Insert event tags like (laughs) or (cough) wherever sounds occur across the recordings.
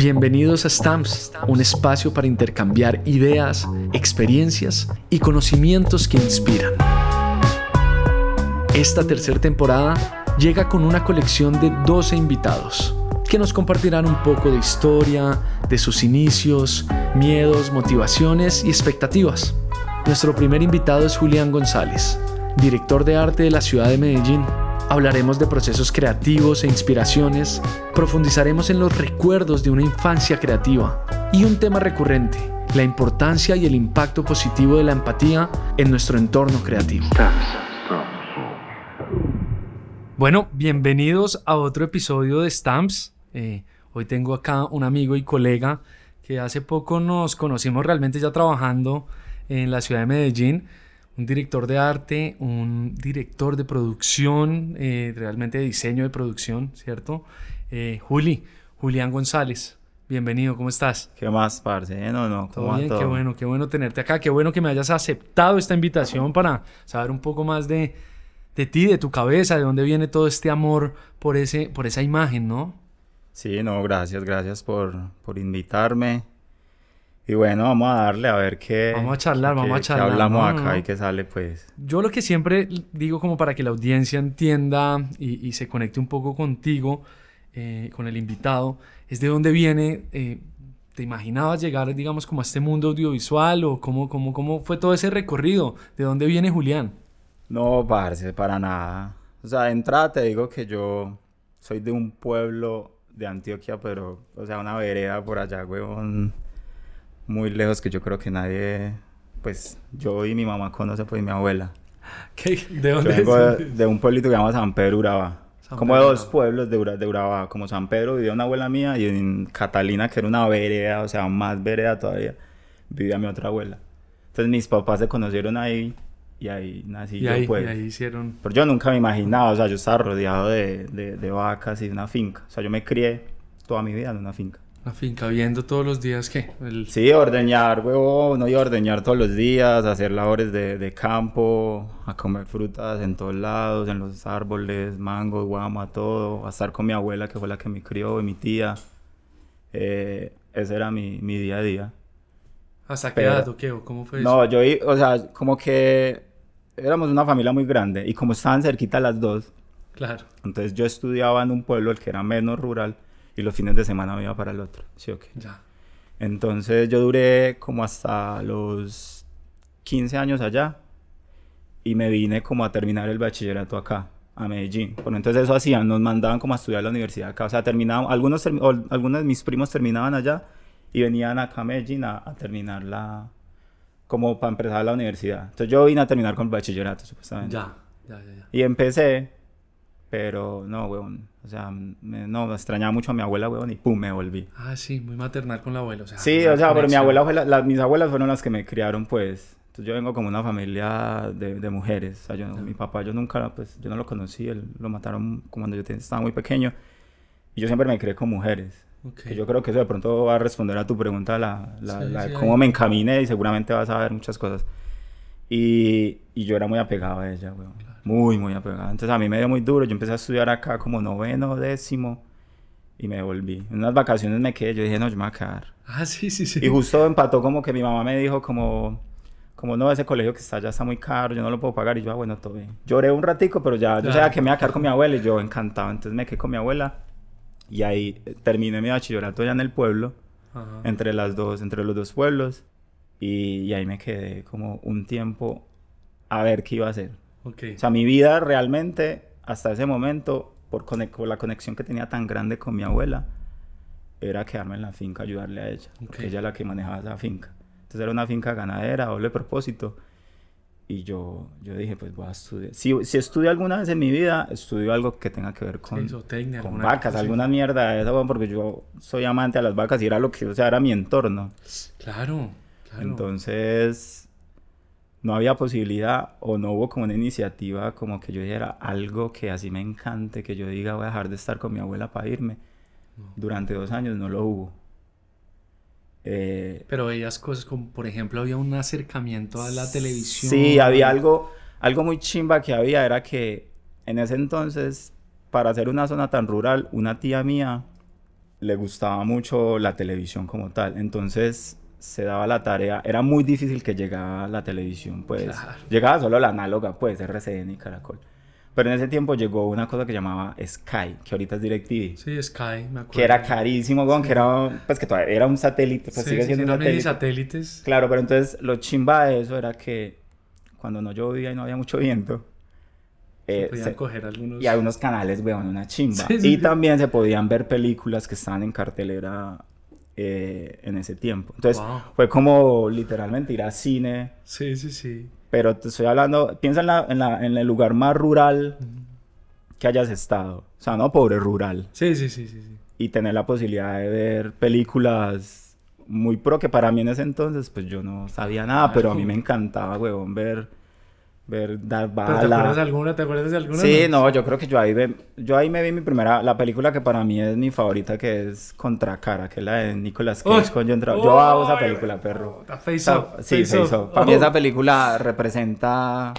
Bienvenidos a Stamps, un espacio para intercambiar ideas, experiencias y conocimientos que inspiran. Esta tercera temporada llega con una colección de 12 invitados que nos compartirán un poco de historia, de sus inicios, miedos, motivaciones y expectativas. Nuestro primer invitado es Julián González, director de arte de la ciudad de Medellín Hablaremos de procesos creativos e inspiraciones, profundizaremos en los recuerdos de una infancia creativa y un tema recurrente, la importancia y el impacto positivo de la empatía en nuestro entorno creativo. Bueno, bienvenidos a otro episodio de Stamps. Eh, hoy tengo acá un amigo y colega que hace poco nos conocimos realmente ya trabajando en la ciudad de Medellín un director de arte, un director de producción, eh, realmente de diseño de producción, ¿cierto? Eh, Juli, Julián González. Bienvenido, ¿cómo estás? ¿Qué más, parce? No, no, ¿Todo bien? Qué bueno, qué bueno tenerte acá. Qué bueno que me hayas aceptado esta invitación para saber un poco más de, de ti, de tu cabeza, de dónde viene todo este amor por, ese, por esa imagen, ¿no? Sí, no, gracias, gracias por, por invitarme. Y bueno, vamos a darle a ver qué. Vamos a charlar, vamos a charlar. Qué hablamos acá y qué sale, pues. Yo lo que siempre digo, como para que la audiencia entienda y, se conecte un poco contigo, eh, con el invitado, es de dónde viene. Eh, ¿Te imaginabas llegar, digamos, como a este mundo audiovisual o cómo, cómo, cómo fue todo ese recorrido? ¿De dónde viene Julián? No, parce, para nada. O sea, de entrada te digo que yo soy de un pueblo de Antioquia, pero, o sea, una vereda por allá, huevón muy lejos que yo creo que nadie, pues yo y mi mamá conoce, pues mi abuela. (laughs) ¿Qué? ¿De dónde yo vengo de, un pueblito que se llama San Pedro Urabá. como de dos pueblos de, de Urabá, como San Pedro vivía una abuela mía y en Catalina, que era una vereda, o sea, más vereda todavía, vivía mi otra abuela. Entonces mis papás se conocieron ahí y ahí nací y yo, ahí, pues. Y ahí hicieron... Pero yo nunca me imaginaba, o sea, yo estaba rodeado de, de, de vacas y de una finca. O sea, yo me crié toda mi vida en una finca. La finca, viendo todos los días qué? Sí, ordeñar, huevo, no a ordeñar todos los días, hacer labores de, de, campo, a comer frutas en todos lados, en los árboles, mango, guama, todo, a estar con mi abuela que fue la que me crió y mi tía. Eh, ese era mi, mi, día a día. ¿Hasta qué edad o qué? ¿Cómo fue eso? No, yo, o sea, como que éramos una familia muy grande y como estaban cerquita las dos. Claro. Entonces yo estudiaba en un pueblo, el que era menos rural y los fines de semana me iba para el otro. ¿Sí o? Ya. Entonces yo duré como hasta los 15 años allá y me vine como a terminar el bachillerato acá, a Medellín. Bueno, entonces eso hacían, nos mandaban como a estudiar la universidad acá. O sea, terminaban, algunos, algunos de mis primos terminaban allá y venían acá a Medellín a, a terminar la, como para empezar la universidad. Entonces yo vine a terminar con el bachillerato, supuestamente. Ya, ya, ya. ya. Y empecé pero no, weón. O sea, me, no, extrañaba mucho a mi abuela, weón, y pum, me volví. Ah, sí, muy maternal con la abuela. O sea, sí, o sea, pero mi abuela fue la, mis abuelas fueron las que me criaron, pues. Entonces yo vengo como una familia de, de mujeres. O sea, yo, mi papá, yo nunca, pues, yo no lo conocí. Él lo mataron cuando yo estaba muy pequeño. Y yo siempre me crié con mujeres. Okay. yo creo que eso de pronto va a responder a tu pregunta, la, la, sí, cómo me encaminé y seguramente vas a ver muchas cosas. Y, y yo era muy apegado a ella, weón. Muy, muy apegado. Entonces a mí me dio muy duro. Yo empecé a estudiar acá como noveno, décimo. Y me volví. En unas vacaciones me quedé. Yo dije, no, yo me voy a quedar. Ah, sí, sí, sí. Y justo empató como que mi mamá me dijo como... Como no, ese colegio que está allá está muy caro, yo no lo puedo pagar. Y yo, ah, bueno, todo bien. Lloré un ratico, pero ya, yo sabía que me iba a quedar con mi abuela y yo encantado. Entonces me quedé con mi abuela. Y ahí terminé mi bachillerato allá en el pueblo. Ajá. Entre las dos, entre los dos pueblos. Y, y ahí me quedé como un tiempo a ver qué iba a hacer. Okay. O sea, mi vida realmente, hasta ese momento, por, por, la conexión que tenía tan grande con mi abuela, era quedarme en la finca, ayudarle a ella. Okay. Porque ella era la que manejaba esa finca. Entonces era una finca ganadera, doble propósito. Y yo, yo dije, pues voy a estudiar. Si, si estudio alguna vez en mi vida, estudio algo que tenga que ver con, sí, técnica, con vacas, cosa, alguna mierda de esa, porque yo soy amante a las vacas y era lo que, o sea, era mi entorno. Claro, claro. Entonces, no había posibilidad o no hubo como una iniciativa como que yo dijera algo que así me encante, que yo diga voy a dejar de estar con mi abuela para irme. No. Durante dos años no lo hubo. Eh, Pero veías cosas como, por ejemplo, había un acercamiento a la televisión. Sí, había algo, algo muy chimba que había, era que en ese entonces, para hacer una zona tan rural, una tía mía le gustaba mucho la televisión como tal. Entonces se daba la tarea. Era muy difícil que llegara la televisión, pues. Claro. Llegaba solo la análoga, pues, RCN y Caracol. Pero en ese tiempo llegó una cosa que llamaba Sky, que ahorita es DirecTV. Sí, Sky, me acuerdo. Que era carísimo, weón, que era, pues que todavía era un satélite, pues Sí, sigue sí, siendo sí, un satélite. satélites. Claro, pero entonces lo chimba de eso era que cuando no llovía y no había mucho viento, Se eh, podían se- coger algunos. y hay unos canales, weón, una chimba. Sí, sí, y sí. también se podían ver películas que estaban en cartelera eh, en ese tiempo. Entonces Wow. fue como literalmente ir a cine, Sí, sí, sí. pero te estoy hablando, piensa en, la, en, la- en el lugar más rural que hayas estado. O sea, no pobre rural. Sí, sí, sí, sí. sí. y tener la posibilidad de ver películas muy pro que para mí en ese entonces pues yo no sabía nada, pero a mí me encantaba, huevón, ver ver dar ¿Pero te acuerdas de bala. alguna? ¿Te acuerdas de alguna? Sí, no, yo creo que yo ahí ve- yo ahí me vi mi primera la película que para mí es mi favorita que es Contracara, que es la de Nicolas Cage con John Travolta. Yo amo esa película, perro. La Face Esa- Off. sí, Face Face Off. Off. Para mí Oh. esa película representa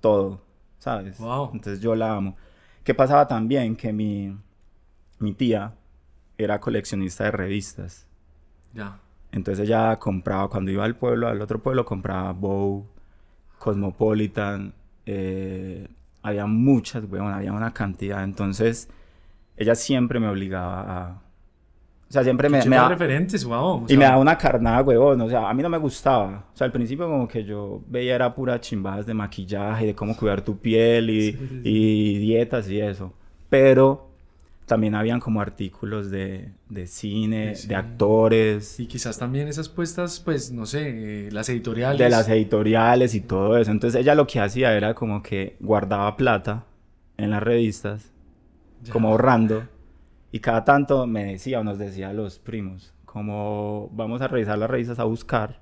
todo, ¿sabes? Wow. Entonces yo la amo. ¿Qué pasaba también? Que mi, mi tía era coleccionista de revistas. Ya. Entonces ella compraba, cuando iba al pueblo, al otro pueblo, compraba Vogue, Cosmopolitan. eh, había muchas, weón, había una cantidad. Entonces ella siempre me obligaba a... O sea, siempre me, me da- referentes, wow. y sea, me daba una carnada, huevón. O sea, a mí no me gustaba. O sea, al principio como que yo veía era pura chimbadas de maquillaje, de cómo cuidar tu piel y, Sí, sí, sí. y dietas y eso. Pero también habían como artículos de, de cine, Sí. de actores, Y quizás también esas puestas, pues, no sé, eh, las editoriales. de las editoriales y todo eso. Entonces ella lo que hacía era como que guardaba plata en las revistas, Ya. como ahorrando. Y cada tanto me decía o nos decía a los primos, como vamos a revisar las revistas a buscar.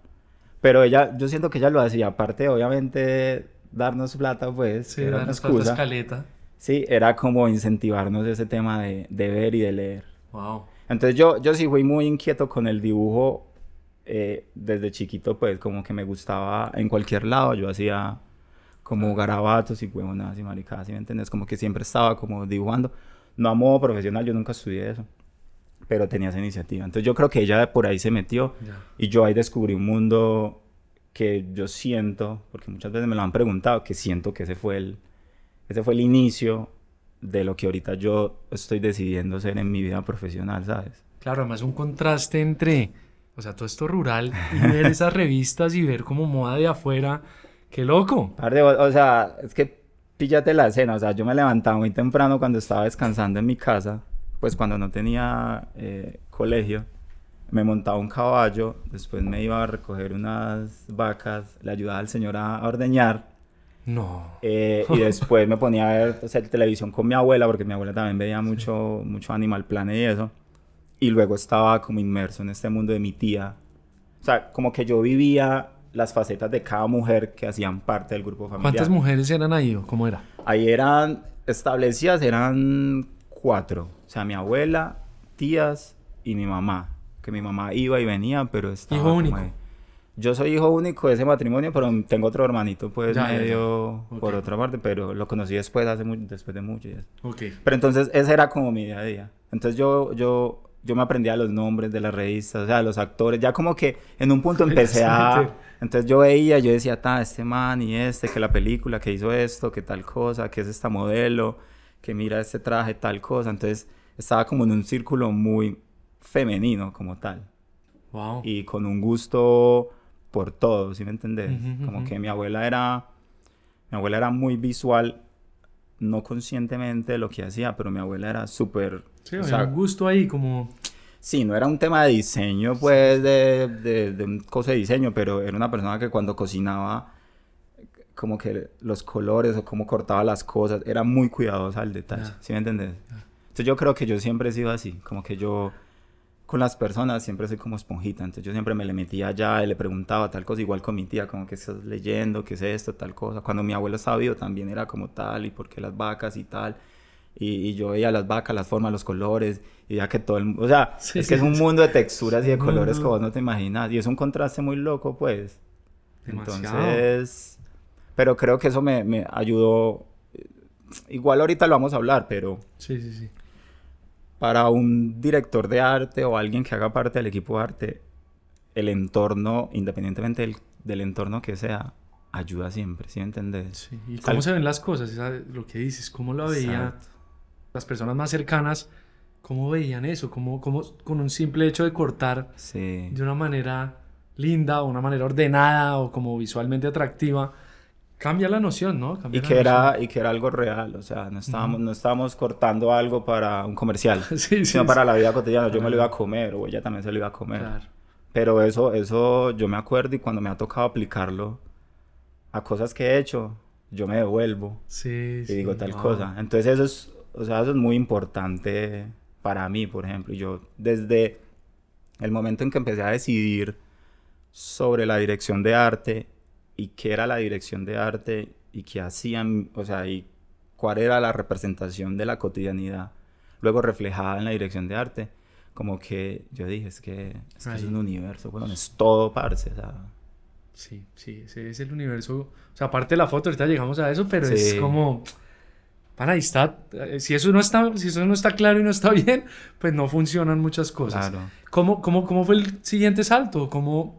Pero ella, yo siento que ella lo hacía, aparte obviamente darnos plata, pues, Sí, era una plata excusa. escaleta. Sí, era como incentivarnos ese tema de, de ver y de leer. Wow. Entonces yo, yo sí fui muy inquieto con el dibujo eh, desde chiquito, pues como que me gustaba en cualquier lado, yo hacía como garabatos y huevonadas y maricadas, ¿sí me entiendes? Como que siempre estaba como dibujando, no a modo profesional, yo nunca estudié eso, pero tenía esa iniciativa. Entonces yo creo que ella por ahí se metió Ya. y yo ahí descubrí un mundo que yo siento, porque muchas veces me lo han preguntado, que siento que ese fue el, ese fue el inicio de lo que ahorita yo estoy decidiendo ser en mi vida profesional, ¿sabes? Claro, además un contraste entre, o sea, todo esto rural y ver esas revistas y ver como moda de afuera. ¡Qué loco! O sea, es que píllate la escena, o sea, yo me levantaba muy temprano cuando estaba descansando en mi casa, pues cuando no tenía eh, colegio, me montaba un caballo, después me iba a recoger unas vacas, le ayudaba al señor a, a ordeñar. No. Eh, y después me ponía a ver o sea, televisión con mi abuela, porque mi abuela también veía mucho, mucho Animal Planet y eso. Y luego estaba como inmerso en este mundo de mi tía. O sea, como que yo vivía las facetas de cada mujer que hacían parte del grupo familiar. ¿Cuántas mujeres eran ahí o cómo era? Ahí eran establecidas, eran cuatro. O sea, mi abuela, tías y mi mamá. Que mi mamá iba y venía, pero estaba Hijo único. ahí. Yo soy hijo único de ese matrimonio, pero tengo otro hermanito, pues, Ya, ya, ya. medio por otra parte, pero lo conocí después, hace mu- después de mucho. y eso. Ok. Pero entonces ese era como mi día a día. Entonces yo, yo, yo me aprendía los nombres de las revistas, o sea, los actores. Ya como que en un punto empecé a... Entonces yo veía, yo decía, ta, este man y este, que la película, que hizo esto, que tal cosa, que es esta modelo, que mira este traje, tal cosa. Entonces estaba como en un círculo muy femenino como tal. Wow. Y con un gusto por todo, ¿sí me entendés? Ujú, Como ujú. que mi abuela era... Mi abuela era muy visual, no conscientemente de lo que hacía, pero mi abuela era súper... Sí, o sea, un gusto ahí como... Sí, no era un tema de diseño, pues, de, de, de un cosa de diseño, pero era una persona que cuando cocinaba, como que los colores o cómo cortaba las cosas, era muy cuidadosa al detalle, Ya. ¿sí me entendés? Entonces yo creo que yo siempre he sido así, como que yo con las personas siempre soy como esponjita, entonces yo siempre me le metía allá y le preguntaba tal cosa, igual con mi tía, como que estás leyendo, qué es esto, tal cosa. Cuando mi abuelo estaba vivo también era como tal, y por qué las vacas y tal. Y, y yo veía las vacas, las formas, los colores, y ya que todo el... O sea, Sí, es que es un mundo de texturas y de colores mundo- que vos no te imaginas. Y es un contraste muy loco, pues. Demasiado. Entonces... Pero creo que eso me, me ayudó... Igual ahorita lo vamos a hablar, pero... Sí, sí, sí. Para un director de arte o alguien que haga parte del equipo de arte, el entorno, independientemente del, del entorno que sea, ayuda siempre, ¿sí me entendés? Sí. ¿Y cómo se ven las cosas? Esa- lo que dices, ¿cómo lo veían las personas más cercanas? ¿Cómo veían eso? ¿Cómo, cómo con un simple hecho de cortar Sí. de una manera linda o una manera ordenada o como visualmente atractiva, cambia la noción, ¿no? Cambia Y que, noción. era, y que era algo real, o sea, no estábamos, no estábamos cortando algo para un comercial, (laughs) Sí, sino sí. para la vida cotidiana. Yo me lo iba a comer, o ella también se lo iba a comer. Claro. Pero eso, eso yo me acuerdo y cuando me ha tocado aplicarlo a cosas que he hecho, yo me devuelvo Sí, y digo tal wow. cosa. Entonces eso es, o sea, eso es muy importante para mí, por ejemplo. Yo desde el momento en que empecé a decidir sobre la dirección de arte y qué era la dirección de arte y qué hacían, o sea, y cuál era la representación de la cotidianidad, luego reflejada en la dirección de arte, como que yo dije, es que es, que es un universo, es todo, parce, o sea, Sí, sí, ese es el universo. O sea, aparte de la foto, ahorita llegamos a eso, pero es Sí. como. Para ahí está. eh, Si eso no está, si eso no está claro y no está (laughs) bien, pues no funcionan muchas cosas. claro. ¿Cómo, cómo, ¿Cómo fue el siguiente salto? ¿Cómo,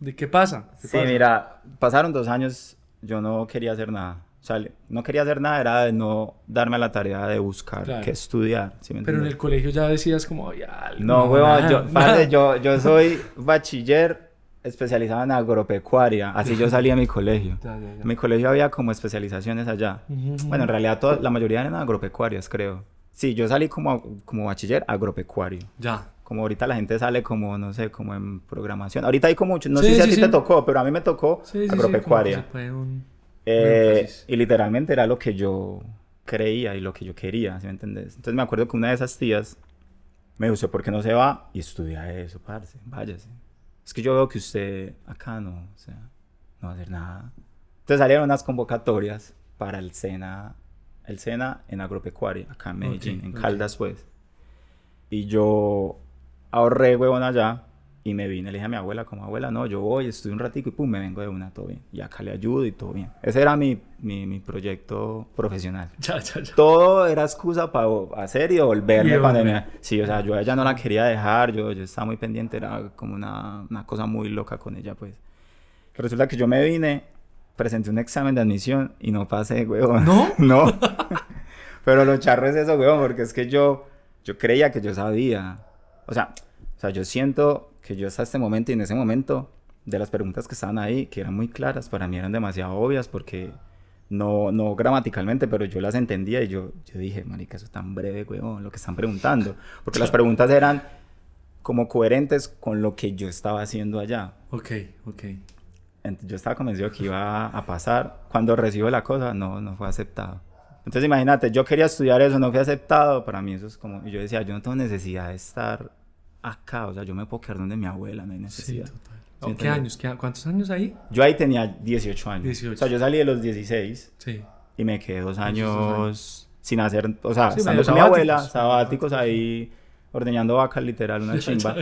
¿De qué pasa? ¿Qué Sí, pasa? mira, pasaron dos años, yo no quería hacer nada. O sea, no quería hacer nada, era de no darme la tarea de buscar Claro. qué estudiar. ¿sí me Pero en el colegio ya decías como, ya, No, huevón, (laughs) yo, soy bachiller especializado en agropecuaria, así yo salí de mi colegio. (laughs) Ya, ya, ya. En mi colegio había como especializaciones allá. Ujú, ujú. Bueno, en realidad toda- la mayoría eran agropecuarias, creo. Sí, yo salí como, como bachiller agropecuario. Ya. Como ahorita la gente sale como, no sé, como en programación. Ahorita hay como mucho, no Sí, sé si a sí, ti sí. te tocó, pero a mí me tocó agropecuaria. un- Eh, y literalmente era lo que yo creía y lo que yo quería, ¿sí me entendés? Entonces me acuerdo que una de esas tías me dijo, "¿Usted ¿por qué no se va y estudia eso, parce? Váyase. Es que yo veo que usted acá no, o sea, no va a hacer nada. Entonces salieron unas convocatorias para el SENA, el SENA en agropecuaria, acá en Medellín, Ok, en. Caldas, pues. Y yo ahorré, huevón, allá. Y me vine, le dije a mi abuela, como abuela, no, yo voy, estudio un ratico y pum, me vengo de una, todo bien. Y acá le ayudo y todo bien. Ese era mi, mi, mi proyecto profesional. (laughs) Ya, ya, ya. Todo era excusa para hacer y devolverme cuando me... Sí, o sea, yo a ella no la quería dejar, yo, yo estaba muy pendiente, era como una, una cosa muy loca con ella, pues. Resulta que yo me vine, presenté un examen de admisión y no pasé, huevón. ¿No? (laughs) no. (laughs) Pero lo charro es eso, huevón, porque es que yo, yo creía que yo sabía. O sea, o sea, yo siento que yo hasta este momento y en ese momento, de las preguntas que estaban ahí, que eran muy claras, para mí eran demasiado obvias porque no, no gramaticalmente, pero yo las entendía y yo, yo dije, marica, eso es tan breve, huevón, lo que están preguntando. Porque las preguntas eran como coherentes con lo que yo estaba haciendo allá. Ok, ok. Yo estaba convencido que iba a pasar. Cuando recibo la cosa, no, no fue aceptado. Entonces imagínate, yo quería estudiar eso, no fue aceptado. Para mí eso es como... Y yo decía, yo no tengo necesidad de estar acá. O sea, yo me puedo quedar donde mi abuela, no hay Sí, necesidad. total. Sí, ¿Qué años? ¿Qué- ¿Cuántos años ahí? Yo ahí tenía 18 años. 18. O sea, yo salí de los 16 Sí. y me quedé dos años, años. sin hacer... O sea, Sí, estando con mi abuela, sabáticos. ahí, ordeñando vacas, literal, una (laughs) chimba.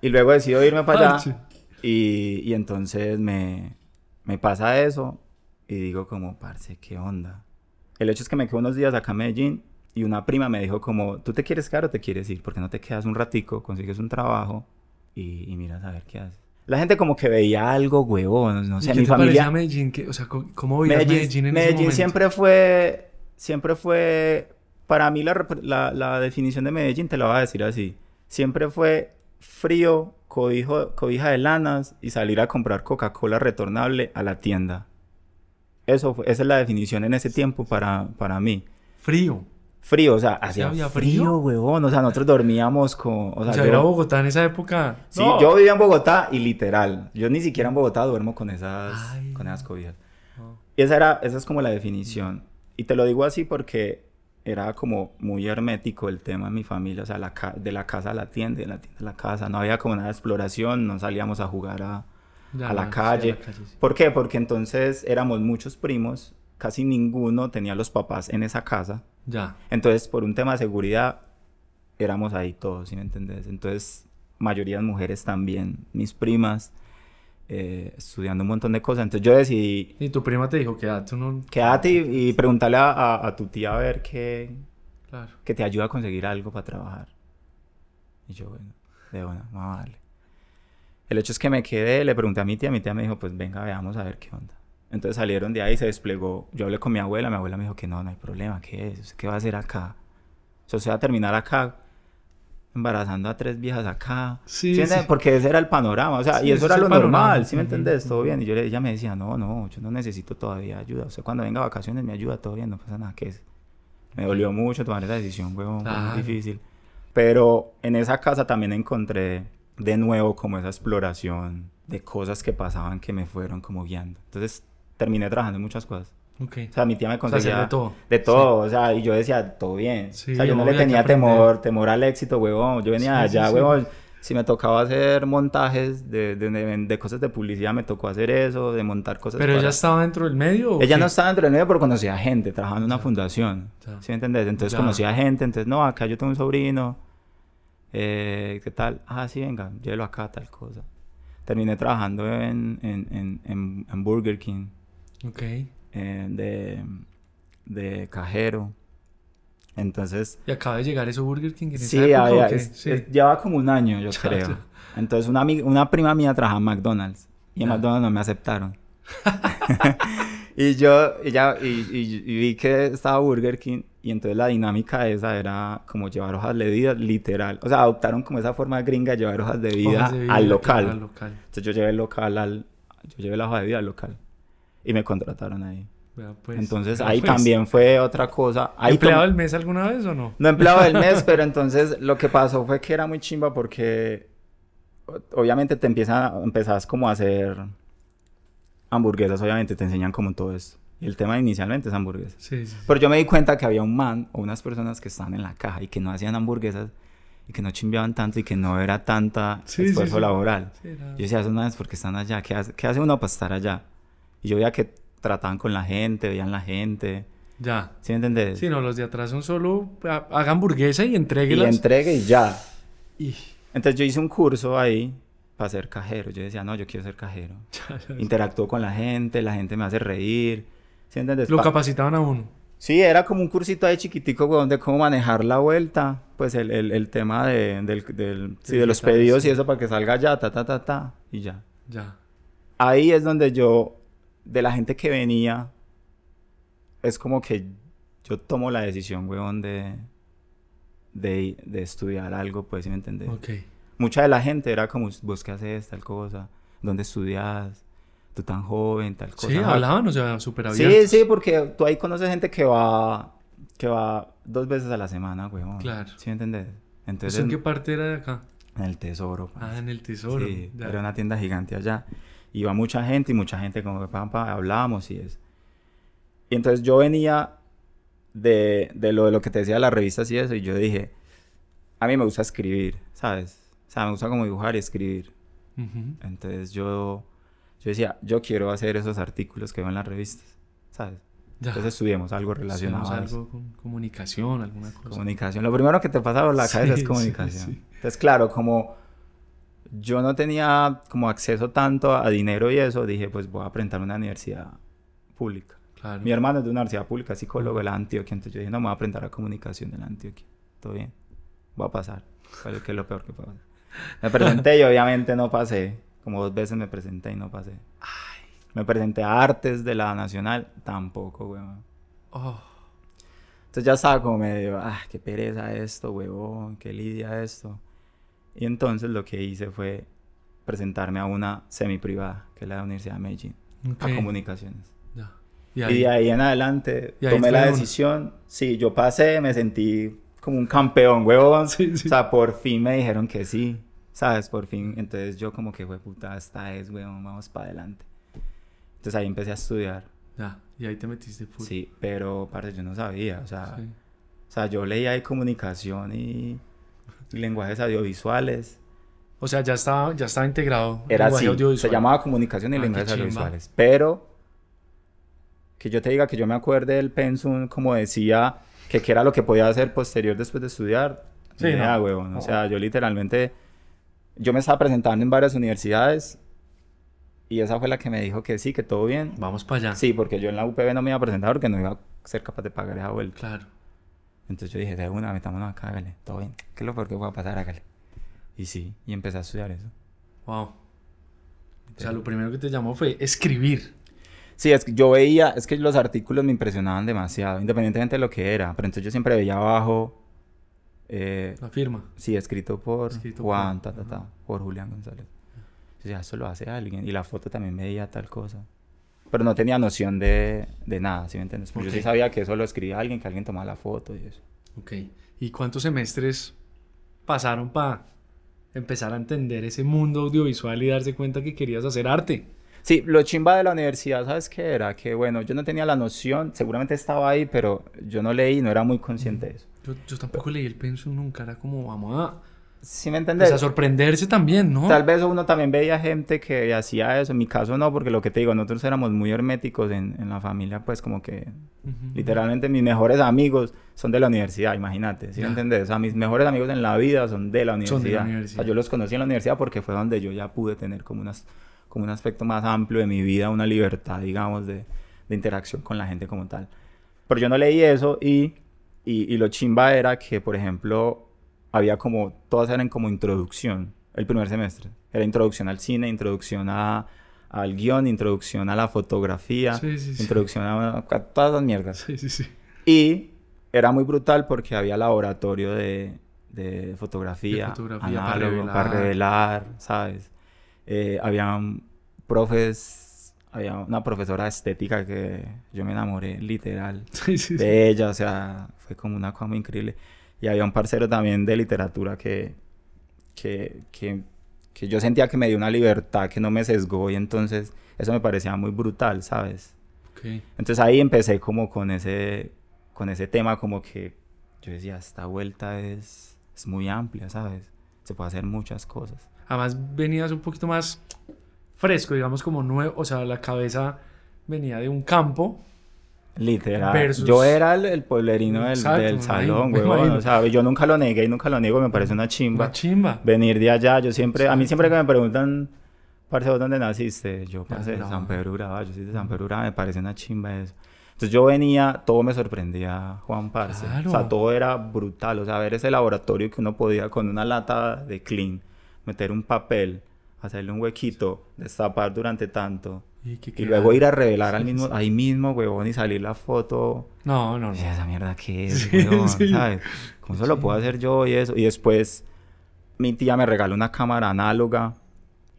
y luego decido irme para allá. Y, y entonces me, me pasa eso y digo como, parce, ¿qué onda? El hecho es que me quedo unos días acá en Medellín y una prima me dijo como, ¿tú te quieres quedar o te quieres ir? ¿Por qué no te quedas un ratico, consigues un trabajo y, y miras a ver qué haces? La gente como que veía algo, huevón, no ¿Y sé, qué mi te familia... Medellín? ¿Qué- o sea, ¿cómo veías Medellín, Medellín, en ese Medellín momento? siempre fue, siempre fue, para mí la, la, la definición de Medellín te la voy a decir así, siempre fue frío, cobijo, cobija de lanas y salir a comprar Coca-Cola retornable a la tienda. Eso esa es la definición en ese tiempo para, para mí. Frío. Frío, o sea, hacía había frío, frío? huevón. O sea, nosotros dormíamos con... O sea, yo- era Bogotá en esa época. Sí, No. yo vivía en Bogotá y literal, yo ni siquiera en Bogotá duermo con esas, Ay. con esas cobijas. No. Y esa, era, esa es como la definición. Y te lo digo así porque era como muy hermético el tema en mi familia. O sea, la de la casa a la tienda, de la tienda a la casa. No había como nada de exploración, no salíamos a jugar a... A la calle. ¿Por qué? Porque entonces éramos muchos primos, casi ninguno tenía los papás en esa casa. Ya. Entonces, por un tema de seguridad, éramos ahí todos, ¿sí me entendés? Entonces, mayoría de mujeres también, mis primas, eh, estudiando un montón de cosas. Entonces yo decidí, Y tu prima te dijo tú no... quédate y, y preguntarle a, a- a tu tía a ver qué, Claro. que te ayuda a conseguir algo para trabajar. Y yo, bueno, de una, vamos a darle. El hecho es que me quedé, le pregunté a mi tía, mi tía me dijo, pues venga, veamos a ver qué onda. Entonces salieron de ahí, se desplegó. Yo hablé con mi abuela, mi abuela me dijo que no, no hay problema, ¿qué es? ¿Usted ¿Qué va a hacer acá? O sea, usted va a terminar acá embarazando a tres viejas acá. Sí, ¿Sí entiende? sí. Porque ese era el panorama, o sea, Sí, y eso era lo panorama. normal, ¿sí me entendés? Todo bien. Y yo le, ella me decía, no, no, yo no necesito todavía ayuda. O sea, cuando venga vacaciones me ayuda, todo bien, no pasa nada. que es? Me dolió mucho tomar esa decisión, huevón, fue muy difícil. Pero en esa casa también encontré de nuevo como esa exploración de cosas que pasaban que me fueron como guiando. Entonces terminé trabajando en muchas cosas. Ok. O sea, mi tía me O sea, conseguía de todo. de todo, o sea, y yo decía, todo bien. Sí, o sea, yo no le tenía temor, temor al éxito, huevón. Yo venía Sí, sí, allá, sí. huevón. Si me tocaba hacer montajes de, de, de- cosas de publicidad, me tocó hacer eso, de montar cosas. Pero para- ella estaba dentro del medio. ¿o Ella qué? no estaba dentro del medio, pero conocía gente, trabajaba en una fundación. ¿Sí me entendés? Entonces Ya. conocía gente, entonces, no, acá yo tengo un sobrino. Eh, ¿Qué tal? Ah, sí, venga, llévelo acá, tal cosa. Terminé trabajando en, en, en, en, Burger King, Ok. eh, de, de cajero. Entonces, Y acaba de llegar eso Burger King en esa sí, época, había- es- Sí. es- llevaba como un año, yo (laughs) creo. Entonces, una, ami- una prima mía trabajaba en McDonald's y en Ya. McDonald's no me aceptaron. (laughs) (laughs) y yo, y, ya, y, y- y vi que estaba Burger King y entonces la dinámica esa era como llevar hojas de vida, literal. O sea, adoptaron como esa forma gringa de llevar hojas de vida, Hojas de vida, al local. al local. Entonces yo llevé el local al... Yo llevé la hoja de vida al local. Y me contrataron ahí. Pues, entonces ahí pues. también fue otra cosa. Ahí ¿Empleado del mes alguna vez o no? no empleado del mes, (laughs) pero entonces lo que pasó fue que era muy chimba porque obviamente te empiezan, empezás como a hacer hamburguesas, obviamente te enseñan como todo esto. Y el tema inicialmente es hamburguesas. Sí, sí. Pero yo me di cuenta que había un man o unas personas que estaban en la caja y que no hacían hamburguesas y que no chimbeaban tanto y que no era tanta Sí, esfuerzo sí. laboral. Yo decía, eso no es porque están allá. ¿Qué hace, qué hace uno para estar allá? Y yo veía que trataban con la gente, veían la gente. Ya. ¿Sí me entendés? Sí, no, los de atrás son solo ha- haga hamburguesa y y entréguelas. entregue y ya. Y- Entonces yo hice un curso ahí para ser cajero. Yo decía, no, yo quiero ser cajero. (laughs) Interactúo con la gente, la gente me hace reír. ¿Sí entiendes? Lo Pa- capacitaban a uno. Sí, era como un cursito ahí chiquitico, weón, de cómo manejar la vuelta. Pues el, el, el tema de, del, del- sí, de los pedidos sí. y eso para que salga ya, ta, ta, ta, ta, y ya. Ya. Ahí es donde yo, de la gente que venía, es como que yo tomo la decisión, weón, de, de, de estudiar algo, pues, ¿sí me entendés? Ok. Mucha de la gente era como, vos qué haces, tal cosa, dónde estudias, tú tan joven, tal cosa. Sí, hablaban, o sea, súper Sí, abiertos. sí, porque tú ahí conoces gente que va, que va dos veces a la semana, weón. Claro. ¿Sí me entendés? Entonces, ¿Usted en qué parte era de acá? en el tesoro, Ah, parce. en el tesoro. Sí, Ya. era una tienda gigante allá. Iba mucha gente y mucha gente como que pam, pam, hablábamos y eso. Y entonces yo venía de, de lo de lo que te decía de las revistas y eso, y yo dije, a mí me gusta escribir, ¿sabes? O sea, me gusta como dibujar y escribir. Entonces yo, yo decía, yo quiero hacer esos artículos que veo en las revistas, ¿sabes? Ya. Entonces estudiemos algo relacionado a eso. algo con comunicación, alguna cosa. Comunicación. Lo primero que te pasa por la (laughs) Sí, cabeza sí, es comunicación. sí. Entonces, claro, como yo no tenía como acceso tanto a dinero y eso, dije, pues voy a aprender una universidad pública. Claro. Mi hermano es de una universidad pública, psicólogo de la Antioquia, entonces yo dije, no, me voy a aprender a comunicación de la Antioquia. Todo bien. Voy a pasar. Pero que es lo peor que puedo pasar. Me presenté y obviamente no pasé. Como dos veces me presenté y no pasé. Me presenté a Artes de la Nacional, tampoco, weón. Oh, Entonces ya estaba como medio, ah, qué pereza esto, huevón, qué lidia esto. Y entonces lo que hice fue presentarme a una semi-privada, que es la Universidad de Medellín, ok. a comunicaciones. Y, Y ahí, de ahí en adelante ahí tomé la decisión. Sí, yo pasé, me sentí como un campeón, huevón. (laughs) Sí, sí. O sea, por fin me dijeron que sí, ¿sabes? Por fin. Entonces yo como que, fue puta, esta es, huevón, vamos para adelante. Entonces ahí empecé a estudiar. ya. Y ahí te metiste full. Sí, pero, parce, yo no sabía, o sea... Sí. O sea, yo leía ahí comunicación y, y lenguajes audiovisuales. O sea, ya estaba, ya estaba integrado. Era así, se llamaba comunicación y Ah, lenguajes audiovisuales. Pero que yo te diga que yo me acuerde del pensum, como decía, que qué era lo que podía hacer posterior después de estudiar. Sí, ni idea, no. huevón. No. O sea, yo literalmente, yo me estaba presentando en varias universidades y esa fue la que me dijo que sí, que todo bien. Vamos para allá. Sí, porque yo en la UPB no me iba a presentar porque no iba a ser capaz de pagar esa vuelta. Claro. Entonces yo dije, de una, metámonos acá, hágale, todo bien. ¿Qué es lo peor que pueda pasar? Hágale. Y sí, y empecé a estudiar eso. Wow. O sea, lo primero que te llamó fue escribir. Sí, es que yo veía, es que los artículos me impresionaban demasiado, independientemente de lo que era. Pero entonces yo siempre veía abajo. Eh, La firma. sí, escrito por Escrito Juan, por- ta, ta, por Julián González. Yo decía, eso lo hace alguien. Y la foto también veía tal cosa. Pero no tenía noción de, de nada, ¿sí me entiendes? Yo sí sabía que eso lo escribía alguien, que alguien tomaba la foto y eso. Ok. ¿Y cuántos semestres pasaron para empezar a entender ese mundo audiovisual y darse cuenta que querías hacer arte? Sí, lo chimba de la universidad, ¿sabes qué era? Que bueno, yo no tenía la noción, seguramente estaba ahí, pero yo no leí, no era muy consciente de eso. Yo, yo tampoco leí el pensum nunca, era como, vamos a, ¿Sí me pues, entiendes? a sorprenderse también, ¿no? Tal vez uno también veía gente que hacía eso, en mi caso no, porque lo que te digo, nosotros éramos muy herméticos en, en la familia, pues como que Ujú. literalmente mis mejores amigos son de la universidad, imagínate, ¿sí me entiendes? O sea, mis mejores amigos en la vida son de la universidad. Son de la O universidad. sea, yo los conocí en la universidad porque fue donde yo ya pude tener como, unas, como un aspecto más amplio de mi vida, una libertad, digamos, de, de interacción con la gente como tal. Pero yo no leí eso y, y, y lo chimba era que, por ejemplo, había como, todas eran como introducción, el primer semestre. Era introducción al cine, introducción a, al guion, introducción a la fotografía, Sí, sí, sí. introducción a, a todas las mierdas. Sí, sí, sí. Y era muy brutal porque había laboratorio de, de fotografía, De fotografía para análogo, para revelar. revelar, ¿sabes? Eh, habían profes, había una profesora de estética que yo me enamoré literal Sí, (laughs) sí, sí. de ella, o sea, fue como una cosa muy increíble. Y había un parcero también de literatura que, que, que, que yo sentía que me dio una libertad que no me sesgó y entonces eso me parecía muy brutal, ¿sabes? Ok. Entonces ahí empecé como con ese, con ese tema como que yo decía, esta vuelta es, es muy amplia, ¿sabes? Se puede hacer muchas cosas. Además venías un poquito más fresco, digamos como nuevo, o sea, la cabeza venía de un campo. Literal. Versus- Yo era el, el pueblerino del, Exacto, del me salón, imagino. O sea, yo nunca lo negué y nunca lo niego, me parece una chimba. Una chimba. Venir de allá, yo siempre, a mí siempre que me preguntan, parce, ¿vos dónde naciste? Yo, parce, de. San Pedro Urabá, yo soy de San Pedro Urabá, me parece una chimba eso. Entonces yo venía, todo me sorprendía, Juan Parce. Claro. O sea, todo era brutal. O sea, ver ese laboratorio que uno podía con una lata de clean, meter un papel, hacerle un huequito, destapar durante tanto. Y, que luego ir a revelar al mismo, sí. ahí mismo, huevón, y salir la foto. No, no, no. Y esa mierda qué es, Sí, huevón? (laughs) ¿sabes? ¿Cómo eso lo puedo hacer yo y eso? Y después mi tía me regaló una cámara análoga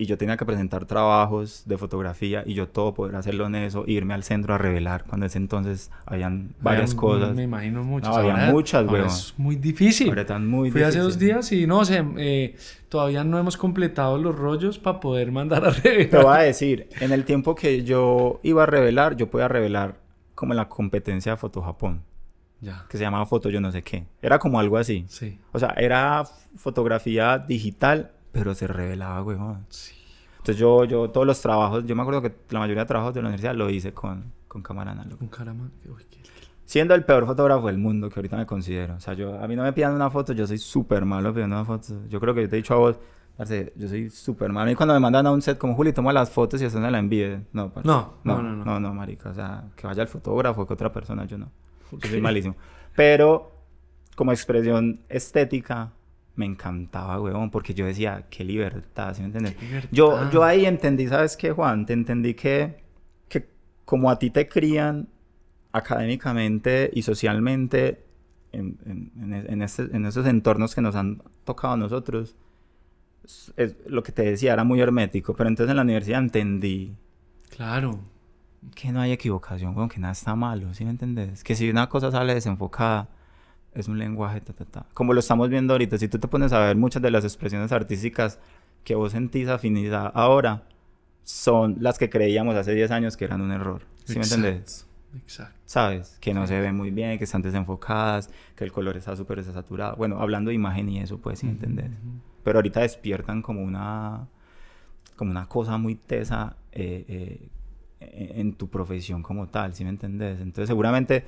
y yo tenía que presentar trabajos de fotografía y yo todo poder hacerlo en eso, irme al centro a revelar cuando ese entonces habían varias Había- cosas. Me imagino muchas. No, había muchas, weón. Es muy difícil. Ahora están muy Fui hace dos días y no sé, eh, todavía no hemos completado los rollos para poder mandar a (laughs) revelar. Te voy a decir, en el tiempo que yo iba a revelar, yo podía revelar como en la competencia de Foto Japón, Ya. que se llamaba Foto yo no sé qué. Era como algo así. Sí. O sea, era fotografía digital, pero se revelaba, weón. Sí. Entonces yo, yo todos los trabajos, yo me acuerdo que la mayoría de trabajos de la universidad lo hice con, con cámara análoga. Qué- qué- Siendo el peor fotógrafo del mundo que ahorita me considero. O sea, yo, a mí no me pidan una foto, yo soy súper malo pidiendo una foto. Yo creo que yo te he dicho a vos, parce, yo soy súper malo. Y cuando me mandan a un set como Juli, toma las fotos y eso no la envíe. No, parce. No, no, no, no, no. no, no, marica. O sea, que vaya el fotógrafo, que otra persona, yo no. Yo soy malísimo. Pero como expresión estética, me encantaba, huevón, porque yo decía, qué libertad, ¿sí me entiendes? Yo, yo ahí entendí, ¿sabes qué, Juan? Te entendí que, que como a ti te crían académicamente y socialmente en, en, en, es- en este- en esos entornos que nos han tocado a nosotros, es- es lo que te decía era muy hermético, pero entonces en la universidad entendí Claro. que no hay equivocación, weón, que nada está malo, ¿sí me entendés? Que si una cosa sale desenfocada, es un lenguaje, ta, ta, ta. Como lo estamos viendo ahorita, si tú te pones a ver muchas de las expresiones artísticas que vos sentís afinidad ahora, son las que creíamos hace 10 años que eran un error, ¿sí me entendés? Exacto. ¿Sabes? Que no se ven muy bien, que están desenfocadas, que el color está súper desaturado. Bueno, hablando de imagen y eso, pues, ¿sí me entendés? Pero ahorita despiertan como una como una cosa muy tesa eh, eh, en en tu profesión como tal, ¿sí me entendés? Entonces seguramente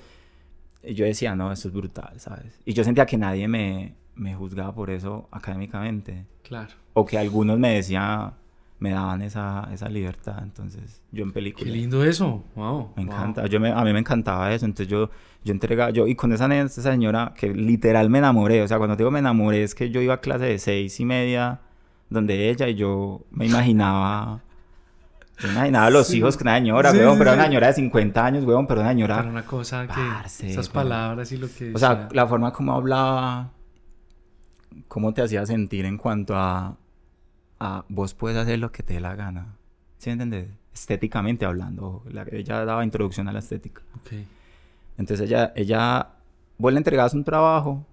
yo decía, no, esto es brutal, ¿sabes? Y yo sentía que nadie me, me juzgaba por eso académicamente. Claro. O que algunos me decían, me daban esa, esa libertad. Entonces, yo en película. Qué lindo eso. Wow. Me wow. encanta. Yo me, a mí me encantaba eso. Entonces, yo, yo entregaba. Yo, y con esa, esa señora que literal me enamoré. O sea, cuando digo me enamoré, es que yo iba a clase de seis y media donde ella y yo me imaginaba. Me imaginaba los Sí. hijos con una señora, Sí, weón, sí, pero una señora de 50 años, weón, pero una señora. Para una cosa que Parce, esas pero- palabras y lo que O sea, la forma como hablaba, cómo te hacía sentir en cuanto a, a vos puedes hacer lo que te dé la gana. ¿Sí me entiendes? Estéticamente hablando. La- ella daba introducción a la estética. Ok. Entonces ella, ella, vos le entregabas un trabajo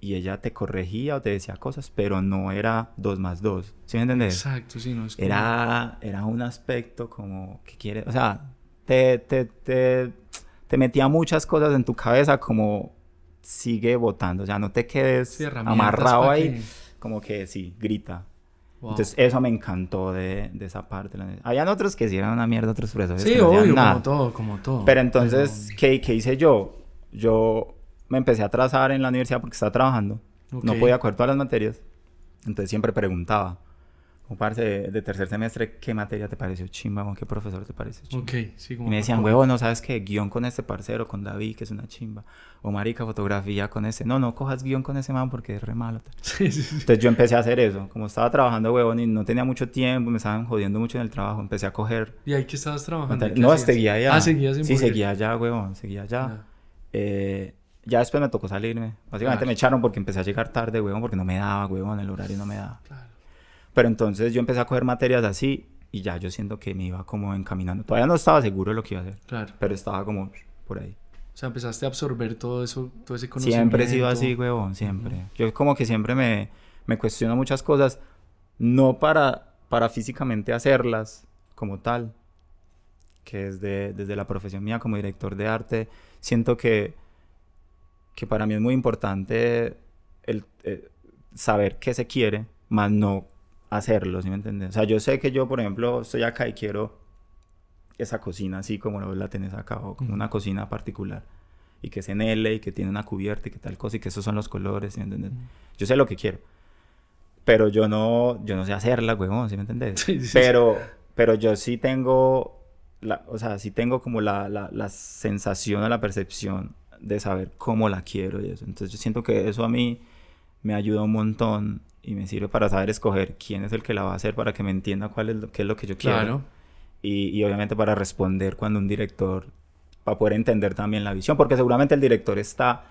y ella te corregía o te decía cosas, pero no era dos más dos. ¿Sí me entiendes? Exacto, sí, no es como- Era, era un aspecto como que quiere, o sea, te, te, te, te metía muchas cosas en tu cabeza como sigue votando, o sea, no te quedes Sí, amarrado ahí, que- como que sí, grita. Wow. Entonces eso me encantó de, de esa parte. Habían otros que sí eran una mierda, otros profesores sí, que no obvio, como todo, como todo. Pero entonces, ¿qué, qué hice yo? Yo me empecé a trazar en la universidad porque estaba trabajando. No Ok. podía coger todas las materias. Entonces siempre preguntaba, como parce de, de tercer semestre, ¿qué materia te pareció chimba? ¿Con qué profesor te pareció chimba? Ok, sí, como Y me decían, huevo, no sabes qué, guion con este parcero, con David, que es una chimba. O marica, fotografía con ese. No, no cojas guion con ese man porque es re malo. (laughs) Sí, sí. Entonces yo empecé a hacer eso. Como estaba trabajando, huevón, y no tenía mucho tiempo, me estaban jodiendo mucho en el trabajo. Empecé a coger ¿Y ahí qué estabas trabajando? Materia- ¿Qué No, seguía allá. Ah, seguías en Sí, seguía allá, huevón, seguía allá. Ah. Eh, ya después me tocó salirme. Básicamente Claro. me echaron porque empecé a llegar tarde, huevón, porque no me daba, huevón, el horario no me daba. Claro. Pero entonces yo empecé a coger materias así y ya yo siento que me iba como encaminando. Todavía no estaba seguro de lo que iba a hacer, Claro. pero estaba como por ahí. O sea, empezaste a absorber todo eso, todo ese conocimiento. Siempre he sido así, huevón, siempre. Yo como que siempre me, me cuestiono muchas cosas, no para, para físicamente hacerlas como tal, que es de- desde la profesión mía como director de arte, siento que, que para mí es muy importante el, eh, saber qué se quiere, más no hacerlo, ¿sí me entiendes? O sea, yo sé que yo, por ejemplo, estoy acá y quiero esa cocina así como la tenés acá, o como una cocina particular, y que es en L, y que tiene una cubierta, y que tal cosa, y que esos son los colores, ¿sí me entiendes? Yo sé lo que quiero, pero yo no, yo no sé hacerla, huevón, ¿sí me entiendes? Sí, sí, sí. pero, pero yo sí tengo, la, o sea, sí tengo como la, la, la sensación o la percepción de saber cómo la quiero y eso. Entonces yo siento que eso a mí me ayuda un montón y me sirve para saber escoger quién es el que la va a hacer para que me entienda cuál es lo, qué es lo que yo quiero. Claro. Y, y obviamente para responder cuando un director, para poder entender también la visión, porque seguramente el director está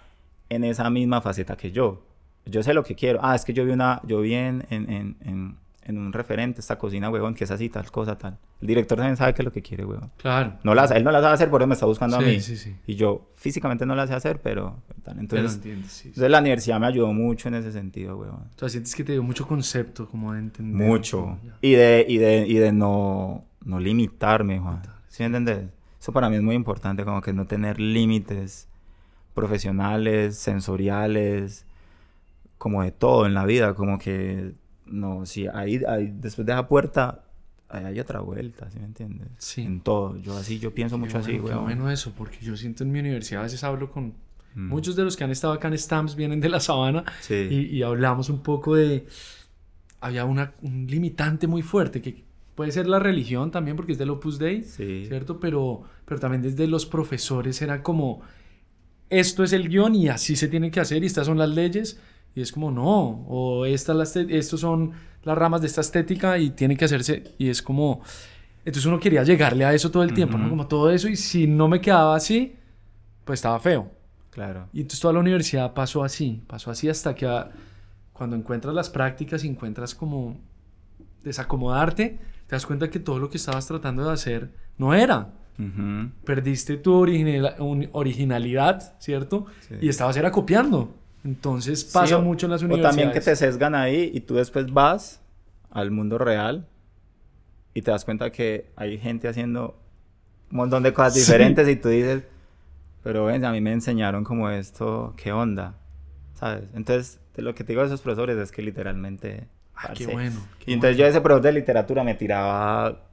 en esa misma faceta que yo. Yo sé lo que quiero. Ah, es que yo vi una, yo vi en, en, en, en, en un referente esta cocina, huevón, que es así, tal cosa, tal. El director también sabe qué es lo que quiere, huevón. Claro. No la, él no la sabe hacer, por eso me está buscando a Sí, mí. sí, sí. Y yo físicamente no la sé hacer, pero tal. Entonces, entiendes, sí, sí. entonces la universidad me ayudó mucho en ese sentido, huevón. O sea, sientes que te dio mucho concepto, como de entender. Mucho. como. Y de, y de, y de no, no limitarme, Juan. Limitar, ¿Sí me entiendes? Eso para mí es muy importante, como que no tener límites profesionales, sensoriales, como de todo en la vida, como que, no, si ahí, ahí después de esa puerta, ahí hay otra vuelta, ¿sí me entiendes? Sí. En todo. Yo así, yo pienso Qué mucho así, bueno, weón. bueno eso, porque yo siento en mi universidad, a veces hablo con Mm. muchos de los que han estado acá en Stamps, vienen de la sabana, Sí. y, y hablamos un poco de... Había una, un limitante muy fuerte, que puede ser la religión también, porque es del Opus Dei, Sí. ¿cierto? Pero, pero también desde los profesores era como, esto es el guion y así se tiene que hacer y estas son las leyes. Y es como, no, o esta, la este- estos son las ramas de esta estética y tiene que hacerse. Y es como, entonces uno quería llegarle a eso todo el tiempo. Como todo eso y si no me quedaba así, pues estaba feo. Claro. Y entonces toda la universidad pasó así, pasó así hasta que ah, cuando encuentras las prácticas y encuentras como desacomodarte, te das cuenta que todo lo que estabas tratando de hacer no era. Ujú. Perdiste tu original- originalidad, ¿cierto? Sí. Y estabas era copiando. Entonces pasa Sí, o- mucho en las O universidades. también que te sesgan ahí y tú después vas al mundo real y te das cuenta que hay gente haciendo un montón de cosas Sí. diferentes y tú dices, pero ven, a mí me enseñaron como esto, ¿qué onda? ¿Sabes? Entonces, de lo que te digo de esos profesores es que literalmente... Ah, qué bueno. qué Y entonces bueno. yo ese profesor de literatura me tiraba...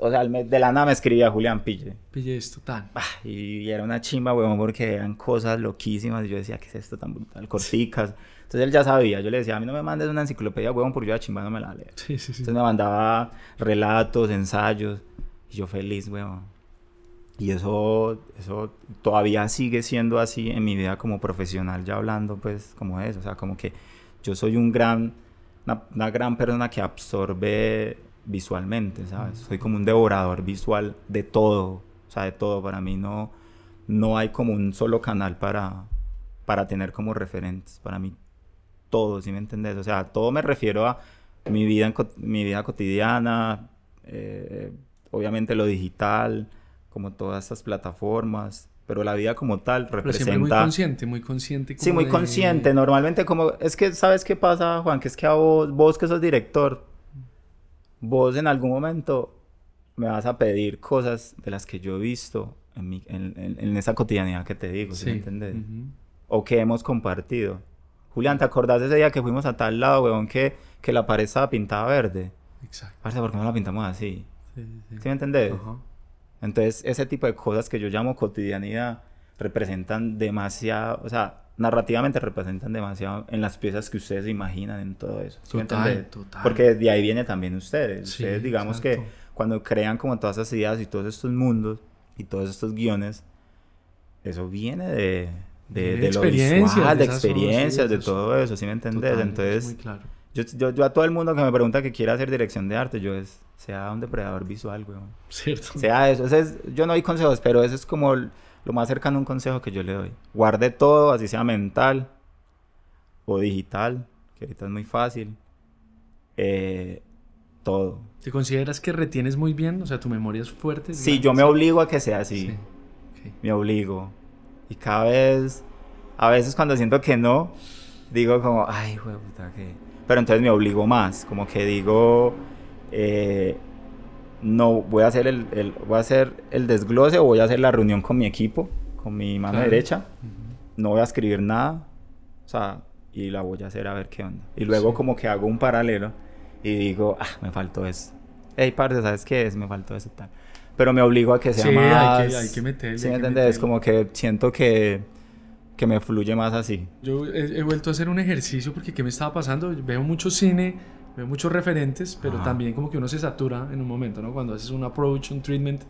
O sea, de la nada me escribía Julián Pille. Pille esto tan. Ah, Y era una chimba, weón, porque eran cosas loquísimas. Y yo decía, ¿qué es esto tan brutal? Corticas. Entonces Entonces él ya sabía, yo le decía, a mí no me mandes una enciclopedia, huevón, porque yo a chimba no me la leo. Sí, sí, sí. Entonces me mandaba relatos, ensayos, y yo feliz, huevón. Y eso, eso todavía sigue siendo así en mi vida como profesional, ya hablando pues como eso, o sea, como que yo soy un gran, una, una gran persona que absorbe visualmente, ¿sabes? Soy como un devorador visual de todo, o sea, de todo. Para mí no, no hay como un solo canal para, para tener como referentes. Para mí todo, ¿sí me entendés? O sea, todo me refiero a mi vida, en mi vida cotidiana, eh, obviamente lo digital, como todas estas plataformas, pero la vida como tal Pero siempre muy representa... consciente, muy consciente. Sí, muy de- consciente. Normalmente como... Es que, ¿sabes qué pasa, Juan? Que es que a vos, vos que sos director, vos en algún momento me vas a pedir cosas de las que yo he visto en, mi- en, en- en esa cotidianidad que te digo, ¿sí, Sí. me entendés? ujú. O que hemos compartido. Julián, ¿te acordás de ese día que fuimos a tal lado, weón, que, que la pared estaba pintada verde? Exacto. Parce, ¿por qué no la pintamos así? Sí, sí, sí. ¿Sí me entendés? Entonces, ese tipo de cosas que yo llamo cotidianidad representan demasiado, o sea, narrativamente representan demasiado en las piezas que ustedes imaginan en todo eso. ¿sí me Total, total. Porque de ahí viene también ustedes. Sí, ustedes, digamos exacto. que cuando crean como todas esas ideas y todos estos mundos y todos estos guiones, eso viene de, de, De de lo experiencias, visual, de experiencias, de todo eso, ¿sí me entendés? Total, es Entonces, muy claro. yo, yo, yo a todo el mundo que me pregunta que quiera hacer dirección de arte, yo es, sea un depredador visual, weón. (laughs) Cierto. Sea eso, ese es, yo no doy consejos, pero eso es como lo más cercano a un consejo que yo le doy. Guarde todo, así sea mental o digital, que ahorita es muy fácil. Eh, todo. ¿Te consideras que retienes muy bien? O sea, tu memoria es fuerte. Sí, yo me obligo a que sea así. Sí. ok. Me obligo. Y cada vez, a veces cuando siento que no, digo como, ay, puta, que... Pero entonces me obligo más, como que digo, eh, no, voy a hacer el, el- voy a hacer el desglose o voy a hacer la reunión con mi equipo, con mi mano Claro. derecha. No voy a escribir nada, o sea, y la voy a hacer a ver qué onda. Y luego Sí. como que hago un paralelo y digo, ah, me faltó eso. Hey, parce, ¿sabes qué es? Me faltó eso tal. Pero me obligo a que sea Sí, hay más... que- hay que meterle, ¿Sí hay me meterle. Como que siento que, que me fluye más así. Yo he, he vuelto a hacer un ejercicio porque ¿qué me estaba pasando? Veo mucho cine, veo muchos referentes, pero Ajá. también como que uno se satura en un momento, ¿no? Cuando haces un approach, un treatment,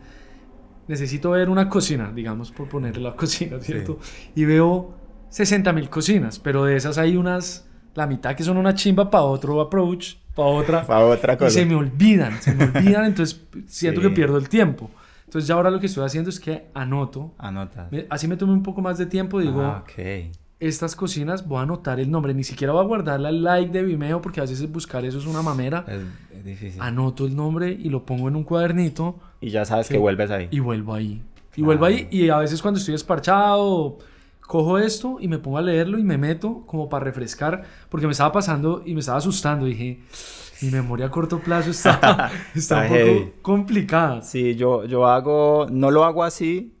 necesito ver una cocina, digamos, por ponerle la (laughs) cocina, ¿cierto? Y veo 60 mil cocinas, pero de esas hay unas, la mitad que son una chimba para otro approach, para otra, Para otra y cosa. se me olvidan, se me olvidan, entonces (laughs) siento Sí. que pierdo el tiempo. Entonces ya ahora lo que estoy haciendo es que anoto, Anotas. me- así me tomé un poco más de tiempo, digo Ah, ok. Estas cocinas voy a anotar el nombre, ni siquiera voy a guardarle al like de Vimeo porque a veces buscar eso es una mamera. Es, es difícil. Anoto el nombre y lo pongo en un cuadernito y ya sabes que- que vuelves ahí. y vuelvo ahí. Y vuelvo ahí y a veces cuando estoy esparchado cojo esto y me pongo a leerlo y me meto como para refrescar porque me estaba pasando y me estaba asustando. Dije, mi memoria a corto plazo está, (laughs) está un poco complicada. Sí, yo, yo hago, no lo hago así,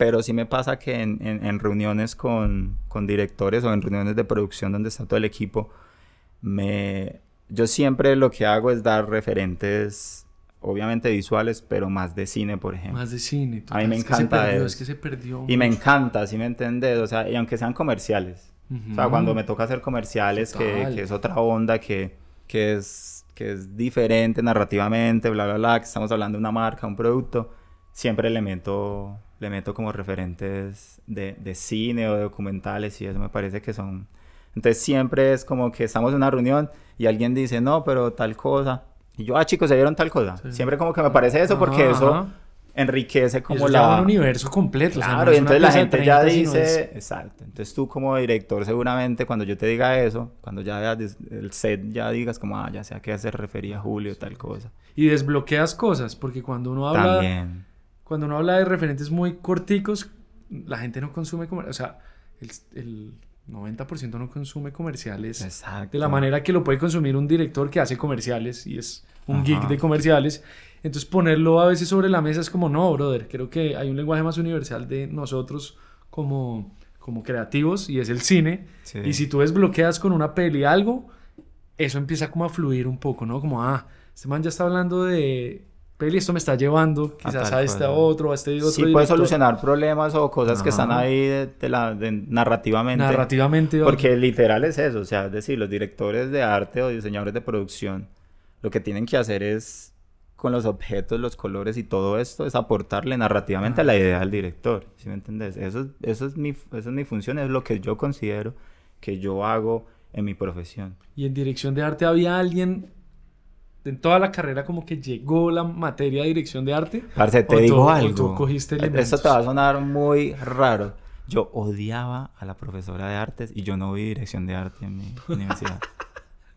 pero sí me pasa que en, en- en reuniones con, con directores o en reuniones de producción donde está todo el equipo, me, yo siempre lo que hago es dar referentes, obviamente visuales, pero más de cine, por ejemplo. Más de cine. A mí me es que encanta perdió, eso. es que se perdió. Y me mucho. encanta, ¿sí me entiendes? O sea, y aunque sean comerciales. O sea, cuando me toca hacer comerciales, que, que es otra onda, que, que, es, que es diferente narrativamente, bla, bla, bla, que estamos hablando de una marca, un producto, siempre le meto, le meto como referentes de, de cine o de documentales y eso me parece que son... Entonces siempre es como que estamos en una reunión y alguien dice, no, pero tal cosa. Y yo, ah, chicos, ¿se vieron tal cosa? Sí. Siempre como que me parece eso porque Ajá, eso ajá. enriquece como eso ya la... un universo completo. o sea, Claro, no y entonces la gente ya 30, sino dice, es- exacto. Entonces tú como director seguramente cuando yo te diga eso, cuando ya el set ya digas como, ah, ya sé a qué se refería Julio, tal cosa. Y desbloqueas cosas, porque cuando uno habla, También. Cuando uno habla de referentes muy corticos, la gente no consume comer- O sea, el, el 90% no consume comerciales Exacto. de la manera que lo puede consumir un director que hace comerciales y es un Ajá. geek de comerciales. Entonces ponerlo a veces sobre la mesa es como, no, brother, creo que hay un lenguaje más universal de nosotros como, como creativos y es el cine. Sí. Y si tú desbloqueas con una peli algo, eso empieza como a fluir un poco, ¿no? Como, ah, este man ya está hablando de peli, esto me está llevando quizás a, tal este cosa. otro, a este otro Sí, puede director. solucionar problemas o cosas que están Ajá. ahí de, de la, de- narrativamente. Narrativamente. Porque literal es eso, o sea, es decir, los directores de arte o diseñadores de producción lo que tienen que hacer es, con los objetos, los colores y todo esto, es aportarle narrativamente a la idea del director, ¿sí me entendés? Eso, es- eso, es mi, eso es mi función, es lo que yo considero que yo hago en mi profesión. Y en dirección de arte había alguien en toda la carrera como que llegó la materia de dirección de arte. Parce, te ¿O tú- digo o algo. tú cogiste elementos? te va a sonar muy raro. Yo odiaba a la profesora de artes y yo no vi dirección de arte en mi (laughs) universidad.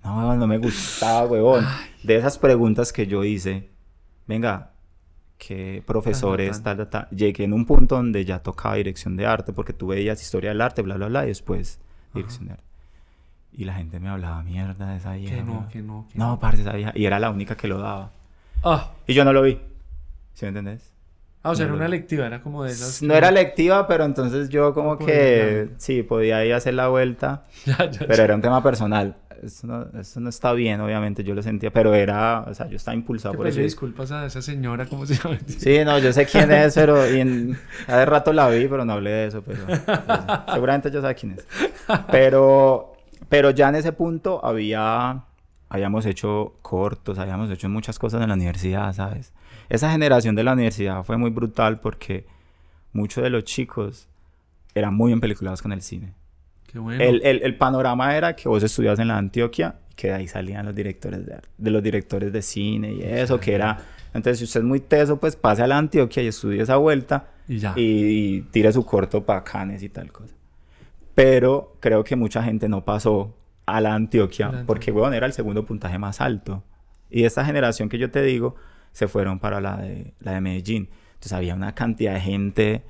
No, huevón, no me gustaba, huevón. De esas preguntas que yo hice, venga, ¿qué profesores, tal, tal, tal? Llegué en un punto donde ya tocaba dirección de arte porque tú veías historia del arte, bla, bla, bla, y después dirección de arte. Y la gente me hablaba mierda de esa vieja. Que no, que no, que No, parce, esa vieja. Y era la única que lo daba. Ah, Y yo no lo vi. ¿Sí me entendés? ah, o sea, No era una lectiva, era como de esas. No era lectiva, pero entonces yo como No podía, que claro. sí, podía ir a hacer la vuelta, (laughs) Ya, ya, pero ya. era un tema personal. Eso no, eso no está bien, obviamente, yo lo sentía, pero era, o sea, yo estaba impulsado Que por eso. disculpas a esa señora, ¿cómo se llama? Sí, no, yo sé quién es, pero y en- hace rato la vi, pero no hablé de eso, pero pues, (laughs) seguramente yo sé quién es. Pero, pero ya en ese punto había, habíamos hecho cortos, habíamos hecho muchas cosas en la universidad, ¿sabes? Esa generación de la universidad fue muy brutal porque muchos de los chicos eran muy empeliculados con el cine. Qué bueno. El, el, el panorama era que vos estudias en la Antioquia y que de ahí salían los directores de, de los directores de cine y eso, que era... Entonces, si usted es muy teso, pues pase a la Antioquia y estudie esa vuelta Y ya. y, y tire su corto para Cannes y tal cosa. Pero creo que mucha gente no pasó a la Antioquia A la porque, weón, era el segundo puntaje más alto. Y esta generación que yo te digo se fueron para la de, la de Medellín. Entonces había una cantidad de gente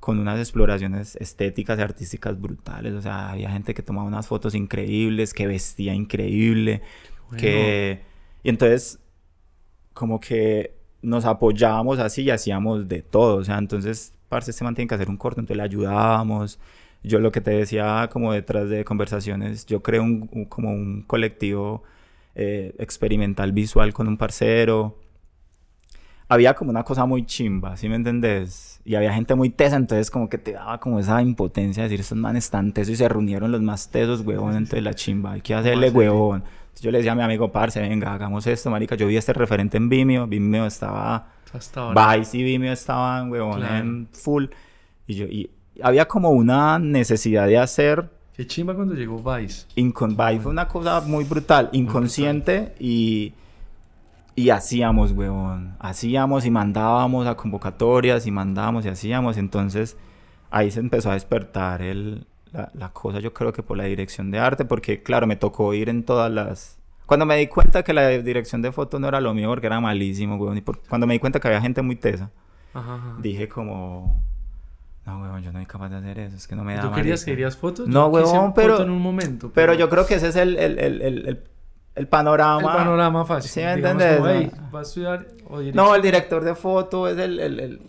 con unas exploraciones estéticas y artísticas brutales. O sea, había gente que tomaba unas fotos increíbles, que vestía increíble, Bueno. que... Y entonces, como que nos apoyábamos así y hacíamos de todo. O sea, entonces, parce, este man tiene que hacer un corto, entonces le ayudábamos. Yo lo que te decía como detrás de conversaciones, yo creo un, un- como un colectivo eh, experimental visual con un parcero. Había como una cosa muy chimba, ¿sí me entendés? Y había gente muy tesa, entonces como que te daba como esa impotencia de decir, estos manes están tesos y se reunieron los más tesos, huevón, entonces la chimba, hay que hacerle, hacerle? huevón. Entonces yo le decía a mi amigo, parce, venga, hagamos esto, marica. Yo vi este referente en Vimeo, Vimeo estaba... Hasta ahora. Vice y Vimeo estaban, huevón, Claro. en full. Y yo, y había como una necesidad de hacer... Qué chimba cuando llegó Vice. Incon Vice fue una cosa muy brutal, inconsciente y... Y hacíamos, huevón. Hacíamos y mandábamos a convocatorias y mandábamos y hacíamos. Entonces ahí se empezó a despertar el, la, la cosa, yo creo que por la dirección de arte, porque claro, me tocó ir en todas las... Cuando me di cuenta que la dirección de foto no era lo mío porque era malísimo, huevón. Y por- cuando me di cuenta que había gente muy tesa, Ajá, ajá. dije como... No, huevón, yo no soy capaz de hacer eso. Es que no me da ¿Tú querías, marica". querías fotos? No, Yo huevón, foto pero- en un momento. Pero yo creo que ese es el, el, el, el, el- panorama. El panorama fácil. ¿Sí me entendés? No. "Ey, ¿va a estudiar o No, el director de foto es el... el, el-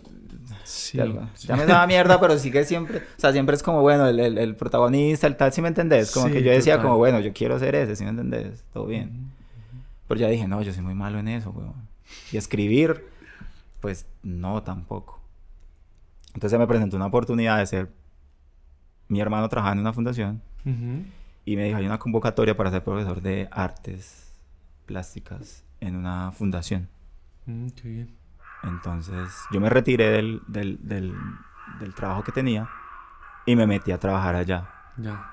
Sí. ya, ya me daba mierda, pero sí que siempre... O sea, siempre es como, bueno, el, el, el protagonista, el tal, ¿sí me entendés? Como Sí, que yo decía total. como, bueno, yo quiero ser ese, ¿sí me entendés? Todo bien. Pero ya dije, no, yo soy muy malo en eso, weón. Y escribir, pues no, tampoco. Entonces me presentó una oportunidad de ser... Mi hermano trabajaba en una fundación Ujú. y me dijo, hay una convocatoria para ser profesor de artes plásticas en una fundación. Mm, qué bien. Entonces yo me retiré del, del, del, del trabajo que tenía y me metí a trabajar allá. Ya.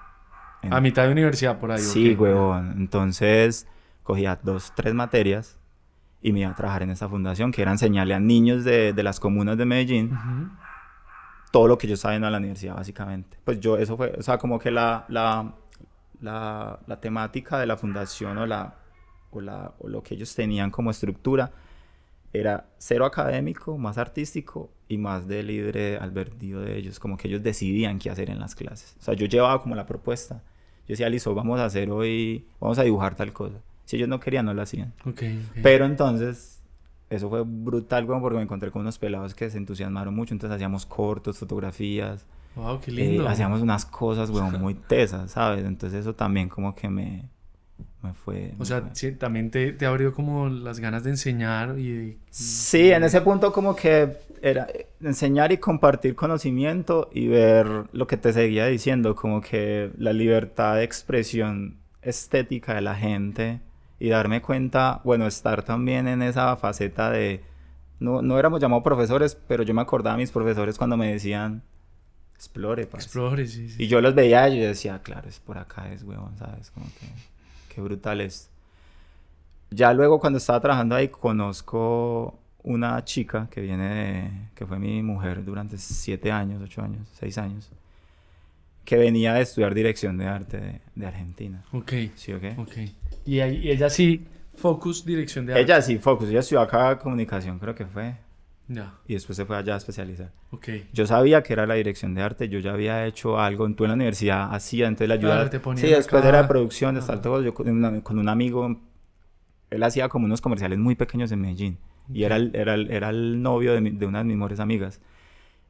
En- A mitad de universidad por ahí. Sí, ok. huevón. Entonces cogía dos, tres materias y me iba a trabajar en esta fundación que era enseñarle a niños de, de las comunas de Medellín Ujú. Todo lo que yo estaba en la universidad, básicamente. Pues yo, eso fue, o sea, como que la, la, la, la temática de la fundación o, la, o, la, o lo que ellos tenían como estructura era cero académico, más artístico y más de libre albedrío de ellos, como que ellos decidían qué hacer en las clases. O sea, yo llevaba como la propuesta. Yo decía, listo, vamos a hacer hoy, vamos a dibujar tal cosa. Si ellos no querían, no lo hacían. Ok, ok. Pero entonces, eso fue brutal, weón, porque me encontré con unos pelados que se entusiasmaron mucho. Entonces hacíamos cortos, fotografías. Wow, qué eh, lindo. hacíamos unas cosas, weón, (laughs) muy tesas, ¿sabes? Entonces eso también como que me, me fue... O me sea, fue. sí, también te, te abrió como las ganas de enseñar y de... Sí, en ese punto como que era enseñar y compartir conocimiento y ver lo que te seguía diciendo, como que la libertad de expresión estética de la gente y darme cuenta, bueno, estar también en esa faceta de... No, no éramos llamados profesores, pero yo me acordaba de mis profesores cuando me decían, explore, parce". Explore, sí, sí. Y yo los veía y yo decía, claro, es por acá, es huevón, ¿sabes? Como que, qué brutal es. Ya luego cuando estaba trabajando ahí conozco una chica que viene de, que fue mi mujer durante siete años, ocho años, seis años, que venía de estudiar dirección de arte de, de Argentina. Ok, ¿Sí o qué? ok. Y, ahí- y ella sí, focus, dirección de arte. Ella sí, Focus, ella estudió acá comunicación, creo que fue, Ya, y después se fue allá a especializar. ok. Yo sabía que era la dirección de arte, yo ya había hecho algo, tú en la universidad hacía, entonces la ayuda. Claro, te sí, después acá. era de producción, de tal todo, yo con, una- con un amigo, él hacía como unos comerciales muy pequeños en Medellín, y era el, era el, era el novio de, mi- de una de mis mejores amigas.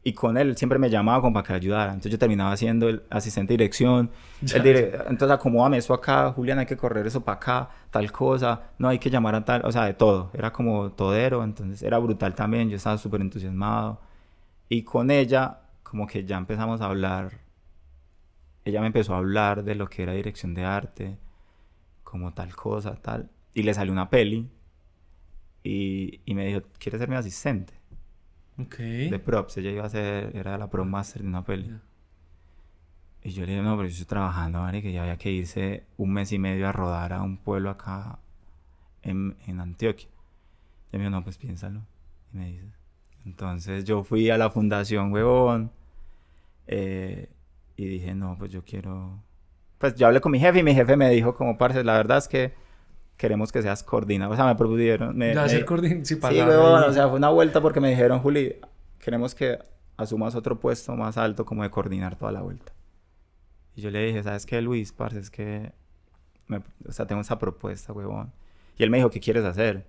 Y con él siempre me llamaba como para que ayudara. Entonces yo terminaba siendo el asistente de dirección. El dire- Entonces acomódame eso acá, Julián, hay que correr eso para acá, tal cosa. No, hay que llamar a tal, o sea, de todo. Era como todero, entonces era brutal también. Yo estaba súper entusiasmado. Y con ella, como que ya empezamos a hablar. Ella me empezó a hablar de lo que era dirección de arte, como tal cosa, tal. Y le salió una peli. Y, y me dijo, ¿quieres ser mi asistente? Ok. De props. Ella iba a ser, era la pro master de una peli. Ya. Y yo le dije, no, pero yo estoy trabajando, ¿vale? Que ya había que irse un mes y medio a rodar a un pueblo acá en, en Antioquia. Y me dijo, no, pues piénsalo. Y me dice. Entonces yo fui a la fundación, huevón. eh, y dije, no, pues yo quiero... Pues yo hablé con mi jefe y mi jefe me dijo como, parce, la verdad es que queremos que seas coordinador. O sea, me propusieron... Me, Ya, me- hacer coordin- sí, Sí, ahí. o sea, fue una vuelta porque me dijeron, Juli, queremos que asumas otro puesto más alto como de coordinar toda la vuelta. Y yo le dije, ¿sabes qué, Luis? Parce, es que, me- o sea, tengo esa propuesta, huevón. Y él me dijo, ¿qué quieres hacer?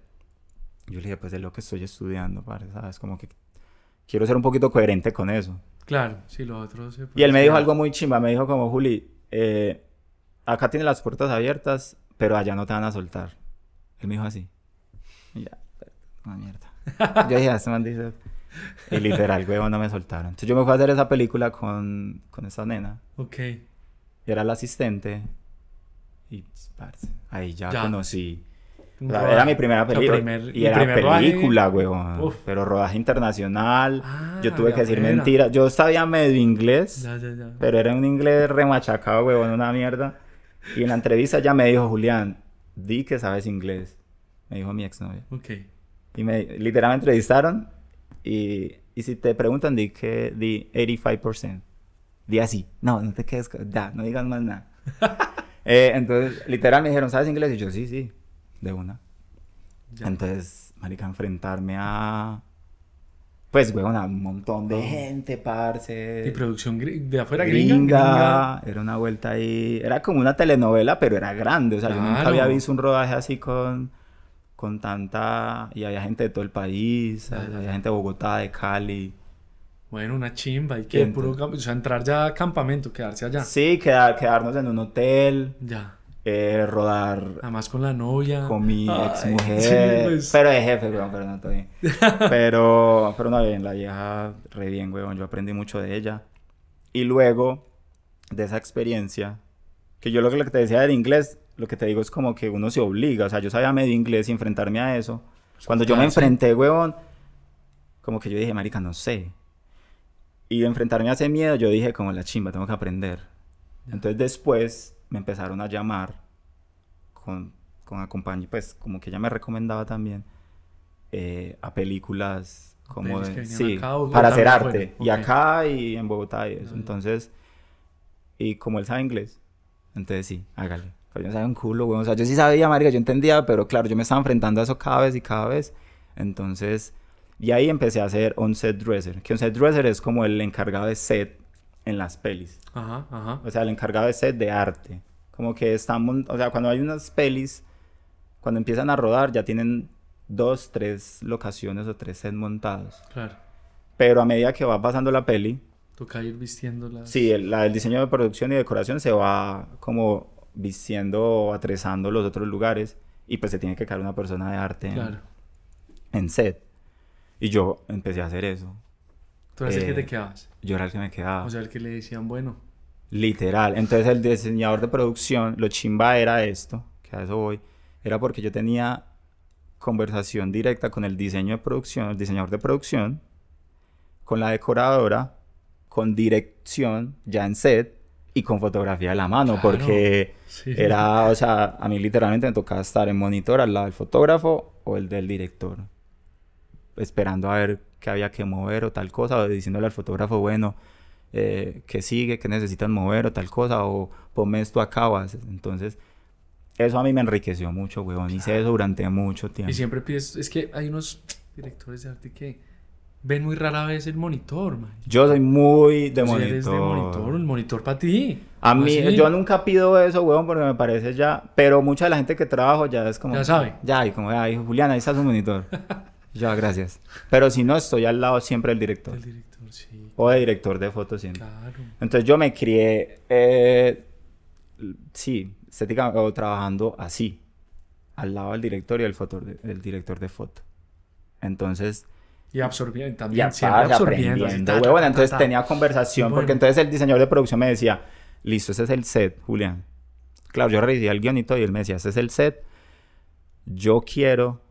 Yo le dije, pues es lo que estoy estudiando, parce, ¿sabes? Como que quiero ser un poquito coherente con eso. Claro, sí, lo otro se Y él me dijo puede algo muy chimba, me dijo como, Juli, eh, acá tienes las puertas abiertas, pero allá no te van a soltar. Él me dijo así. Y ya, una mierda. (laughs) Yo dije, "Ah, este man dice... Y literal, huevo, no me soltaron. Entonces yo me fui a hacer esa película con, con esa nena. Ok. Y era la asistente. Y, parce, ahí ya, Ya. conocí... O sea, era mi primera película. primer- y era película, huevón. Pero rodaje internacional. Ah, yo tuve que decir mentiras. Yo sabía medio inglés. Ya, ya, ya. Pero era un inglés remachacado, huevón, una mierda. Y en la entrevista ya me dijo, Julián, di que sabes inglés. Me dijo mi exnovia. Ok. Y me literalmente entrevistaron. Y, y si te preguntan, di que di 85%. Di así. No, no te quedes, con- ya, no digas más nada. (laughs) Eh, entonces, literal me dijeron, ¿sabes inglés? Y yo, sí, sí, de una. Ya. Entonces, marica, enfrentarme a... Pues, a un montón de gente, parce Y producción de afuera gringa. gringa, era una vuelta ahí, era como una telenovela, pero era grande, o sea, yo nunca había visto un rodaje así con, con tanta, y había gente de todo el país, ya, había gente de Bogotá, de Cali, Bueno, una chimba. Y que puro O sea, entrar ya a campamento, quedarse allá. sí, quedar, quedarnos en un hotel, Ya. Eh, rodar Además con la novia. con mi Ay, ex sí, mujer, pues. pero de jefe, weón, pero no, todo bien. (laughs) pero, pero no, bien, la vieja, re bien, weón, yo aprendí mucho de ella. Y luego de esa experiencia, que yo lo que lo que te decía del inglés, lo que te digo es como que uno se obliga, o sea, yo sabía medio inglés y enfrentarme a eso. Cuando yo me sí. enfrenté, weón, como que yo dije, marica, no sé. Y de enfrentarme a ese miedo, yo dije, como la chimba, tengo que aprender. Entonces después me empezaron a llamar con, con acompañe, pues como que ella me recomendaba también eh, a películas como de, que sí, acá para hacer arte. Y acá y en Bogotá y eso. Entonces, y como él sabe inglés, entonces sí, hágale. Pero yo no sabía un culo, güey. O sea, yo sí sabía, marica, yo entendía, pero claro, yo me estaba enfrentando a eso cada vez y cada vez. Entonces, y ahí empecé a hacer on-set dresser. Que on-set dresser es como el encargado de set en las pelis. Ajá, ajá. O sea, el encargado de set de arte. Como que estamos, o sea, cuando hay unas pelis, cuando empiezan a rodar, ya tienen dos, tres locaciones o tres sets montados. Claro. Pero a medida que va pasando la peli, Toca ir vistiendo las... sí, el, la- el diseño de producción y decoración se va como vistiendo o atrezando los otros lugares y pues se tiene que quedar una persona de arte en, Claro. en set. Y yo empecé a hacer eso. Tú eras el que Eh, te quedabas. Yo era el que me quedaba. O sea, el que le decían, bueno, Literal. Entonces el diseñador de producción, lo chimba era esto, que a eso voy, era porque yo tenía conversación directa con el diseño de producción, el diseñador de producción, con la decoradora, con dirección ya en set y con fotografía de la mano, Claro. porque sí. era, o sea, a mí literalmente me tocaba estar en monitor al lado del fotógrafo o el del director, esperando a ver qué había que mover o tal cosa, o diciéndole al fotógrafo, bueno, eh, qué sigue, qué necesitan mover o tal cosa, o ponme esto acá o haces. Entonces, eso a mí me enriqueció mucho, weón. Hice eso durante mucho tiempo. Y siempre pides, es que hay unos directores de arte que ven muy rara vez el monitor, man. Yo soy muy de monitor. eres de monitor, el monitor para ti. A mí, Así. yo nunca pido eso, weón, porque me parece ya... Pero mucha de la gente que trabajo ya es como... Ya sabe. Ya, y como, ay, Julián, ahí está su monitor. (laughs) ya, gracias. Pero si no, estoy al lado siempre del director. El director, sí. O de director de fotos siempre. Claro. Entonces yo me crié, eh, sí, estética o trabajando así, al lado del director y del, foto, del director de foto. Entonces, Y absorbiendo, también siempre estaba absorbiendo. así, aprendiendo, ta, ta, huevón. ta, Entonces tenía conversación, Bueno. porque entonces el diseñador de producción me decía, listo, ese es el set, Julián. Claro, yo revisé el guion y todo, y él me decía, ese es el set, yo quiero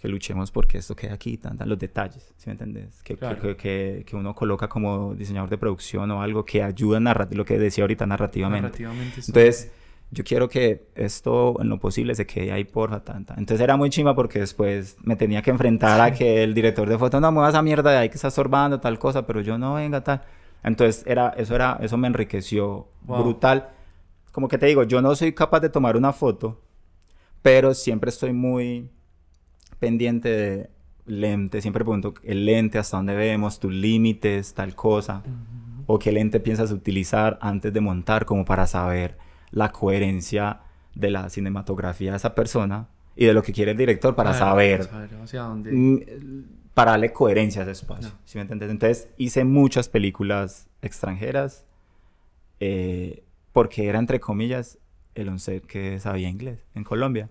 que luchemos porque esto quede aquí, tan, tan, los detalles, ¿sí me entiendes? Que, Claro. que, que- que uno coloca como diseñador de producción o algo que ayuda a narrar, lo que decía ahorita narrativamente. Narrativamente Entonces, yo quiero que esto en lo posible se quede ahí, porfa, tanta. Entonces era muy chimba porque después me tenía que enfrentar a que el director de foto, no, mueva esa mierda de ahí que está estorbando, tal cosa, pero yo no, venga, tal. Entonces, era, eso era, eso me enriqueció Wow. brutal. Como que te digo, yo no soy capaz de tomar una foto, pero siempre estoy muy pendiente de lente, siempre pregunto el lente, hasta dónde vemos, tus límites, tal cosa o qué lente piensas utilizar antes de montar como para saber la coherencia de la cinematografía de esa persona y de lo que quiere el director para Claro, saber, saber hacia dónde. mm, para darle coherencia a ese espacio, No. ¿sí me entiendes? Entonces hice muchas películas extranjeras eh, porque era entre comillas el once que sabía inglés en Colombia,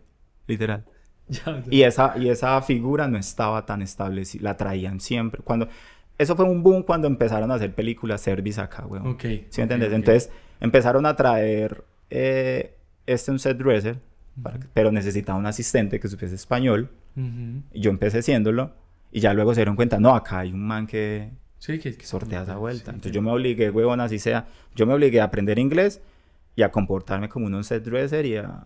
literal. (laughs) Ya, ya. Y esa, y esa figura no estaba tan establecida, la traían siempre. Cuando, eso fue un boom cuando empezaron a hacer películas service acá, weón. Ok. ¿Sí me entiendes? ok, ok. Entonces empezaron a traer eh, este un set dresser, para que- pero necesitaba un asistente que supiese español. Ujú. Y yo empecé siéndolo y ya luego se dieron cuenta, no, acá hay un man que, Sí, que, que sortea esa vuelta. sí, Entonces yo me obligué, huevón, así sea, yo me obligué a aprender inglés y a comportarme como un set dresser y, a-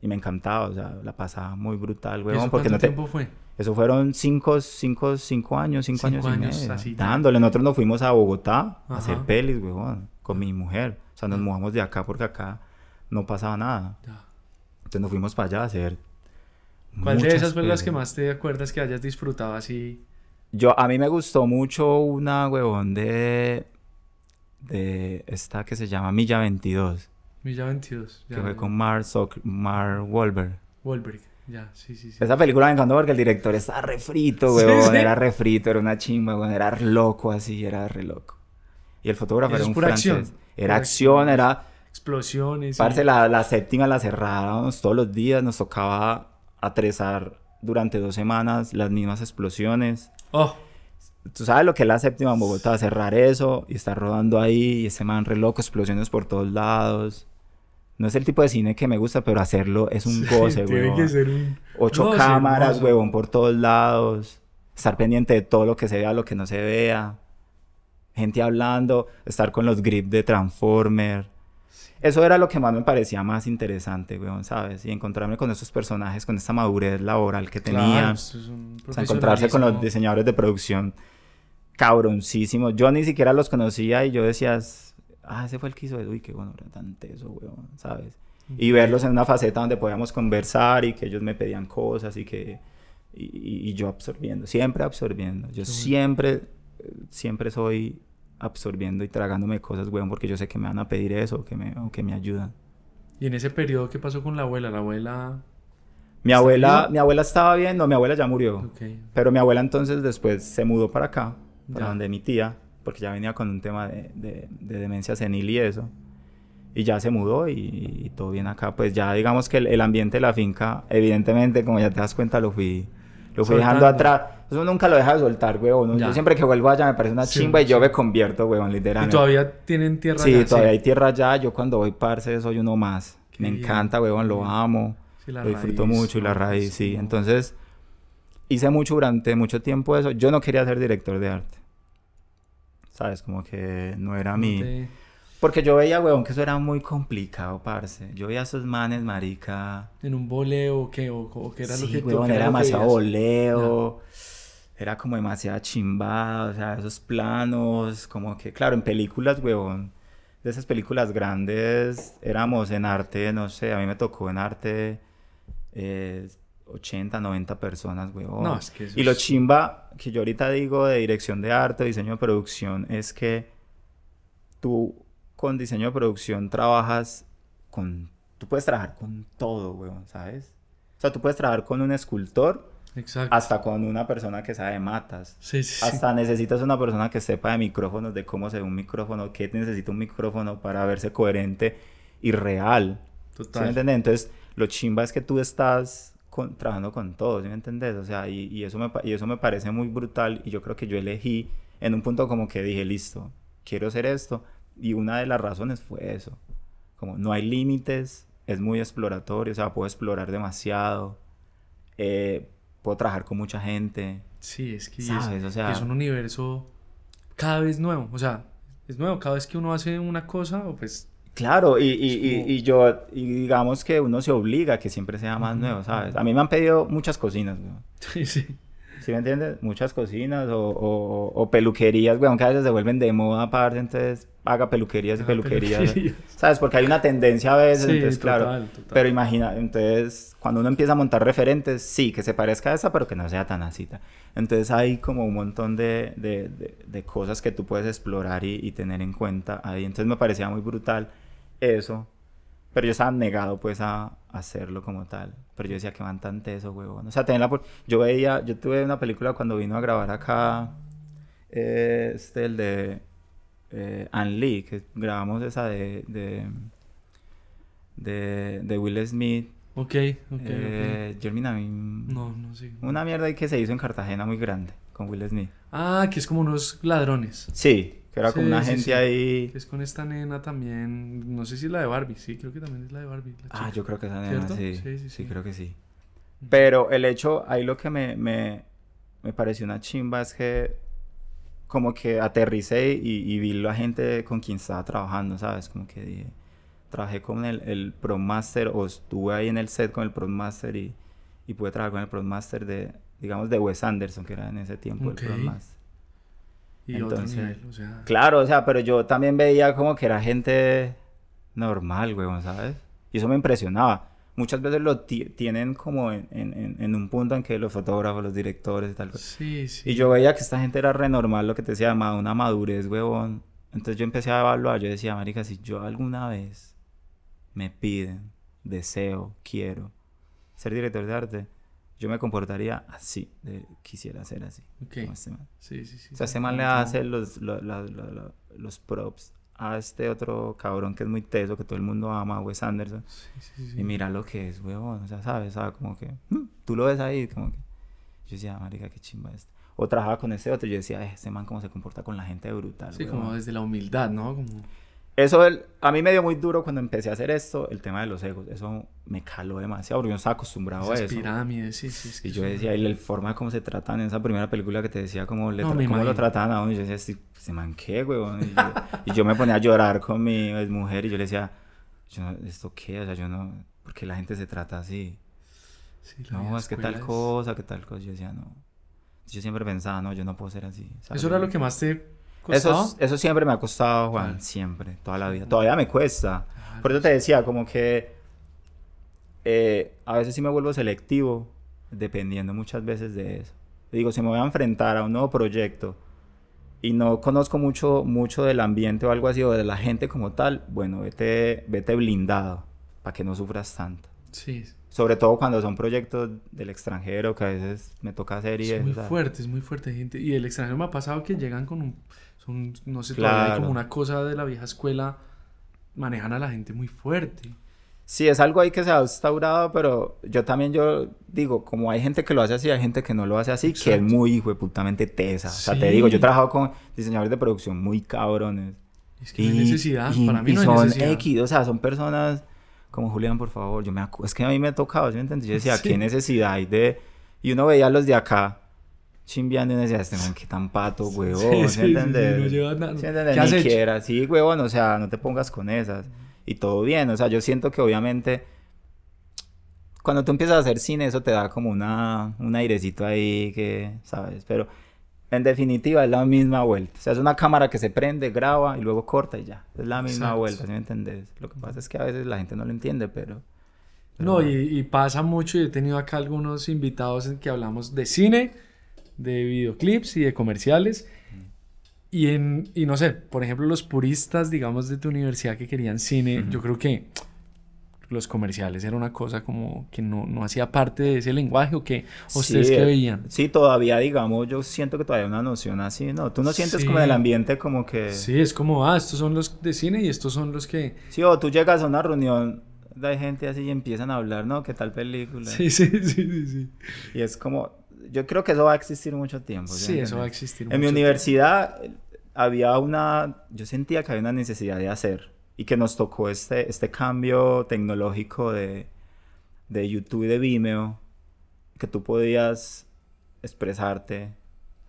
y, me encantaba, o sea, la pasaba muy brutal, ¿Y huevón, eso porque cuánto no te... tiempo fue? Eso fueron cinco, cinco, cinco años, cinco, Cinco años, años, y medio. así dándole. Nosotros nos fuimos a Bogotá a hacer pelis, huevón, con mi mujer. O sea, nos mudamos de acá porque acá no pasaba nada. Ya. Entonces nos fuimos para allá a hacer. ¿Cuál de esas fue las que más te acuerdas que hayas disfrutado así? Yo, a mí me gustó mucho una, huevón, de. de esta que se llama Milla 22, Milla 22. que ya, fue ya. con Mark, Zuck- Mark Wahlberg. Wahlberg. Ya, sí, sí, sí. Esa película me encantó porque el director estaba refrito, Sí, huevón. sí. Era refrito, era una chimba, huevón. Era loco así, era re loco. Y el fotógrafo Eso era un francés. acción. Era acción, era... Explosiones. y- Parce, la, la séptima la cerrábamos todos los días. Nos tocaba atrezar durante dos semanas las mismas explosiones. Oh, Tú sabes lo que es la séptima en Bogotá, cerrar eso y estar rodando ahí y ese man re loco, explosiones por todos lados. No es el tipo de cine que me gusta, pero hacerlo es un (laughs) goce, tiene huevón. que ser un... Ocho sí, cámaras, hermoso. huevón, por todos lados. Estar pendiente de todo lo que se vea, lo que no se vea. Gente hablando, estar con los grips de Transformer. Eso era lo que más me parecía más interesante, weón, ¿sabes? Y encontrarme con esos personajes, con esta madurez laboral que Claro, tenían. esto es un O sea, encontrarse con los diseñadores de producción cabroncísimos. Yo ni siquiera los conocía y yo decía, ah, ese fue el que hizo eso. Uy, qué bueno, era tan teso, weón, ¿sabes? Y verlos en una faceta donde podíamos conversar y que ellos me pedían cosas y que... Y, y- yo absorbiendo, siempre absorbiendo. Yo bueno. siempre, siempre soy absorbiendo y tragándome cosas, weón, porque yo sé que me van a pedir eso que me, o que me ayudan. Y en ese periodo, ¿qué pasó con la abuela? La abuela... Mi ¿Está abuela, mi abuela estaba bien, no, mi abuela ya murió. Ok. Pero mi abuela entonces después se mudó para acá, para Ya. donde mi tía, porque ya venía con un tema de, de- de demencia senil y eso. y ya se mudó y, y todo bien acá. Pues ya digamos que el, el ambiente de la finca, evidentemente, como ya te das cuenta, lo fui, lo fui dejando atrás. Eso nunca lo deja de soltar, huevón. ¿no? Yo siempre que vuelvo allá me parece una Sí, chimba y yo sí. me convierto, huevón, Y literalmente. todavía tienen tierra Sí, allá, todavía hay tierra allá. Yo cuando voy, parce, soy uno más. Qué me bien, encanta, huevón, lo amo. Sí, la lo disfruto raíz, mucho y la raíz, sí. Entonces, hice mucho durante mucho tiempo eso. Yo no quería ser director de arte. ¿Sabes? Como que no era te- Porque yo veía, huevón, que eso era muy complicado, parce. Yo veía a esos manes, marica... En un boleo o qué, o, o qué era sí, lo que tú- huevón, qué era que demasiado voleo. Era como demasiada chimbada, o sea, esos planos, como que, claro, en películas, huevón, de esas películas grandes, éramos en arte, no sé, a mí me tocó en arte eh, 80, 90 personas, huevón. No, es que eso y lo es- chimba que yo ahorita digo de dirección de arte, diseño de producción, es que tú con diseño de producción trabajas con... Tú puedes trabajar con todo, weón, ¿sabes? O sea, tú puedes trabajar con un escultor Exacto. hasta con una persona que sabe de matas. Sí, sí, sí. Hasta necesitas una persona que sepa de micrófonos, de cómo se ve un micrófono, qué necesita un micrófono para verse coherente y real. ¿Sí me Total. entiendes? Entonces, lo chimba es que tú estás con- trabajando con todo, ¿sí me entiendes? O sea, y, y eso me, y eso me parece muy brutal y yo creo que yo elegí en un punto como que dije, listo, quiero hacer esto. Y una de las razones fue eso. Como no hay límites, es muy exploratorio, o sea, puedo explorar demasiado, eh, puedo trabajar con mucha gente. Sí, es que es- ¿Sabes? O sea- es un universo cada vez nuevo. O sea, es nuevo. Cada vez que uno hace una cosa, o pues. Claro, y, y, y- yo, digamos que uno se obliga a que siempre sea más nuevo, ¿sabes? A mí me han pedido muchas cocinas. Sí, sí. ¿Sí me entiendes? Muchas cocinas o, o, o peluquerías, weón, que a veces se vuelven de moda aparte, entonces haga peluquerías y Haga peluquerías. peluquerías. ¿Sabes? Porque hay una tendencia a veces, Sí, entonces, claro. total. Pero imagina, entonces, cuando uno empieza a montar referentes, sí, que se parezca a esa, pero que no sea tan así. Entonces hay como un montón de, de, de- de cosas que tú puedes explorar y, y tener en cuenta ahí. Entonces me parecía muy brutal eso. Pero yo estaba negado, pues, a hacerlo como tal. Pero yo decía que van tan teso, huevón. O sea, tener la... por- Yo veía... Yo tuve una película cuando vino a grabar acá... eh, este, el de... Eh, Ann Lee, que grabamos esa de... De, de, de Will Smith. Ok, ok, eh, Jeremy Navin- ok. No, no sé. Una mierda ahí que se hizo en Cartagena muy grande. Con Will Smith. Ah, que es como unos ladrones. Sí. Que era como una sí, gente sí. ahí... Es con esta nena también. No sé si es la de Barbie. Sí, creo que también es la de Barbie. la Ah, yo creo que esa nena, sí. Sí, creo que sí. Pero el hecho, ahí lo que me, me, me pareció una chimba es que como que aterricé y, y vi la gente con quien estaba trabajando, ¿sabes? Como que dije, trabajé con el, el Pro Master o estuve ahí en el set con el Pro Master y, y pude trabajar con el Pro Master de, digamos, de Wes Anderson, que era en ese tiempo el Pro Master. Y entonces- otro nivel, o sea. Claro, o sea, pero yo también veía como que era gente normal, weón, ¿sabes? Y eso me impresionaba. Muchas veces lo ti- tienen como en, en- en- un punto en que los fotógrafos, los directores y tal. cosa. Sí, sí. Y yo veía que esta gente era re normal, lo que te decía, una madurez, weón. Entonces yo empecé a evaluar, yo decía, marica, si yo alguna vez me piden, deseo, quiero ser director de arte, yo me comportaría así, de- quisiera ser así. Ok. como este man. Sí, sí, sí. O sea, este man le hace los, lo- la- la- la- los props a este otro cabrón que es muy teso, que todo el mundo ama, Wes Anderson. Sí, sí. Y mira lo que es, huevón. O sea, ¿sabes? ¿sabes? Como que... mm, Tú lo ves ahí, como que... Yo decía, marica, qué chimba este. O trabajaba con ese otro yo decía, "Eh, este man cómo se comporta con la gente brutal, Sí, huevón". como desde la humildad, ¿no? Como... Eso el- a mí me dio muy duro cuando empecé a hacer esto, el tema de los egos. Eso me caló demasiado porque yo no estaba acostumbrado Esas a eso. pirámides, sí, sí. es que Y yo decía, y la forma como se tratan en esa primera película que te decía, cómo, le No, tra- cómo lo trataban a uno. Y yo decía, "Sí, se manqué, huevón. Y yo, y yo me ponía a llorar con mi mujer y yo le decía, yo, ¿esto qué? O sea, yo no, porque la gente se trata así. Sí, No, es que tal cosa, que tal cosa. Yo decía, no. Yo siempre pensaba, no, yo no puedo ser así. ¿sabes? ¿Eso era lo que más te Eso, eso siempre me ha costado, Juan, Claro. siempre, toda la vida. Todavía me cuesta. Claro, Por eso te decía, como que eh, a veces sí me vuelvo selectivo, dependiendo muchas veces de eso. Digo, si me voy a enfrentar a un nuevo proyecto y no conozco mucho, mucho del ambiente o algo así, o de la gente como tal, bueno, vete, vete blindado para que no sufras tanto. Sí, Sobre todo cuando son proyectos del extranjero que a veces me toca hacer y es muy sea, fuerte, es muy fuerte gente. Y el extranjero me ha pasado que llegan con un, son, no sé, todavía hay Claro. como una cosa de la vieja escuela manejan a la gente muy fuerte. Sí, es algo ahí que se ha instaurado, pero yo también yo digo, como hay gente que lo hace así, hay gente que no lo hace así, que es muy hijo de putamente tesa. O sea, te digo, yo he trabajado con diseñadores de producción muy cabrones. Es que no hay necesidad, para mí y no hay son necesidad. X, o sea, son personas como Julián, por favor, yo me acu- es que a mí me ha tocado, ¿sí me entiendes? Yo (laughs) decía, Sí. ¿qué necesidad hay de...? Y uno veía a los de acá chimbeando y uno decía, este man, qué tan pato, huevón, Sí, ¿sí, entiendes? no lleva nada. ¿Sí Ni hecho? quiera, sí, huevón, o sea, no te pongas con esas. Y todo bien, o sea, yo siento que obviamente cuando tú empiezas a hacer cine, eso te da como una, un airecito ahí que, ¿sabes? Pero en definitiva es la misma vuelta. O sea, es una cámara que se prende, graba y luego corta y ya. Es la misma Exacto. vuelta, ¿sí me entendés? Lo que pasa es que a veces la gente no lo entiende, pero... pero No, y, y pasa mucho, y he tenido acá algunos invitados en que hablamos de cine, de videoclips y de comerciales. Y, en, y no sé, por ejemplo, los puristas, digamos, de tu universidad que querían cine, Ujú. yo creo que los comerciales era una cosa como que no, no hacía parte de ese lenguaje o que ustedes Sí, que eh, veían. Sí, todavía, digamos, yo siento que todavía hay una noción así, ¿no? Tú no sientes como en el Sí. ambiente como que... Sí, es como, ah, estos son los de cine y estos son los que... Sí, o tú llegas a una reunión de gente así y empiezan a hablar, ¿no? ¿Qué tal película? Sí, sí, sí, sí. Sí, Y es como, yo creo que eso va a existir mucho tiempo. ¿sí Sí, eso va a existir. En mi mucho universidad eh, había una, yo sentía que había una necesidad de hacer y que nos tocó este, este cambio tecnológico de, de YouTube y de Vimeo, que tú podías expresarte.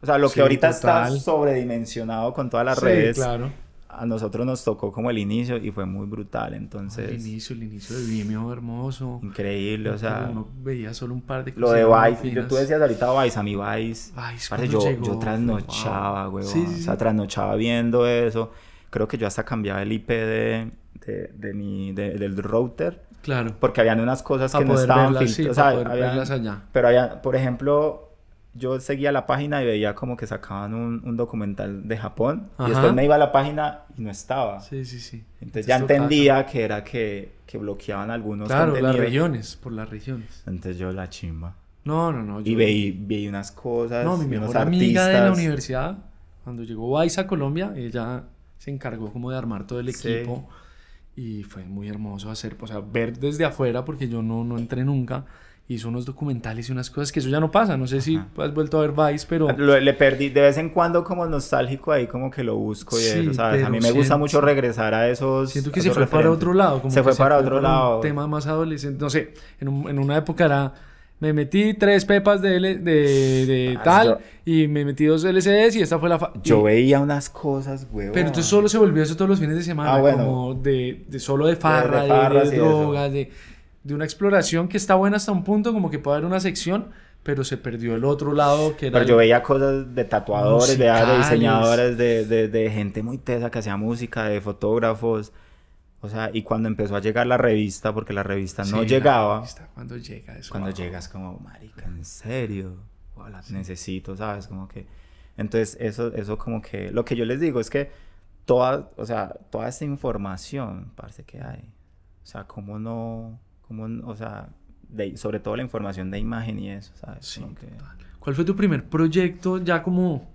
O sea, lo Sí, que ahorita total. está sobredimensionado con todas las Sí, redes, claro. a nosotros nos tocó como el inicio y fue muy brutal. Entonces, el inicio, el inicio de Vimeo, hermoso. increíble, o sea, uno veía solo un par de lo de cosas Vice, yo, tú decías ahorita Vice, a mí Vice, Vice, parce, yo, llegó, yo trasnochaba, wow. huevón, Sí, sí, o sea, trasnochaba viendo eso, creo que yo hasta cambiaba el IP de, de, de mi, de- del router, Claro. porque habían unas cosas que no estaban verlas, sí, verlas allá. pero había, por ejemplo, yo seguía la página y veía como que sacaban un, un documental de Japón, Ajá. y después me iba a la página y no estaba, Sí, sí, sí. entonces ya entendía que era que, que bloqueaban algunos Claro, las contenidos. regiones, por las regiones. Entonces yo la chimba. No, no, no. Y veí, veí unas cosas, No, mi y unos mejor amiga de la universidad, cuando llegó Vice a Colombia, ella se encargó como de armar todo el Sí. equipo y fue muy hermoso hacer, o sea, ver desde afuera, porque yo no, no entré nunca, hizo unos documentales y unas cosas que eso ya no pasa, no sé si Ajá. has vuelto a ver Vice, pero... (laughs) Lo- le perdí de vez en cuando como nostálgico ahí como que lo busco y Sí, eso, ¿sabes? A mí me gusta siento- mucho regresar a esos Siento que se fue para referentes. otro lado. Como Se que fue para otro un lado. tema más adolescente. No sé, en, un- en una época era. Me metí tres pepas de, L- de, de Ah, tal yo- y me metí dos LCDs y esta fue la. fa- Yo y- veía unas cosas, huevón. Pero entonces solo se volvió eso todos los fines de semana. Ah, bueno. Como de, de solo de farra, de, farras de drogas, de, de una exploración que está buena hasta un punto, como que puede haber una sección, pero se perdió el otro lado que era. Pero el- yo veía cosas de tatuadores, de diseñadores, de, de gente muy tesa que hacía música, de fotógrafos. O sea, y cuando empezó a llegar la revista, porque la revista no Sí, llegaba, revista, Cuando llega eso. cuando wow. llegas como, marica, ¿en serio? Wow, la necesito, ¿sabes? Como que... Entonces, eso, eso como que... Lo que yo les digo es que toda, o sea, toda esta información, parece que hay. O sea, cómo no... Cómo, o sea, de- sobre todo la información de imagen y eso, ¿sabes? Sí, que-. ¿Cuál fue tu primer proyecto ya como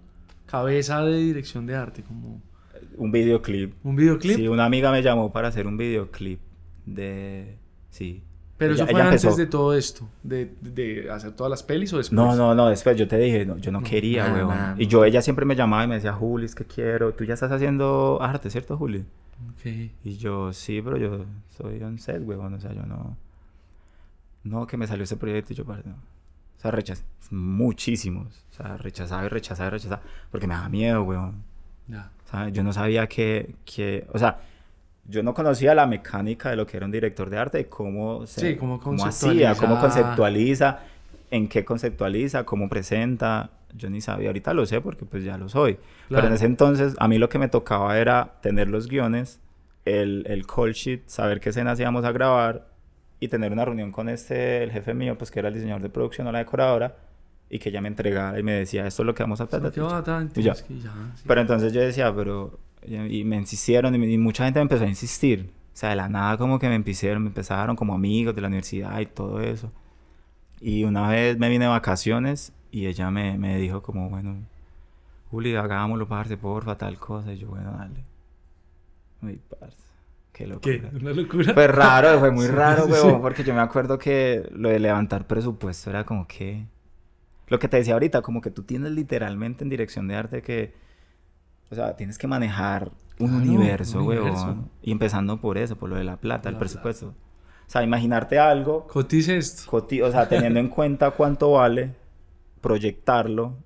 cabeza de dirección de arte? Como un videoclip. un videoclip. Sí, una amiga me llamó para hacer un videoclip de... Sí. Pero Ella- eso fue antes empezó- de todo esto, de, de hacer todas las pelis o después. No, no, no, después yo te dije, no, yo no No, quería, nada, weón. nada, y yo, ella siempre me llamaba y me decía, Juli, es que quiero, tú ya estás haciendo arte, ¿cierto, Juli? Ok. Y yo, sí, pero yo soy on set, weón, o sea, yo no... No, que me salió ese proyecto y yo, no. O sea, rechazé muchísimos. O sea, rechazaba y rechazaba y rechazaba. Porque me daba miedo, weón. Ya. ¿Sabes? Yo no sabía que, que... O sea, yo no conocía la mecánica de lo que era un director de arte, cómo, se, Sí, cómo hacía, cómo conceptualiza. en qué conceptualiza, cómo presenta. Yo ni sabía, ahorita lo sé porque pues ya lo soy. Pero en Claro. ese entonces a mí lo que me tocaba era tener los guiones, el, el call sheet, saber qué escenas íbamos a grabar y tener una reunión con este, el jefe mío, pues que era el diseñador de producción o la decoradora, y que ella me entregara y me decía, esto es lo que vamos a tratar. sí. Pero entonces yo decía, pero... Y, me insistieron y, me- y mucha gente me empezó a insistir. O sea, de la nada como que me empezaron, me empezaron como amigos de la universidad y todo eso. Y una vez me vine de vacaciones y ella me, me dijo como, bueno, Juli, hagámoslo, parce, porfa, tal cosa. Y yo, bueno, dale. Uy, parce. Qué locura. ¿Qué? ¿Una locura? Fue raro, fue muy raro, sí, sí. porque yo me acuerdo que lo de levantar presupuesto era como que... Lo que te decía ahorita, como que tú tienes literalmente en dirección de arte que... O sea, tienes que manejar un Claro, universo, un weón. Y empezando por eso, por lo de la plata, el La presupuesto. O sea, imaginarte algo, Cotice esto. coti- o sea, teniendo en cuenta cuánto vale, proyectarlo,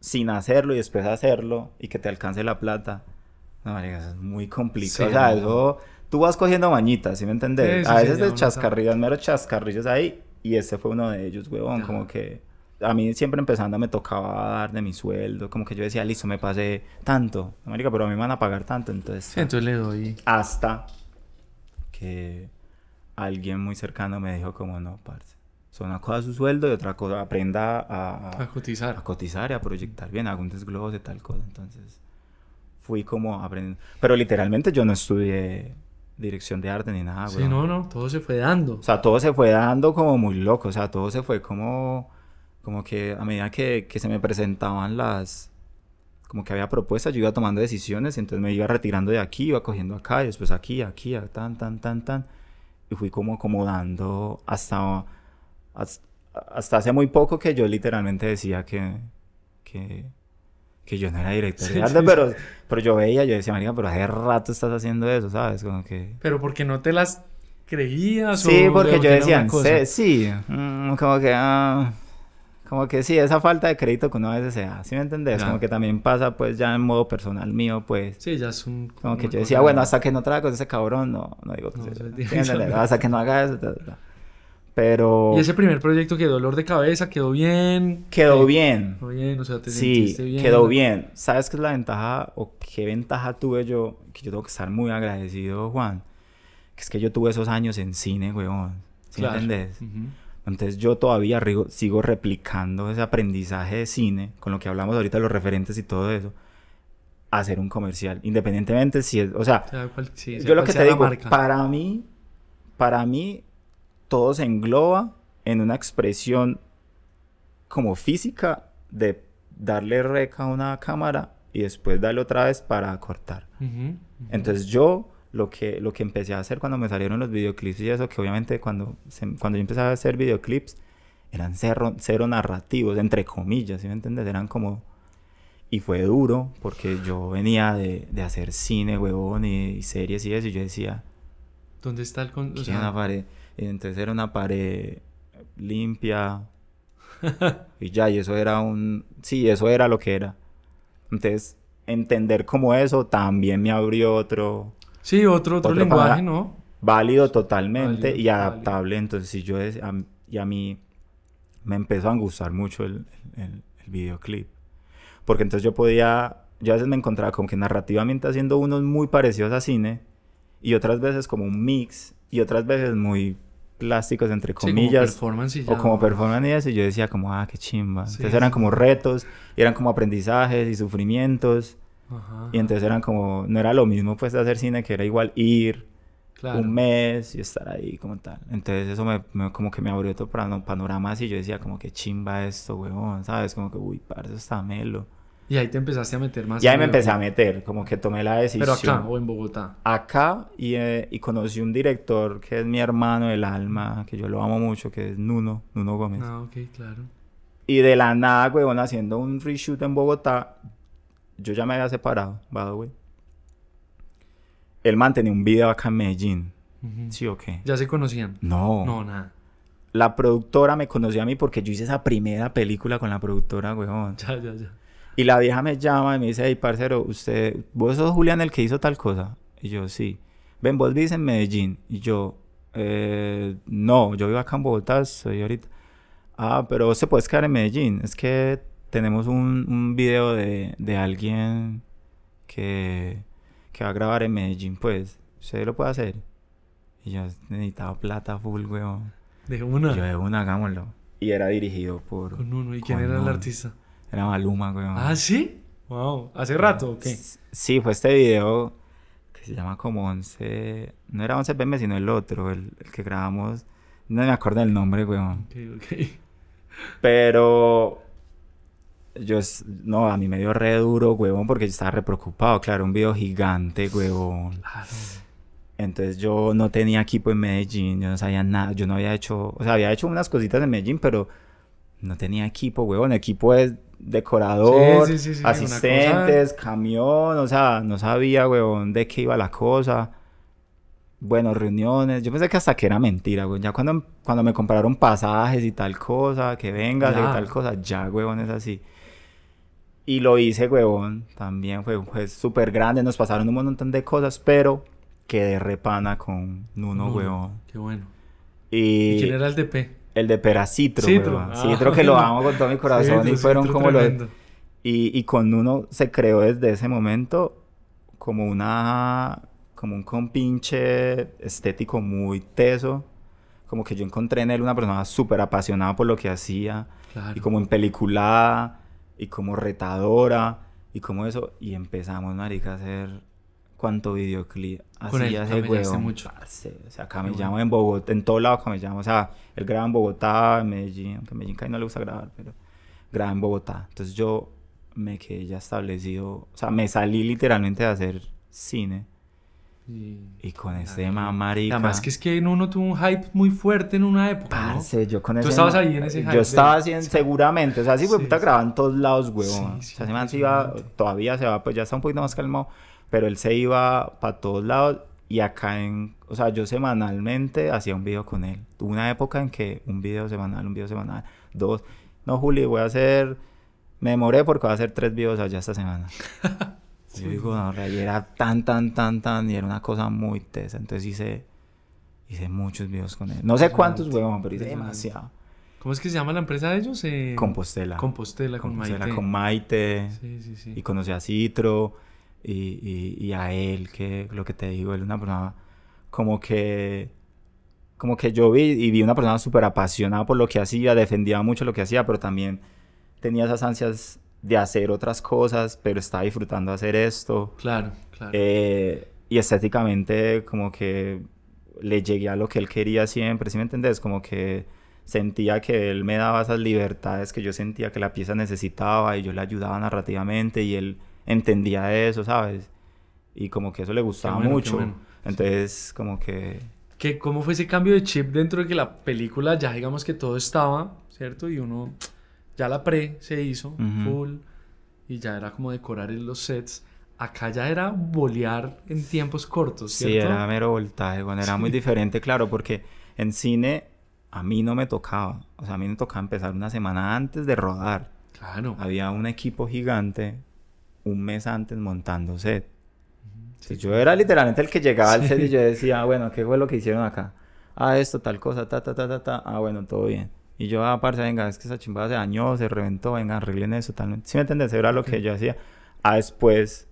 sin hacerlo y después hacerlo, y que te alcance la plata. No, marica, eso es muy complicado. Sí, o sea, no. eso... Tú vas cogiendo mañitas, ¿sí me entendés? Sí, a veces de chascarrillos, meros chascarrillos ahí, y ese fue uno de ellos, huevón, como que... A mí siempre empezando me tocaba dar de mi sueldo, como que yo decía, listo, me pasé tanto, marica, pero a mí me van a pagar tanto, entonces... Sí, entonces le doy. Hasta que alguien muy cercano me dijo como, no, parce, son una cosa su sueldo y otra cosa, aprenda a, a- A cotizar. a cotizar y a proyectar bien, hago un desglose de tal cosa, entonces fui como aprendiendo. Pero literalmente yo no estudié dirección de arte ni nada, Sí, weón. no, no, todo se fue dando. O sea, todo se fue dando como muy loco, o sea, todo se fue como, como que a medida que, que se me presentaban las, como que había propuestas, yo iba tomando decisiones, entonces me iba retirando de aquí, iba cogiendo acá, y después aquí, aquí, tan, tan, tan, tan, y fui como acomodando hasta, hasta, hasta hace muy poco que yo literalmente decía que, que, que yo no era director Sí, de arte, sí, pero, pero yo veía, yo decía, marica, pero hace rato estás haciendo eso, ¿sabes? Como que... Pero porque no te las creías Sí, o porque yo decía, sí, mm, como que, ah, como que sí, esa falta de crédito que uno a veces se da, ¿sí me entendés? Claro. Como que también pasa, pues, ya en modo personal mío, pues, Sí, ya es un. como que yo decía, bueno, hasta que no traga con ese cabrón, no, no digo que No, sí, eso es ¿sí me difícil. entendés? Hasta que no haga eso, ta, ta, ta. Pero Y ese primer proyecto quedó dolor de cabeza, quedó bien. quedó Eh, bien. Quedó bien, o sea, te Sí, sentiste bien. quedó bien. ¿Sabes qué es la ventaja o qué ventaja tuve yo? Que yo tengo que estar muy agradecido, Juan. Que es que yo tuve esos años en cine, weón. ¿Sí Claro. me entendés? Ujú. Entonces yo todavía rigo- sigo replicando ese aprendizaje de cine, con lo que hablamos ahorita de los referentes y todo eso, a hacer un comercial. Independientemente si es, o sea, O sea, cual- sí, sea yo lo que te digo, marca. para mí, para mí, todo se engloba en una expresión como física de darle rec a una cámara y después darle otra vez para cortar. Entonces yo lo que, lo que empecé a hacer cuando me salieron los videoclips y eso, que obviamente cuando, se- cuando yo empecé a hacer videoclips, eran cero, cero narrativos, entre comillas, ¿sí me entiendes? Eran como... Y fue duro porque yo venía de, de hacer cine, huevón, y, y series y eso, y yo decía, ¿Dónde está el. con- o "Quiero sea, una pared. Y entonces era una pared limpia. (laughs) y ya, y eso era un... Sí, eso era lo que era. Entonces, entender como eso también me abrió otro... Sí, otro, otro, Otro lenguaje, ¿no? válido totalmente Válido, y adaptable. Entonces, si yo es- a, y a mí me empezó a gustar mucho el, el- el videoclip. Porque entonces yo podía, yo a veces me encontraba como que narrativamente haciendo unos muy parecidos a cine y otras veces como un mix y otras veces muy plásticos entre Sí, como comillas performance y o ya. como performance y eso y yo decía como ah qué chimba Sí, entonces eran sí. como retos y eran como aprendizajes y sufrimientos Ajá, y entonces eran como no era lo mismo pues hacer cine que era igual ir claro. un mes y estar ahí como tal. Entonces eso me, me- como que me abrió otro pano- panorama y yo decía como que chimba esto, weón, ¿sabes? Como que, uy, parce, eso está melo. Y ahí te empezaste a meter más. Y ahí me empecé a meter, como que tomé la decisión. Pero acá o en Bogotá. Acá y, eh, y conocí un director que es mi hermano del alma, que yo lo amo mucho, que es Nuno, Nuno Gómez. Ah, ok, claro. Y de la nada, weón, haciendo un reshoot en Bogotá, yo ya me había separado, by the way. Él mantenía un video acá en Medellín. ¿Sí o qué? ¿Ya se conocían? No. No, nada. La productora me conoció a mí porque yo hice esa primera película con la productora, weón. Ya, ya, ya. Y la vieja me llama y me dice, hey, parcero, usted, vos sos Julián el que hizo tal cosa. Y yo, sí. Ven, vos vivís en Medellín. Y yo, eh, no, yo vivo acá en Bogotá, estoy ahorita. Ah, pero vos te puedes quedar en Medellín. Es que tenemos un, un video de, de alguien que, que va a grabar en Medellín, pues. ¿Usted lo puede hacer? Y yo necesitaba plata full, weón. De una. Yo de una, hagámoslo. Y era dirigido por... Con uno. ¿Y quién era el artista? Era Maluma, weón. Ah, ¿sí? Wow. ¿Hace rato o qué? Sí, fue este video que se llama como 11... No era 11 pm, sino el otro, el, el que grabamos. No me acuerdo el nombre, weón. Ok, ok. Pero... Yo... s- No, a mí me dio re duro, weón, porque yo estaba re preocupado. Claro, un video gigante. Claro. Entonces yo no tenía equipo en Medellín, yo no sabía nada, yo no había hecho, o sea, había hecho unas cositas en Medellín, pero no tenía equipo, huevón. Equipo es decorador, Sí, sí, sí, sí, asistentes, camión, o sea, no sabía, huevón, de qué iba la cosa. Bueno, reuniones. Yo pensé que hasta que era mentira, güey. Ya cuando, cuando me compraron pasajes y tal cosa, que vengas y tal cosa, ya, huevón, es así. Y lo hice, huevón. También fue, fue súper grande. Nos pasaron un montón de cosas, pero quedé repana con Nuno, Nuno. huevón. Qué bueno. Y, ¿Y quién era el DP? el de Peracitro, Citro. Ah, Citro que lo (laughs) amo con todo mi corazón Citro, y fueron Citro como los... tremendo. Y, y con uno se creó desde ese momento como una... como un compinche estético muy teso. Como que yo encontré en él una persona súper apasionada por lo que hacía. Claro. Y como en peliculada. Y como retadora. Y como eso. Y empezamos, marica, a hacer... ¿Cuánto videoclip él ese camellaste huevón? mucho. Parce, o sea, camellamos en Bogotá, en todos lados camellamos. O sea, él graba en Bogotá, en Medellín, aunque en Medellín casi no le gusta grabar, pero graba en Bogotá. Entonces yo me quedé ya establecido, o sea, me salí literalmente de hacer cine. Y... Y con ese marica. Además que es que Nuno tuvo un hype muy fuerte en una época, ¿no? Parce, yo con Tú ese estabas man- ahí en ese hype Yo estaba haciendo, seguramente. O sea, sí, Sí, puta sí. grababa en todos lados, huevón. O sea, man se iba, todavía se va, pues ya está un poquito más calmado. Pero él se iba para todos lados. Y acá en, o sea, yo semanalmente hacía un video con él. Tuve una época en que un video semanal, un video semanal, dos. No, Juli, voy a hacer, me demoré porque voy a hacer tres videos allá esta semana. (laughs) Yo digo, no, y era tan, tan, tan, tan, y era una cosa muy tesa. Entonces hice, hice muchos videos con él. No sé cuántos, Impresionante, huevón, pero hice demasiado. ¿Cómo es que se llama la empresa de ellos? Eh, Compostela. Compostela, con Compostela Maite. con Maite. Sí, sí, sí. Y conocí a Citro y, y, y a él, que lo que te digo, él es una persona como que... Como que yo vi y vi una persona súper apasionada por lo que hacía, defendía mucho lo que hacía, pero también tenía esas ansias de hacer otras cosas, pero estaba disfrutando hacer esto. Claro, claro. Eh, y estéticamente como que le llegué a lo que él quería siempre, ¿sí me entendés? Como que sentía que él me daba esas libertades que yo sentía que la pieza necesitaba y yo le ayudaba narrativamente y él entendía eso, ¿sabes? Y como que eso le gustaba bueno, mucho. bueno. Entonces, como que... ¿Qué, ¿Cómo fue ese cambio de chip dentro de que la película ya digamos que todo estaba, ¿cierto? Y uno, ya la pre se hizo, full, y ya era como decorar en los sets. Acá ya era bolear en tiempos cortos, Sí, era mero voltaje, bueno, era muy diferente, claro, porque en cine a mí no me tocaba. O sea, a mí me tocaba empezar una semana antes de rodar. Claro. había un equipo gigante un mes antes montando set. Sí, yo era literalmente el que llegaba al set y yo decía, bueno, ¿qué fue lo que hicieron acá? Ah, esto, tal cosa, ta, ta, ta, ta, ta. Ah, bueno, todo bien. Y yo, ah, parce, venga, es que esa chimbada se dañó, se reventó, venga, arreglen eso, tal. ¿Sí me entiendes? Era lo que yo hacía. Ah, después,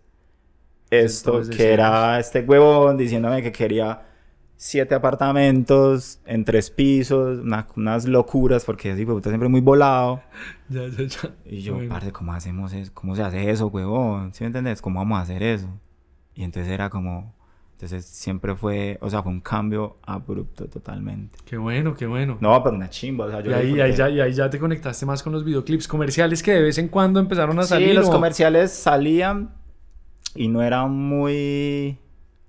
esto, que era este huevón diciéndome que quería siete apartamentos en tres pisos, una- unas locuras, porque así, puta, siempre muy volado. (laughs) Ya, ya, ya. Y yo, Bueno. parce, ¿cómo hacemos eso? ¿Cómo se hace eso, huevón? ¿Sí me entiendes? ¿Cómo vamos a hacer eso? Y entonces era como... Entonces siempre fue... O sea, fue un cambio abrupto totalmente. Qué bueno, qué bueno. No, pero una chimba. O sea, yo y, ahí, ahí ya, y ahí ya te conectaste más con los videoclips comerciales que de vez en cuando empezaron a salir. Sí, los o- comerciales salían y no eran muy...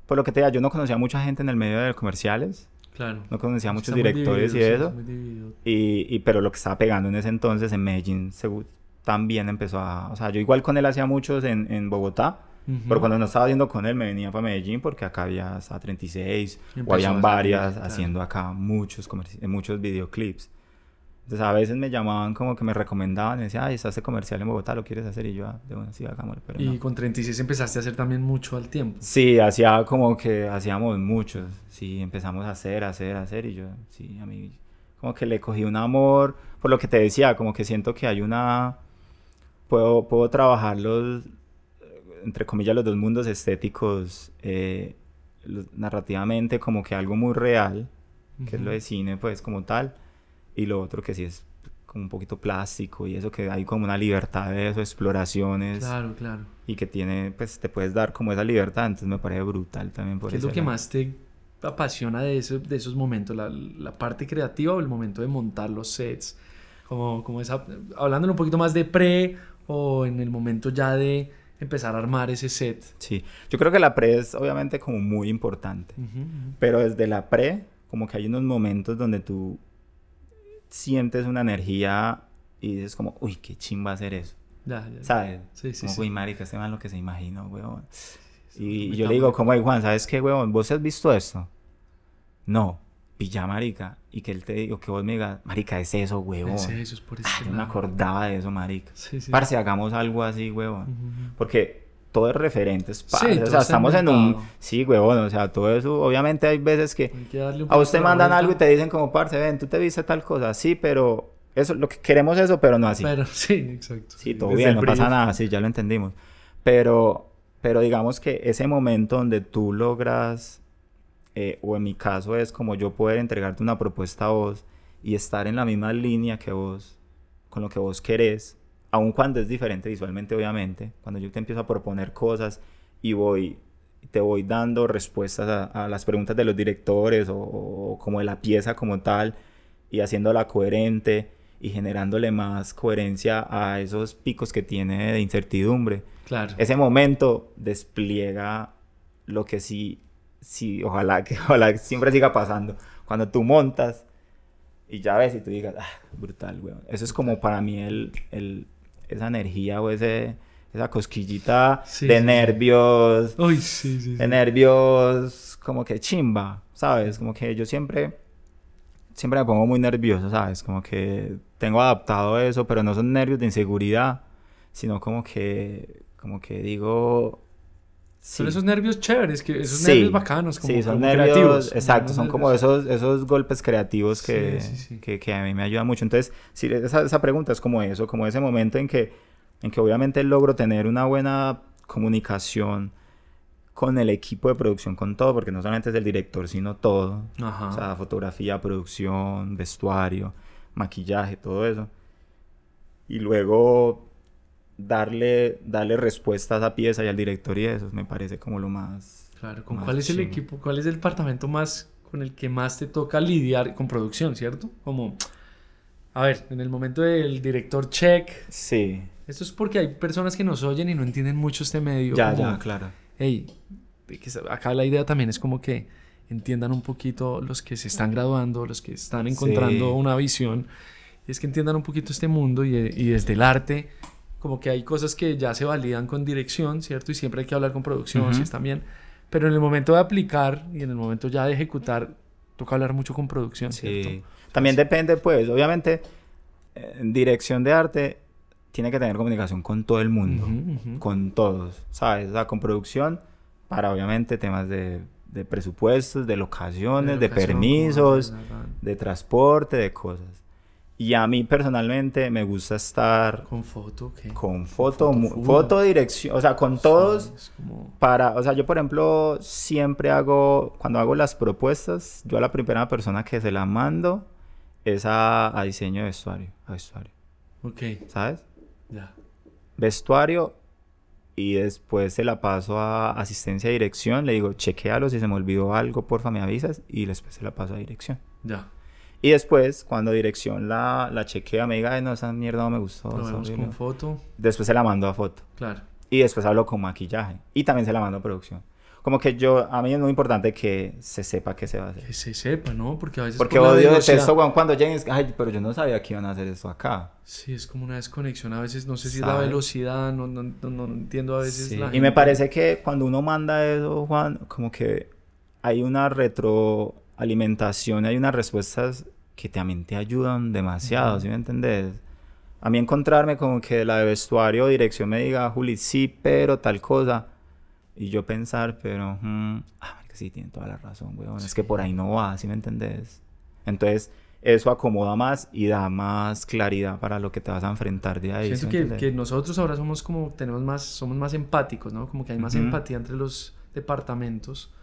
Por lo que te diga, yo no conocía a mucha gente en el medio de comerciales. Claro. No conocía a muchos directores y dividido, sí, eso. muy. Y, y- pero lo que estaba pegando en ese entonces en Medellín segu- también empezó a... O sea, yo igual con él hacía muchos en, en Bogotá. Ujú. Pero cuando no estaba haciendo con él, me venía para Medellín porque acá había hasta 36 Y o a habían salir, varias claro. haciendo acá muchos, muchos videoclips. Entonces a veces me llamaban como que me recomendaban y decían, ay, está este comercial en Bogotá, ¿lo quieres hacer? Y yo, ah, de bueno, sí, hagámoslo, pero Y no. con 36 empezaste a hacer también mucho al tiempo. Sí, hacía como que hacíamos muchos. Sí, empezamos a hacer, hacer, hacer y yo, sí, a mí como que le cogí un amor, por lo que te decía, como que siento que hay una... Puedo, puedo trabajar los, entre comillas, los dos mundos estéticos eh, narrativamente como que algo muy real, que es lo de cine, pues como tal, y lo otro que sí es como un poquito plástico y eso que hay como una libertad de eso, exploraciones Claro, claro. y que tiene, pues te puedes dar como esa libertad, entonces me parece brutal también por ¿Qué es lo que lado. más te apasiona de, eso- de esos momentos? ¿La, la parte creativa o el momento de montar los sets? Como, como esa, hablándole un poquito más de pre o en el momento ya de empezar a armar ese set. Sí, yo creo que la pre es obviamente como muy importante, pero desde la pre como que hay unos momentos donde tú sientes una energía y dices como, uy, qué chimba hacer eso. Ya, ya, ¿Sabes? Sí, sí, como, uy, marica, este man lo que se imaginó, weón. y, yo le digo, como, Juan, ¿sabes qué, weón? ¿Vos has visto esto? No. Pilla, marica. Y que él te diga, que vos me digas, marica, es eso, weón. Es eso, es por eso. Ah, yo me acordaba de eso, marica. Sí, sí. Parce, hagamos algo así, weón. Porque todo es referente, es sí, o sea, estamos en un... Sí, huevón, o sea, todo eso, obviamente hay veces que, a usted mandan algo y te dicen como, parce, ven, tú te viste tal cosa, sí, pero eso, lo que queremos eso, pero no así. Pero, (laughs) sí, exacto. Sí, todo bien, no pasa nada, sí, ya lo entendimos. Pero, pero digamos que ese momento donde tú logras, eh, o en mi caso es como yo poder entregarte una propuesta a vos y estar en la misma línea que vos, con lo que vos querés, aun cuando es diferente visualmente, obviamente, cuando yo te empiezo a proponer cosas y voy, te voy dando respuestas a, las preguntas de los directores o, como de la pieza como tal y haciéndola coherente y generándole más coherencia a esos picos que tiene de incertidumbre. Claro. Ese momento despliega lo que sí, sí, ojalá que (laughs) ojalá siempre siga pasando. Cuando tú montas y ya ves y tú digas, ah, brutal, weón. Eso es como para mí el, el, esa energía o ese, esa cosquillita de nervios. Uy, sí, sí, De nervios como que chimba, ¿sabes? Como que yo siempre, siempre me pongo muy nervioso, ¿sabes? Como que tengo adaptado eso, pero no son nervios de inseguridad, sino como que, como que digo... Son esos nervios chéveres, que esos nervios bacanos, como, sí, son nervios, creativos. Exacto, son como esos, esos golpes creativos que, que, que, a mí me ayudan mucho. Entonces, sí, esa, esa pregunta es como eso, como ese momento en que, en que obviamente logro tener una buena comunicación con el equipo de producción, con todo, porque no solamente es el director, sino todo. Ajá. O sea, fotografía, producción, vestuario, maquillaje, todo eso. Y luego darle, darle respuestas a esa pieza y al director y eso me parece como lo más... Claro, ¿con cuál es el equipo, cuál es el departamento más con el que más te toca lidiar con producción, ¿cierto? Como, a ver, en el momento del director check. Sí. Esto es porque hay personas que nos oyen y no entienden mucho este medio. Ya, ya, claro. Hey, acá la idea también es como que entiendan un poquito los que se están graduando, los que están encontrando una visión, es que entiendan un poquito este mundo y, y desde el arte como que hay cosas que ya se validan con dirección, ¿cierto? Y siempre hay que hablar con producción, si también. Pero en el momento de aplicar y en el momento ya de ejecutar, toca hablar mucho con producción, ¿cierto? Sí. También depende, pues, obviamente, en dirección de arte tiene que tener comunicación con todo el mundo, con todos, ¿sabes? O sea, con producción para, obviamente, temas de, de presupuestos, de locaciones, de, de permisos, de transporte, de cosas. Y a mí personalmente me gusta estar... ¿Con foto? ¿qué? Con foto, foto, dirección, o sea, con todos para, o sea, yo por ejemplo siempre hago, cuando hago las propuestas, yo a la primera persona que se la mando es a, a diseño de vestuario, a vestuario. Ok. ¿Sabes? Ya. Vestuario y después se la paso a asistencia de dirección, le digo, chequealo si se me olvidó algo, porfa, me avisas y después se la paso a dirección. Ya. Y después, cuando dirección la, la chequea, me diga, Ay, no, esa mierda no me gustó. Lo con foto. Después se la mando a foto. Claro. Y después hablo con maquillaje. Y también se la mando a producción. Como que yo, a mí es muy importante que se sepa qué se va a hacer. Que se sepa, ¿no? Porque a veces. Porque odio detesto cuando lleguen, ay, pero yo no sabía que iban a hacer esto acá. Sí, es como una desconexión. A veces no sé si es la velocidad, no, no, no, entiendo a veces. Sí. y me parece que cuando uno manda eso, Juan, como que hay una retroalimentación, hay unas respuestas que también te ayudan demasiado, ¿sí me entendés? A mí encontrarme como que la de vestuario o dirección me diga, Juli, sí, pero tal cosa. Y yo pensar, pero, mm, ah, que sí, tiene toda la razón, weón. Es que por ahí no va, ¿sí me entendés? Entonces, eso acomoda más y da más claridad para lo que te vas a enfrentar de ahí. Siento que, que, nosotros ahora somos como, tenemos más, somos más empáticos, ¿no? Como que hay más empatía entre los departamentos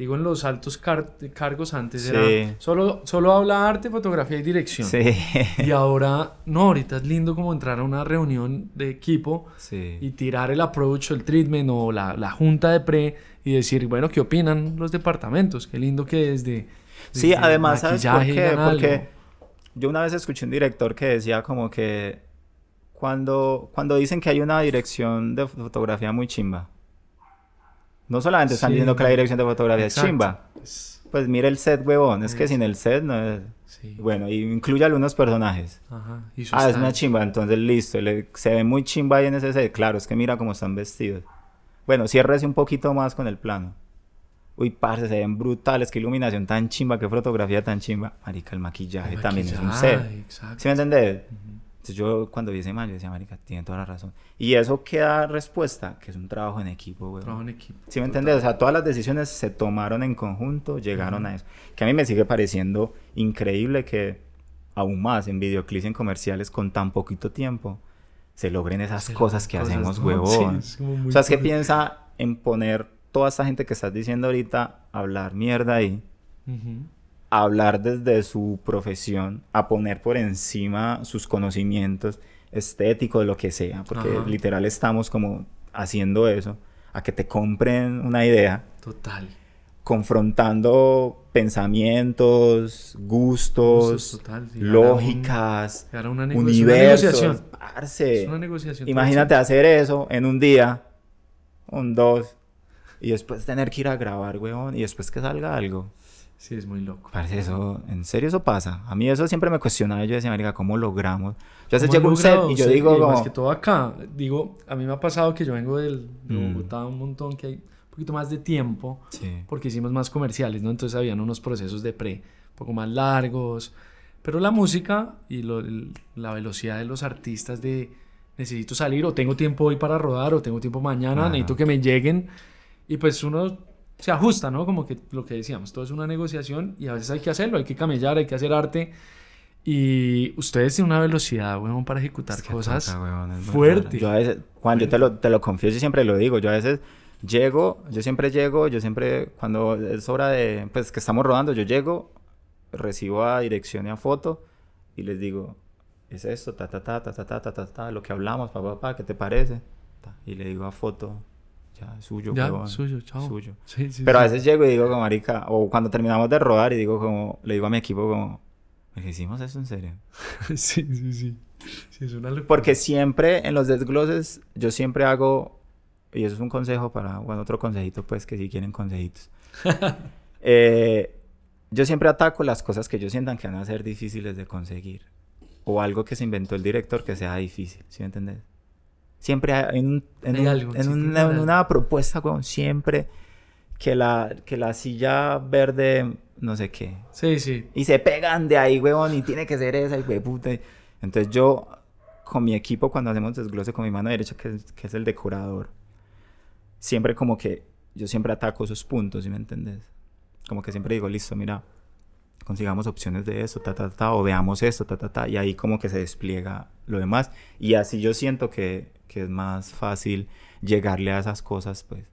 digo en los altos cargos antes era solo, solo habla arte, fotografía y dirección. Sí. Y ahora, no, ahorita es lindo como entrar a una reunión de equipo y tirar el approach, el treatment o la, la, junta de pre y decir, bueno, ¿qué opinan los departamentos? Qué lindo que desde... sí, además, ¿sabes por qué? Porque yo una vez escuché un director que decía como que cuando, cuando dicen que hay una dirección de fotografía muy chimba, no solamente están Sí. diciendo que la dirección de fotografía Exacto. es chimba. Es- Pues mire el set, huevón. Es que sin el set no es... sí. Bueno, y incluye algunos personajes. Ajá. Y Ah, es una chimba, entonces listo. le- se ve muy chimba ahí en ese set. Claro, es que mira cómo están vestidos. Bueno, ciérrese un poquito más con el plano. Uy, parce, se ven brutales. Qué iluminación tan chimba, qué fotografía tan chimba. Marica, el maquillaje, El también es un set. Exacto. ¿Sí me entendés? Entonces yo cuando vi ese man, yo decía, marica, tiene toda la razón. Y eso queda respuesta, que es un trabajo en equipo, güey. Trabajo en equipo. ¿Sí me entendés? O sea, todas las decisiones se tomaron en conjunto, llegaron a eso. Que a mí me sigue pareciendo increíble que aún más en videoclips, en comerciales, con tan poquito tiempo, se logren esas cosas que cosas, hacemos, huevón. Sí, o sea, es que cool. piensa en poner toda esta gente que estás diciendo ahorita, hablar mierda ahí, Ujú. A hablar desde su profesión, a poner por encima sus conocimientos estéticos, lo que sea, porque Ajá. literal estamos como haciendo eso, a que te compren una idea Total. confrontando pensamientos, gustos, total, sí, un- lógicas, llegar a una nego- es una universos. negociación. parce. Es una negociación. Imagínate hacer eso en un día, un dos, y después tener que ir a grabar, weón, y después que salga algo. Sí, es muy loco. Parece eso, en serio eso pasa. A mí eso siempre me cuestionaba. Yo decía, marica, ¿cómo logramos? Yo a veces ¿Cómo han llego a un set y yo usted? digo Y más como... que todo acá. Digo, a mí me ha pasado que yo vengo del, de Mm. Bogotá un montón, que hay un poquito más de tiempo, Sí. porque hicimos más comerciales, ¿no? Entonces habían unos procesos de pre un poco más largos. Pero la música y lo- el- la velocidad de los artistas de necesito salir o tengo tiempo hoy para rodar o tengo tiempo mañana, Ajá. necesito que me lleguen. Y pues uno se ajusta, ¿no? Como que lo que decíamos, todo es una negociación y a veces hay que hacerlo, hay que camellar, hay que hacer arte. Y ustedes tienen una velocidad, weón, para ejecutar Es que cosas toca, weón, es muy fuerte. raro. Yo a veces, Juan, yo te lo, te lo confieso y siempre lo digo. Yo a veces llego, yo siempre llego, yo siempre, cuando es hora de, pues que estamos rodando, yo llego, recibo a dirección y a foto y les digo, es esto, ta, ta, ta, ta, ta, ta, ta, ta, ta, lo que hablamos, pa, pa, pa, ¿qué te parece? Y le digo a foto, ya, es suyo, Ya, huevón, suyo, chao. suyo. (laughs) Sí, sí, Pero a sí. veces llego y digo como marica, o cuando terminamos de rodar y digo como, le digo a mi equipo como, "¿Me ¿hicimos eso en serio? (laughs) sí, sí, sí. Sí, es una. Porque siempre en los desgloses, yo siempre hago, y eso es un consejo para, bueno, otro consejito pues, que si quieren consejitos. (laughs) Eh, yo siempre ataco las cosas que yo sientan que van a ser difíciles de conseguir. O algo que se inventó el director que sea difícil, ¿sí me entendés? Siempre en, un- en un- algo, en una, en una propuesta, weón, siempre que la, que la silla verde, no sé qué, Sí, sí. y se pegan de ahí, huevón, y tiene que ser esa, y puta. Entonces yo, con mi equipo, cuando hacemos desglose con mi mano derecha, que que es el decorador, siempre como que, yo siempre ataco esos puntos, ¿sí me entendés? Como que siempre digo, listo, mira, consigamos opciones de esto, ta, ta, ta, o veamos esto, ta, ta, ta, y ahí como que se despliega lo demás. Y así yo siento que, que es más fácil llegarle a esas cosas, pues.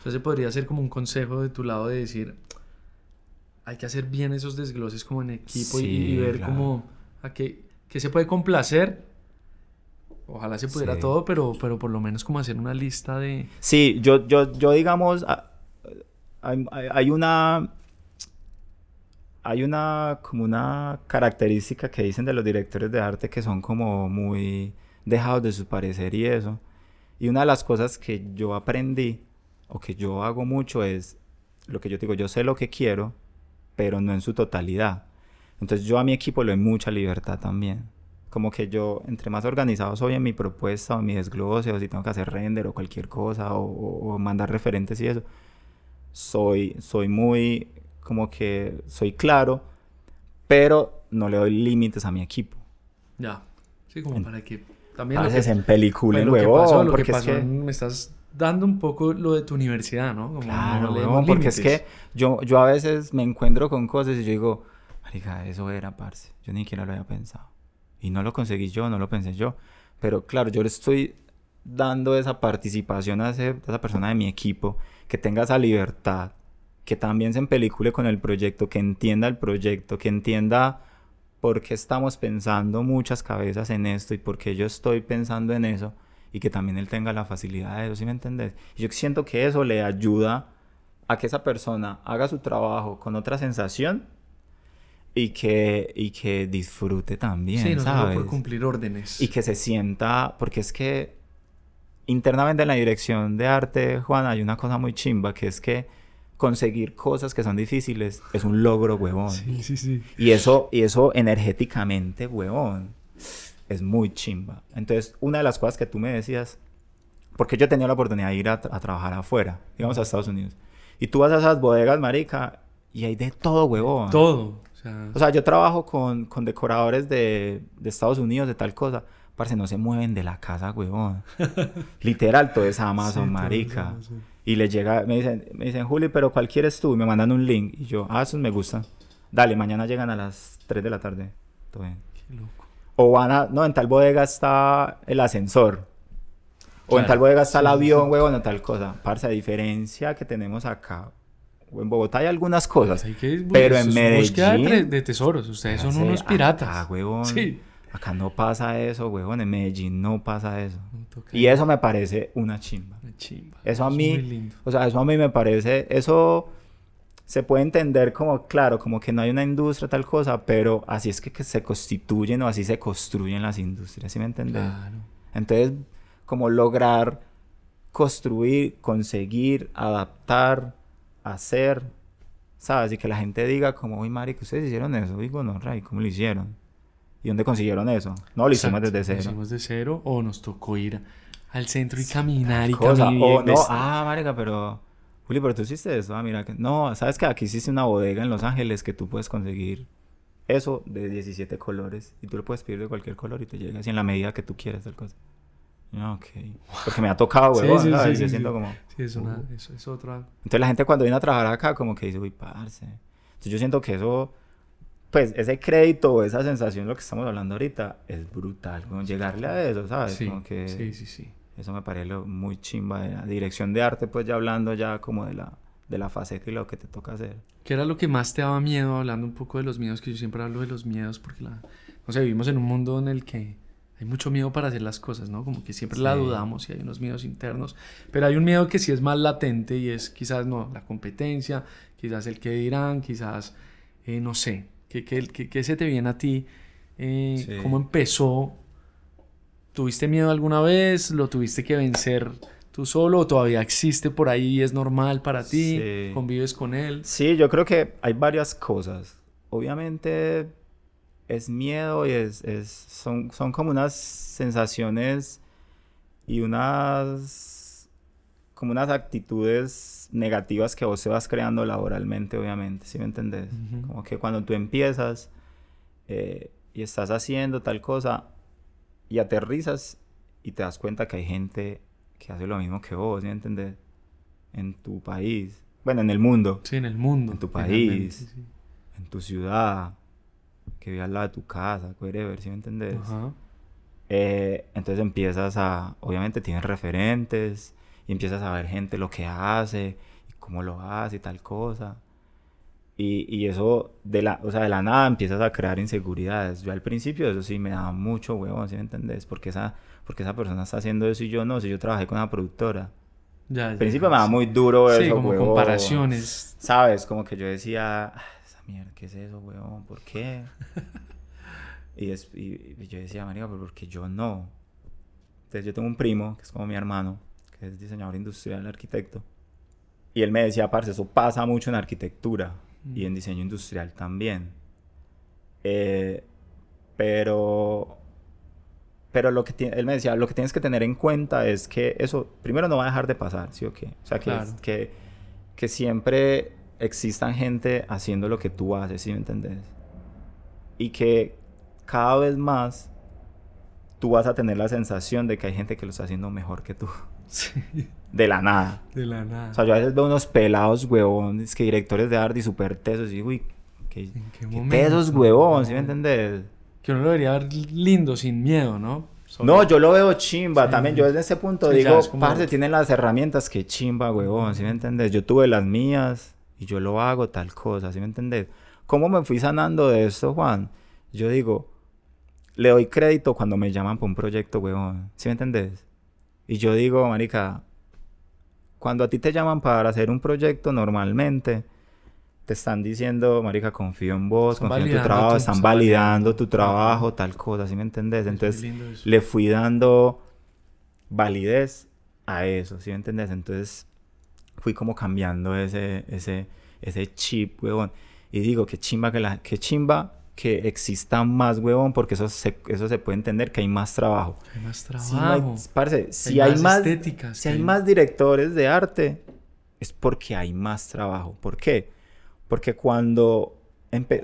O sea, se podría hacer como un consejo de tu lado de decir, hay que hacer bien esos desgloses como en equipo y- y, Sí, ver claro. cómo a qué, qué se puede complacer. Ojalá se pudiera Sí. todo, pero, pero por lo menos como hacer una lista de... Sí, yo, yo, yo digamos, hay- hay una, hay una, como una característica que dicen de los directores de arte que son como muy dejados de su parecer y eso. Y una de las cosas que yo aprendí, o que yo hago mucho, es lo que yo digo, yo sé lo que quiero, pero no en su totalidad. Entonces yo a mi equipo le doy mucha libertad también. Como que yo, entre más organizado soy en mi propuesta o en mi desglose, o si tengo que hacer render o cualquier cosa, o, o- o mandar referentes y eso, soy, soy muy, como que soy claro, pero no le doy límites a mi equipo. Ya. Sí, como En- para que también... A lo veces en película, Pues en lo que huevón, pasó, lo porque que es pasó, que... me estás dando un poco lo de tu universidad, ¿no? Como Claro, no huevón, porque es límites. que yo, yo a veces me encuentro con cosas y yo digo, marica, eso era, parce. Yo ni siquiera lo había pensado. Y no lo conseguí yo, no lo pensé yo. Pero claro, yo le estoy dando esa participación a, ese- a esa persona de mi equipo, que tenga esa libertad, que también se empelicule con el proyecto, que entienda el proyecto, que entienda por qué estamos pensando muchas cabezas en esto y por qué yo estoy pensando en eso y que también él tenga la facilidad de eso, ¿sí me entendés? Y yo siento que eso le ayuda a que esa persona haga su trabajo con otra sensación y que, y que disfrute también, Sí, no ¿sabes? por cumplir órdenes. Y que se sienta, porque es que internamente en la dirección de arte, Juan, hay una cosa muy chimba, que es que conseguir cosas que son difíciles es un logro, huevón. Sí, sí, sí. Y eso, y eso energéticamente, huevón, es muy chimba. Entonces, una de las cosas que tú me decías, porque yo tenía la oportunidad de ir a, tra- a trabajar afuera, digamos a Estados Unidos. Y tú vas a esas bodegas, marica, y hay de todo, huevón. Todo. O sea, O sea, yo trabajo con, con decoradores de, de Estados Unidos, de tal cosa. Parce, no se mueven de la casa, huevón. (laughs) Literal, todo es Amazon, Sí, todo es marica. Amazon. Y les llega, me dicen, me dicen, Juli, pero ¿cuál quieres tú? Y me mandan un link. Y yo, ah, esos me gustan. Dale, mañana llegan a las 3 de la tarde. Todo bien. qué loco. O van a, no, en tal bodega está el ascensor. O en tal bodega está el avión, huevón, o tal cosa. Parce, a diferencia que tenemos acá. o En Bogotá hay algunas cosas. Hay que- Pero en de, Medellín- tre- de tesoros. Ustedes son unos piratas. Acá, huevón. Sí. Acá no pasa eso, huevón. En Medellín no pasa eso. No Y eso me parece una chimba. Chimba. Eso a es mí, muy lindo. o sea, eso a mí me parece, eso se puede entender como, claro, como que no hay una industria tal cosa, pero así es que, que se constituyen o así se construyen las industrias, ¿sí me entiendes? Claro. Entonces, como lograr construir, conseguir, adaptar, hacer, ¿sabes? Y que la gente diga como, uy, marica, ustedes hicieron eso, digo, no, Ray, ¿cómo lo hicieron? ¿Y dónde consiguieron eso? No, lo hicimos Exacto, desde Lo cero. hicimos de cero o nos tocó ir al centro y caminar y cosa. caminar. No, ah, marica, pero... Juli, pero tú hiciste eso. Ah, mira, que... No, ¿sabes que Aquí hiciste una bodega en Los Ángeles que tú puedes conseguir eso de 17 colores. Y tú lo puedes pedir de cualquier color y te llega así en la medida que tú quieras tal cosa. Yo, ok. Porque me ha tocado, Sí, huevón, sí, ¿sabes? sí, sí, siento sí. como... Sí, es, una, eso es otra. Entonces la gente cuando viene a trabajar acá como que dice, uy, parce. Entonces yo siento que eso... Pues ese crédito esa sensación, lo que estamos hablando ahorita, es brutal. Como llegarle a eso, ¿sabes? Sí, como que... sí, sí, sí. Eso me parece lo muy chimba de la dirección de arte, pues ya hablando ya como de la, de la faceta y lo que te toca hacer. ¿Qué era lo que más te daba miedo? Hablando un poco de los miedos, que yo siempre hablo de los miedos porque, la, no sé, vivimos en un mundo en el que hay mucho miedo para hacer las cosas, ¿no? Como que siempre la Sí. dudamos y hay unos miedos internos, pero hay un miedo que sí es más latente y es quizás, no, la competencia, quizás el que dirán, quizás, eh, no sé, ¿qué, qué, qué- qué se te viene a ti? Eh, Sí. ¿Cómo empezó? ¿Tuviste miedo alguna vez? ¿Lo tuviste que vencer tú solo? ¿O todavía existe por ahí y es normal para ti? Sí. ¿Convives con él? Sí, yo creo que hay varias cosas. Obviamente es miedo y es, es son, son como unas sensaciones y unas como unas actitudes negativas que vos te vas creando laboralmente, obviamente, ¿sí me entendés? Ujú. Como que cuando tú empiezas eh, y estás haciendo tal cosa y aterrizas y te das cuenta que hay gente que hace lo mismo que vos, ¿sí me entendés? En tu país, bueno, en el mundo, Sí, en el mundo. En tu país. sí. en tu ciudad, que vive al lado de tu casa, whatever, ¿sí me entendés? Ajá. Eh, entonces empiezas a, obviamente tienes referentes y empiezas a ver gente lo que hace y cómo lo hace y tal cosa. Y, y eso de la, o sea, de la nada empiezas a crear inseguridades. Yo al principio eso sí me daba mucho huevón, ¿sí me entendés? Porque esa, porque esa persona está haciendo eso y yo no, si yo trabajé con una productora. Ya, Al ya, principio me daba sí. muy duro Sí, eso, como huevón. comparaciones. ¿Sabes? Como que yo decía, "Ah, esa mierda, ¿qué es eso, weón? ¿Por qué? (laughs) y, es- y- y yo decía, María, pero ¿por qué yo no? Entonces yo tengo un primo, que es como mi hermano, que es diseñador industrial, arquitecto. Y él me decía, parce, eso pasa mucho en arquitectura y en diseño industrial también. Eh, pero pero lo que él me decía, lo que tienes que tener en cuenta es que eso primero no va a dejar de pasar, ¿sí o qué? O sea, que, Claro. que, que siempre existan gente haciendo lo que tú haces, ¿sí me entendés? Y que cada vez más tú vas a tener la sensación de que hay gente que lo está haciendo mejor que tú. Sí, De la nada. de la nada. O sea, yo a veces veo unos pelados, huevones, que directores de arte y súper tesos. Y digo, uy, qué, ¿En qué qué tesos, huevón, ¿sí me entendés? que uno lo debería ver lindo, sin miedo, ¿no? No, yo lo veo chimba Sí. también. Yo desde ese punto Sí, digo, como- parce, tienen las herramientas que chimba, huevón, ¿sí me entendés? Yo tuve las mías y yo lo hago tal cosa, ¿sí me entendés? ¿Cómo me fui sanando de esto, Juan? Yo digo, le doy crédito cuando me llaman para un proyecto, huevón, ¿sí me entendés? Y yo digo, marica, cuando a ti te llaman para hacer un proyecto normalmente, te están diciendo, marica, confío en vos, Están confío en tu trabajo, tu- están están validando tu trabajo, tal cosa, ¿sí me entendés? Entonces, le fui dando validez a eso, ¿sí me entendés? Entonces, fui como cambiando ese, ese, ese chip, huevón. Y digo, qué chimba que la, qué chimba que exista más, huevón, porque eso se, eso se puede entender que hay más trabajo. Hay más Si, trabajo. parce, si hay, más, estéticas. si hay más directores de arte, es porque hay más trabajo. ¿Por qué? Porque cuando,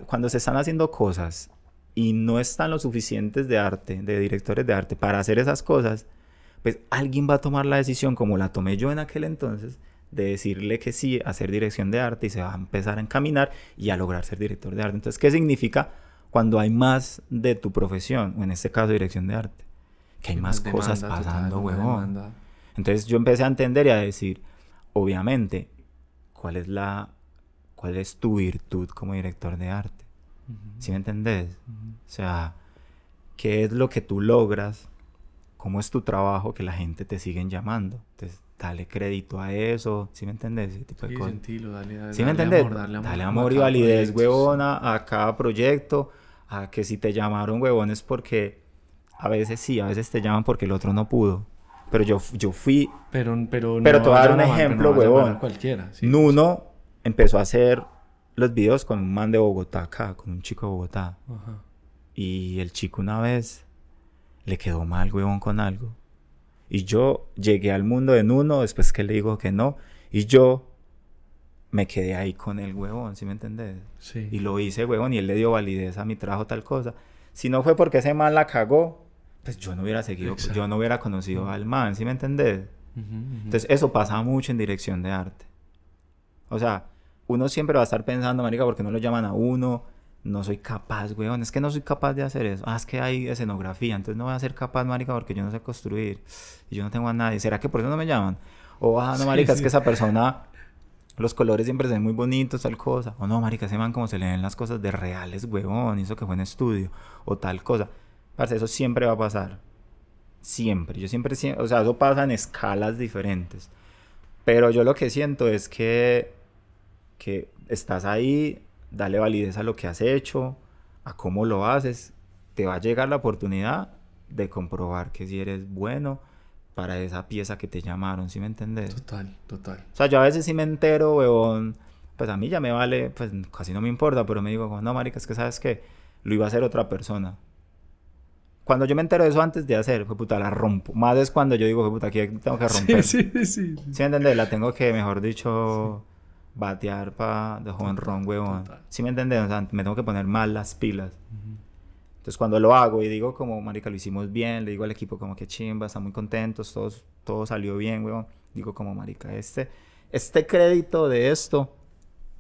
cuando se están haciendo cosas y no están los suficientes de arte, de directores de arte, para hacer esas cosas, pues alguien va a tomar la decisión, como la tomé yo en aquel entonces, de decirle que sí a hacer dirección de arte y se va a empezar a encaminar y a lograr ser director de arte. Entonces, ¿qué significa cuando hay más de tu profesión, o en este caso dirección de arte? Que hay más cosas demanda, pasando, huevón. Entonces yo empecé a entender y a decir, obviamente, ¿cuál es la cuál es tu virtud como director de arte? ¿Sí me entendés? O sea, ¿qué es lo que tú logras? ¿Cómo es tu trabajo que la gente te siguen llamando? Entonces, dale crédito a eso, ¿sí me entendés? Ese tipo de Sí, cosas. sentilo, dale, dale ¿Sí me dale entendés? amor, dale amor, dale y validez, proyecto, sí. huevona, a cada proyecto, a que si te llamaron huevones porque a veces sí, a veces te llaman porque el otro no pudo. Pero yo, yo fui Pero, pero, Pero no te voy a dar un ejemplo, no huevón. cualquiera. sí. Nuno empezó a hacer los videos con un man de Bogotá acá, con un chico de Bogotá. Ajá. Y el chico una vez le quedó mal, huevón, con algo. Y yo llegué al mundo de Nuno después que le dijo que no. Y yo me quedé ahí con el huevón, ¿sí me entendés? Sí. Y lo hice, huevón, y él le dio validez a mi trabajo, tal cosa. Si no fue porque ese man la cagó, pues yo no hubiera seguido, Exacto. yo no hubiera conocido al man, ¿sí me entendés? Entonces, eso pasa mucho en dirección de arte. O sea, uno siempre va a estar pensando, marica, porque no lo llaman a uno? No soy capaz, weón. Es que no soy capaz de hacer eso. Ah, es que hay escenografía. Entonces no voy a ser capaz, marica, porque yo no sé construir. Y yo no tengo a nadie. ¿Será que por eso no me llaman? O, ah, no, Sí, marica, es sí. que esa persona... Los colores siempre se ven muy bonitos, tal cosa. O no, marica, ese man como se le ven las cosas de reales, huevón. Hizo que fue en estudio. O tal cosa. Parce, eso siempre va a pasar. Siempre. Yo siempre, siem- o sea, eso pasa en escalas diferentes. Pero yo lo que siento es que, que estás ahí, dale validez a lo que has hecho, a cómo lo haces. Te va a llegar la oportunidad de comprobar que si eres bueno para esa pieza que te llamaron, ¿sí me entendés? Total, total. O sea, yo a veces sí me entero, weón. Pues a mí ya me vale, pues casi no me importa, pero me digo, no, marica, es que sabes que lo iba a hacer otra persona. Cuando yo me entero de eso antes de hacer, fue puta, la rompo. Más es cuando yo digo, fue puta, aquí tengo que (laughs) romper. Sí, sí, sí. ¿Sí me entiendes? La tengo que, mejor dicho, batear para de run, huevón. total. ¿Sí me entiendes? O sea, me tengo que poner mal las pilas. Ujú. Entonces cuando lo hago y digo como, marica, lo hicimos bien, le digo al equipo como que chimba, están muy contentos, todos, todo salió bien, weón. Digo como, marica, este, este crédito de esto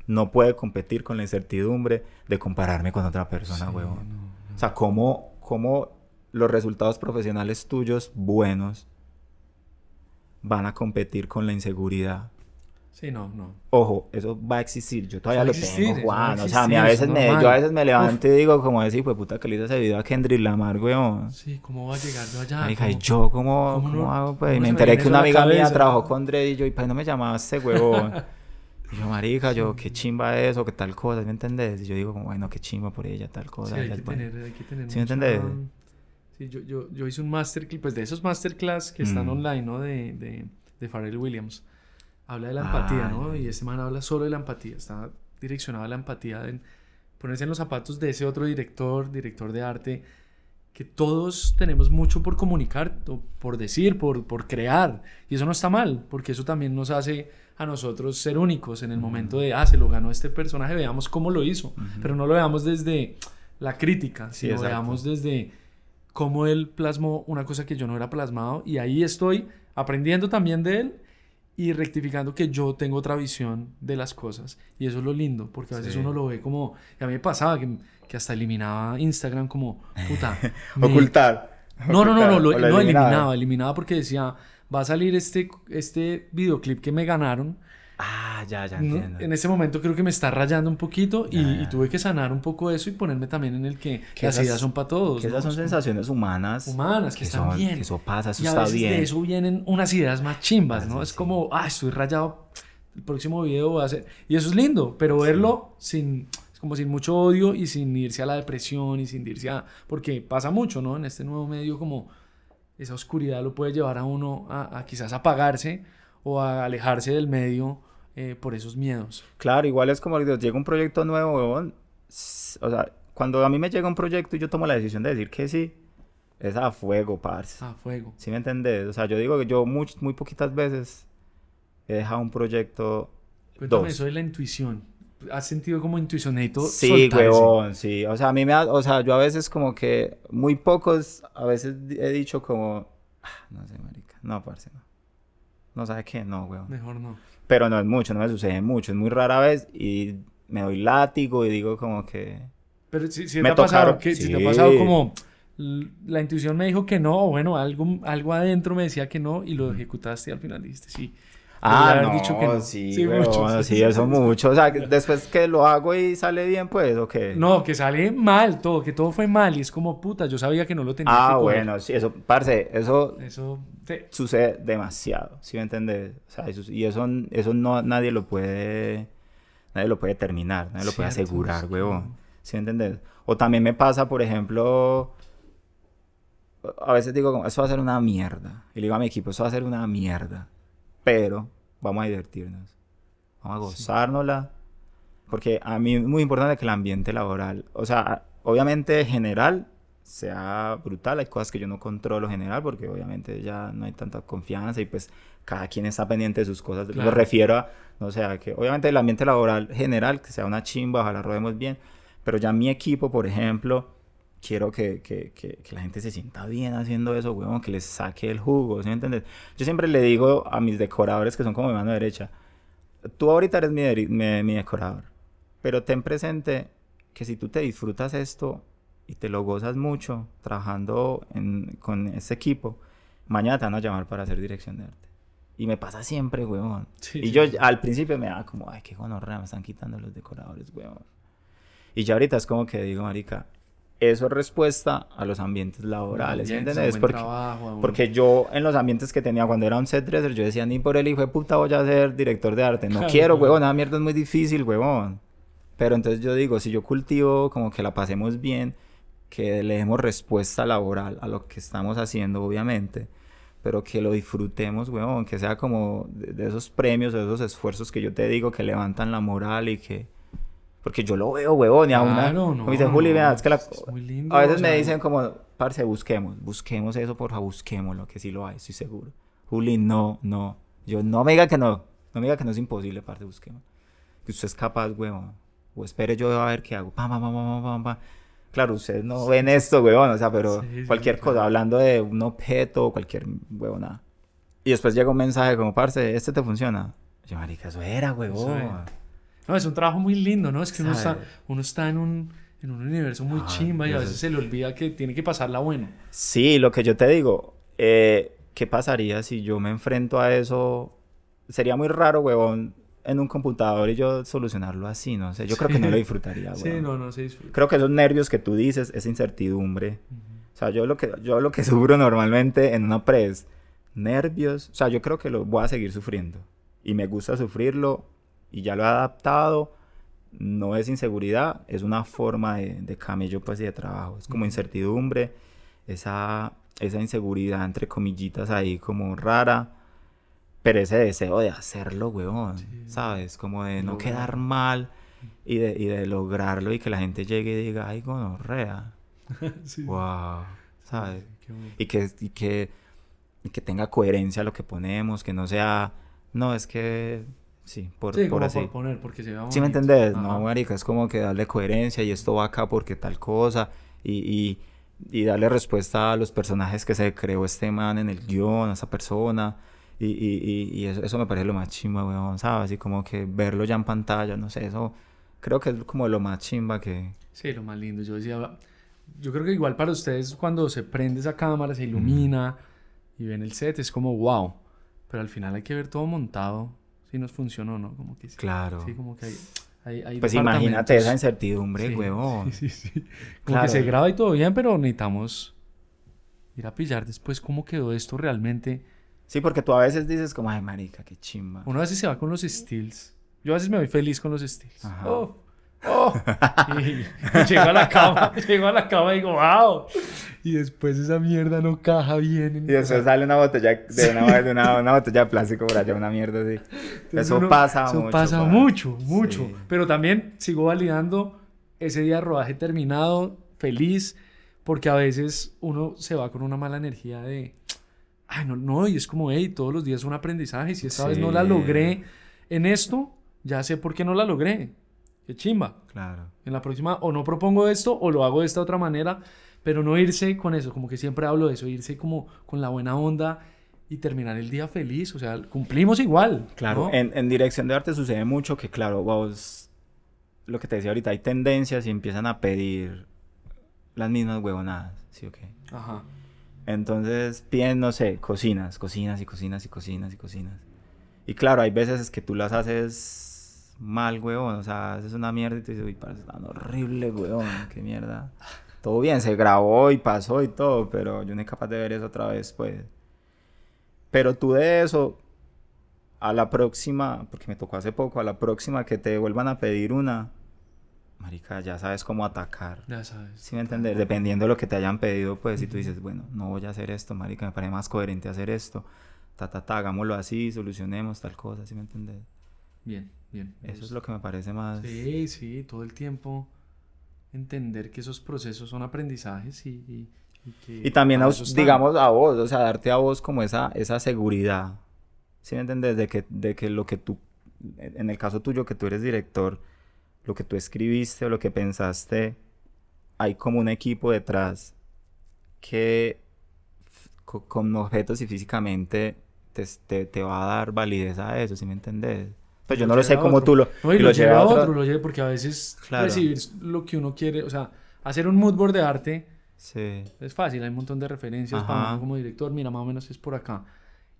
no puede competir con la incertidumbre de compararme con otra persona, Sí, weón. no, no. O sea, cómo, cómo los resultados profesionales tuyos buenos van a competir con la inseguridad. Sí, no, no. Ojo, eso va a existir. Yo todavía lo existir, tengo, Juan. O sea, a mí a veces es me, yo a veces me Uf. levanto y digo, como decir, pues puta que le hizo ese video a Kendrick Lamar, weón. Sí, ¿cómo va a llegar yo allá? Marica, ¿y ¿Cómo- yo cómo, cómo cómo no- hago? Pues, cómo me enteré que una amiga mía trabajó con Dre y yo, y pues no me llamaba este huevón. (laughs) y yo, marica, yo, qué chimba eso, qué tal cosa, ¿me entendés? Y yo digo, como, bueno, qué chimba por ella, tal Sí, cosa. hay ella que, tener, hay que tener ¿Sí me entendés? Sí, yo, yo, yo hice un masterclass, pues de esos masterclass que están Mm. online, ¿no? De, de, de Pharrell Williams. Habla de la empatía, ¿no? Y este man habla solo de la empatía. Está direccionado a la empatía, en ponerse en los zapatos de ese otro director, director de arte, que todos tenemos mucho por comunicar, por decir, por, por crear. Y eso no está mal, porque eso también nos hace a nosotros ser únicos en el momento de, ah, se lo ganó este personaje, veamos cómo lo hizo. Pero no lo veamos desde la crítica, Sí, sino veamos desde cómo él plasmó una cosa que yo no era plasmado. Y ahí estoy aprendiendo también de él y rectificando que yo tengo otra visión de las cosas. Y eso es lo lindo, porque a veces Sí. uno lo ve como... Y a mí me pasaba que, que hasta eliminaba Instagram como, puta... (laughs) me- Ocultar. no, no, no, no, lo, eliminaba. eliminaba, eliminaba porque decía, va a salir este, este videoclip que me ganaron. Ah, ya, ya No, entiendo. en ese momento creo que me está rayando un poquito y, Ya, y ya. tuve que sanar un poco eso y ponerme también en el que, Que las esas- ideas son para todos. Que ¿no? esas son sensaciones humanas. humanas, que, están son- bien. que eso pasa, eso y a está veces bien. de eso vienen unas ideas más chimbas, ¿no? sí, es sí. como, ah, estoy rayado, el próximo video va a ser... Y eso es lindo, pero verlo sin como sin mucho odio y sin irse a la depresión y sin irse a... Porque pasa mucho, ¿no? En este nuevo medio como esa oscuridad lo puede llevar a uno a, quizás apagarse o a alejarse del medio eh, por esos miedos. Claro, igual es como llega un proyecto nuevo, o sea, cuando a mí me llega un proyecto y yo tomo la decisión de decir que sí, es a fuego, parce. A fuego. ¿Sí me entendés? O sea, yo digo que yo muy, muy poquitas veces he dejado un proyecto. Cuéntame eso de la intuición. ¿Has sentido como intuicionado? Sí, huevón, sí. O sea, a mí me ha, o sea, yo a veces como que muy pocos, a veces he dicho como, ah, no sé, marica, no, parce, no. No sabe qué, no, huevón. Mejor no. Pero no es mucho, no me sucede mucho, es muy rara vez y me doy látigo y digo como que... Pero si, si te, ha pasado, que, si te ha pasado como la intuición me dijo que no, o bueno, algo, algo adentro me decía que no y lo ejecutaste y al final dijiste sí. Ah, no, dicho que sí, sí, mucho, sí, eso mucho. O sea, después que lo hago y sale bien, pues, ¿o qué? No, que sale mal todo, que todo fue mal y es como, puta, yo sabía que no lo tenía ah, bueno, sí, eso, parce, eso, eso sucede demasiado, ¿sí me entiendes? O sea, eso, y eso, eso no, nadie lo puede, nadie lo puede terminar, nadie lo puede asegurar, huevón, ¿sí me entiendes? O también me pasa, por ejemplo, a veces digo, eso va a ser una mierda. Y le digo a mi equipo, eso va a ser una mierda pero vamos a divertirnos. Vamos a gozárnosla. Porque a mí es muy importante que el ambiente laboral, o sea, obviamente general sea brutal. Hay cosas que yo no controlo general porque obviamente ya no hay tanta confianza y pues cada quien está pendiente de sus cosas. Lo refiero a, no sé, que obviamente el ambiente laboral general, que sea una chimba, ojalá rodemos bien. Pero ya mi equipo, por ejemplo, quiero que, que, que, la gente se sienta bien haciendo eso, weón, que les saque el jugo, ¿sí me entiendes? Yo siempre le digo a mis decoradores que son como mi mano derecha, tú ahorita eres mi, mi, decorador, pero ten presente que si tú te disfrutas esto y te lo gozas mucho trabajando en, con ese equipo, mañana te van a llamar para hacer dirección de arte. Y me pasa siempre, weón. y yo al principio me da como, ay, qué gonorrea, me están quitando los decoradores, weón. Y ya ahorita es como que digo, marica, eso es respuesta a los ambientes laborales, ¿entiendes? Porque, porque yo en los ambientes que tenía cuando era un set dresser, yo decía, ni por el hijo de puta voy a ser director de arte. No quiero, huevón, esa mierda es muy difícil, huevón. Pero entonces yo digo, si yo cultivo como que la pasemos bien, que le demos respuesta laboral a lo que estamos haciendo, obviamente, pero que lo disfrutemos, huevón, que sea como de, de esos premios, de esos esfuerzos que yo te digo que levantan la moral y que porque yo lo veo, huevón, y a una... No, me dicen, Juli, vea, es que la... muy lindo, a veces me dicen como, parce, busquemos, busquemos eso, por favor, busquémoslo, que sí lo hay, estoy seguro. Juli, no, no. Yo, no me diga que no. No me diga que no es imposible, parce, busquemos. Que usted es capaz, huevón. O espere yo a ver qué hago. Pam, pam, pam, pam, pam, pam. Claro, ustedes no ven esto, huevón, o sea, pero cualquier cosa, hablando de un objeto, cualquier huevona. Y después llega un mensaje como, parce, ¿este te funciona? Yo, marica, eso era, huevón. No, es un trabajo muy lindo, ¿no? Es que uno está, uno está en un, en un universo muy chimba y a veces se le olvida que tiene que pasarla bueno. Sí, lo que yo te digo, eh, ¿qué pasaría si yo me enfrento a eso? Sería muy raro, huevón, en un computador y yo solucionarlo así, no sé. Yo creo que no lo disfrutaría, Sí, no, no se disfruta. Creo que esos nervios que tú dices, esa incertidumbre. O sea, yo lo que, yo lo que (laughs) sufro normalmente en una press, nervios, o sea, yo creo que lo voy a seguir sufriendo. Y me gusta sufrirlo y ya lo he adaptado, no es inseguridad, es una forma de, de camello pues y de trabajo, es como incertidumbre, esa, esa inseguridad entre comillitas ahí como rara, pero ese deseo de hacerlo, weón, ¿sabes? Como de no quedar mal y de, y de lograrlo y que la gente llegue y diga, ay, gonorrea. (laughs) sí. Wow, ¿sabes? y, que, y, que, y que tenga coherencia lo que ponemos, que no sea, no, es que Sí, por, sí, por así. Por poner, porque se ¿Sí me entendés? No, marica, es como que darle coherencia y esto va acá porque tal cosa y, y, y, darle respuesta a los personajes que se creó este man en el guion, a esa persona. Y, y, y eso, eso, me parece lo más chimba, weón, ¿sabes? Así como que verlo ya en pantalla, no sé, eso creo que es como lo más chimba que... Sí, lo más lindo. Yo decía, yo creo que igual para ustedes cuando se prende esa cámara, se ilumina y ven el set, es como wow. Pero al final hay que ver todo montado si nos funcionó, ¿no? Como que Claro. Sí, como que hay, hay, Pues imagínate esa incertidumbre, huevón. (laughs) Sí, sí, sí. Como que se graba y todo bien, pero necesitamos ir a pillar después cómo quedó esto realmente Sí, porque tú a veces dices como, ay, marica, qué chimba. Uno a veces se va con los steals. Yo a veces me voy feliz con los steals. Ajá. Oh, oh. (laughs) y, llego a la cama, (laughs) llego a la cama y digo, wow. Y después esa mierda no caja bien. en- Y después sale una botella de una, de una, una botella de plástico por allá, una mierda así. Entonces Eso uno- pasa eso mucho. pasa pa. mucho, mucho. Sí. Pero también sigo validando ese día de rodaje terminado, feliz, porque a veces uno se va con una mala energía de, ay, no, no, y es como, hey, todos los días un aprendizaje. Si esta vez no la Sí. logré en esto, ya sé por qué no la logré. Qué chimba. Claro. En la próxima o no propongo esto o lo hago de esta otra manera, pero no irse con eso, como que siempre hablo de eso, irse como con la buena onda y terminar el día feliz, o sea, cumplimos igual. Claro, ¿no? en, en dirección de arte sucede mucho que, claro, vos, lo que te decía ahorita, hay tendencias y empiezan a pedir las mismas huevonadas, ¿sí o qué? Ajá. Entonces piden, no sé, cocinas, cocinas y cocinas y cocinas y cocinas. Y claro, hay veces que tú las haces mal, huevón, o sea, haces una mierda y te dices, uy, parece tan horrible, huevón, qué mierda. Todo bien, se grabó y pasó y todo, pero yo no soy capaz de ver eso otra vez, pues. Pero tú de eso, a la próxima, porque me tocó hace poco, a la próxima que te vuelvan a pedir una, marica, ya sabes cómo atacar. Ya sabes. ¿Sí me entiendes? Dependiendo de lo que te hayan pedido, pues si tú dices, bueno, no voy a hacer esto, marica, me parece más coherente hacer esto, ta, ta, ta, hagámoslo así, solucionemos tal cosa, ¿sí me entiendes? Bien, bien. Eso es lo que me parece más... Sí, sí, todo el tiempo entender que esos procesos son aprendizajes y, y, y que Y también, a- digamos, a vos, o sea, darte a vos como esa, esa seguridad, ¿sí me entiendes? De que, de que lo que tú, en el caso tuyo, que tú eres director, lo que tú escribiste o lo que pensaste, hay como un equipo detrás que con objetos y físicamente te, te, te va a dar validez a eso, ¿sí me entiendes? Pues yo no lo sé cómo tú lo... No, y, y lo, lo lleve a otro- otro, lo lleve porque a veces Claro. recibir lo que uno quiere, o sea, hacer un mood board de arte Sí. es fácil, hay un montón de referencias para Ajá. uno como director, mira, más o menos es por acá.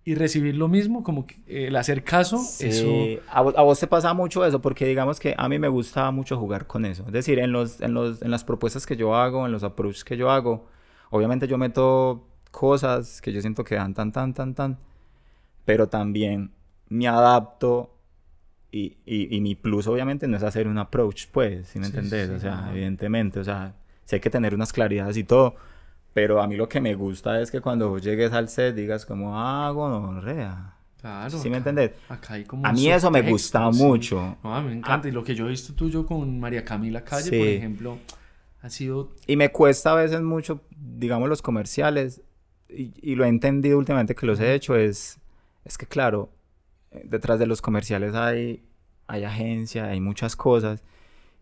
Y recibir lo mismo, como que, eh, el hacer caso, Sí, eso... a, vo- a vos te pasa mucho eso, porque digamos que a mí me gusta mucho jugar con eso. Es decir, en, los, en, los, en las propuestas que yo hago, en los approaches que yo hago, obviamente yo meto cosas que yo siento que dan tan, tan, tan, tan, pero también me adapto y, y, y mi plus obviamente no es hacer un approach, pues, ¿sí me Sí, entendés? sí, o sea, evidentemente, o sea, sí hay que tener unas claridades y todo, pero a mí lo que me gusta es que cuando vos llegues al set digas como, ah, gonorrea. Claro. ¿Sí me acá- entendés? Acá hay como A mí eso me gusta mucho. No, a mí me encanta. Y lo que yo he visto tuyo con María Camila Calle, por ejemplo, ha sido... Y me cuesta a veces mucho, digamos, los comerciales, y, y lo he entendido últimamente que los he hecho, es, es que claro, detrás de los comerciales hay, hay agencia, hay muchas cosas,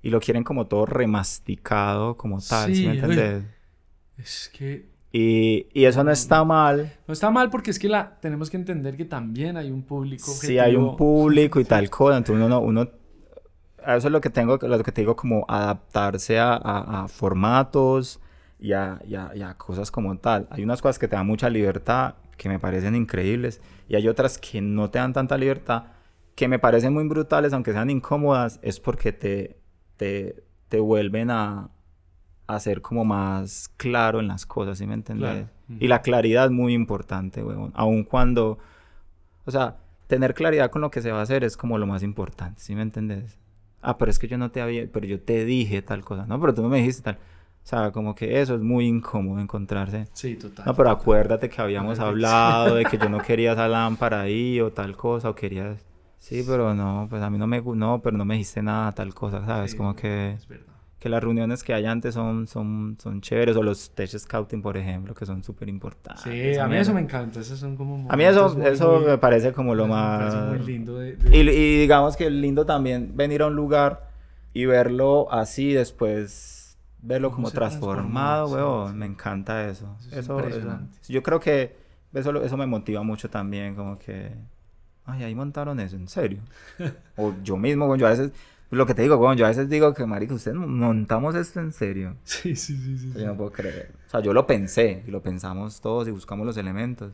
y lo quieren como todo remasticado, como tal, ¿sí, Sí, me entendés? Es que Y, y eso no está mal, no está mal porque es que la tenemos que entender que también hay un público si hay un objetivo. público y (laughs) tal cosa, entonces uno, no- uno a eso es lo que tengo, lo que te digo, como adaptarse a, a- a formatos y a, y y a cosas como tal. Hay unas cosas que te dan mucha libertad, que me parecen increíbles, y hay otras que no te dan tanta libertad, que me parecen muy brutales, aunque sean incómodas, es porque te, te, te vuelven a, a ser como más claro en las cosas, ¿sí me entiendes? Claro. Y la claridad es muy importante, weón. Aun cuando, o sea, tener claridad con lo que se va a hacer es como lo más importante, ¿sí me entiendes? Ah, pero es que yo no te había, pero yo te dije tal cosa, no, pero tú no me dijiste tal. O sea, como que eso es muy incómodo encontrarse. Sí, total. No, pero acuérdate que habíamos hablado de que yo no (laughs) quería esa lámpara ahí o tal cosa, o querías... Sí, pero no, pues a mí no me... No, pero no me dijiste nada, tal cosa, ¿sabes? Sí, Como que Es verdad. que las reuniones que hay antes son, son, son chéveres, o los tech scouting, por ejemplo, que son súper importantes. Sí, a mí eso me encanta. Esos son como A mí eso, muy, eso muy- me parece como lo más... muy lindo de- de- Y, y digamos que lindo también venir a un lugar y verlo así, después verlo como transformado, sí, weón. sí. Me encanta eso. Eso es Eso, eso-. Yo creo que eso, eso me motiva mucho también, como que... Ay, ahí montaron eso, en serio. (laughs) o yo mismo, weón, yo a veces... Lo que te digo, weón, yo a veces digo que, marico, ustedes montamos esto en serio. Sí, sí, sí, sí. Yo no puedo creer. O sea, yo lo pensé y lo pensamos todos y buscamos los elementos.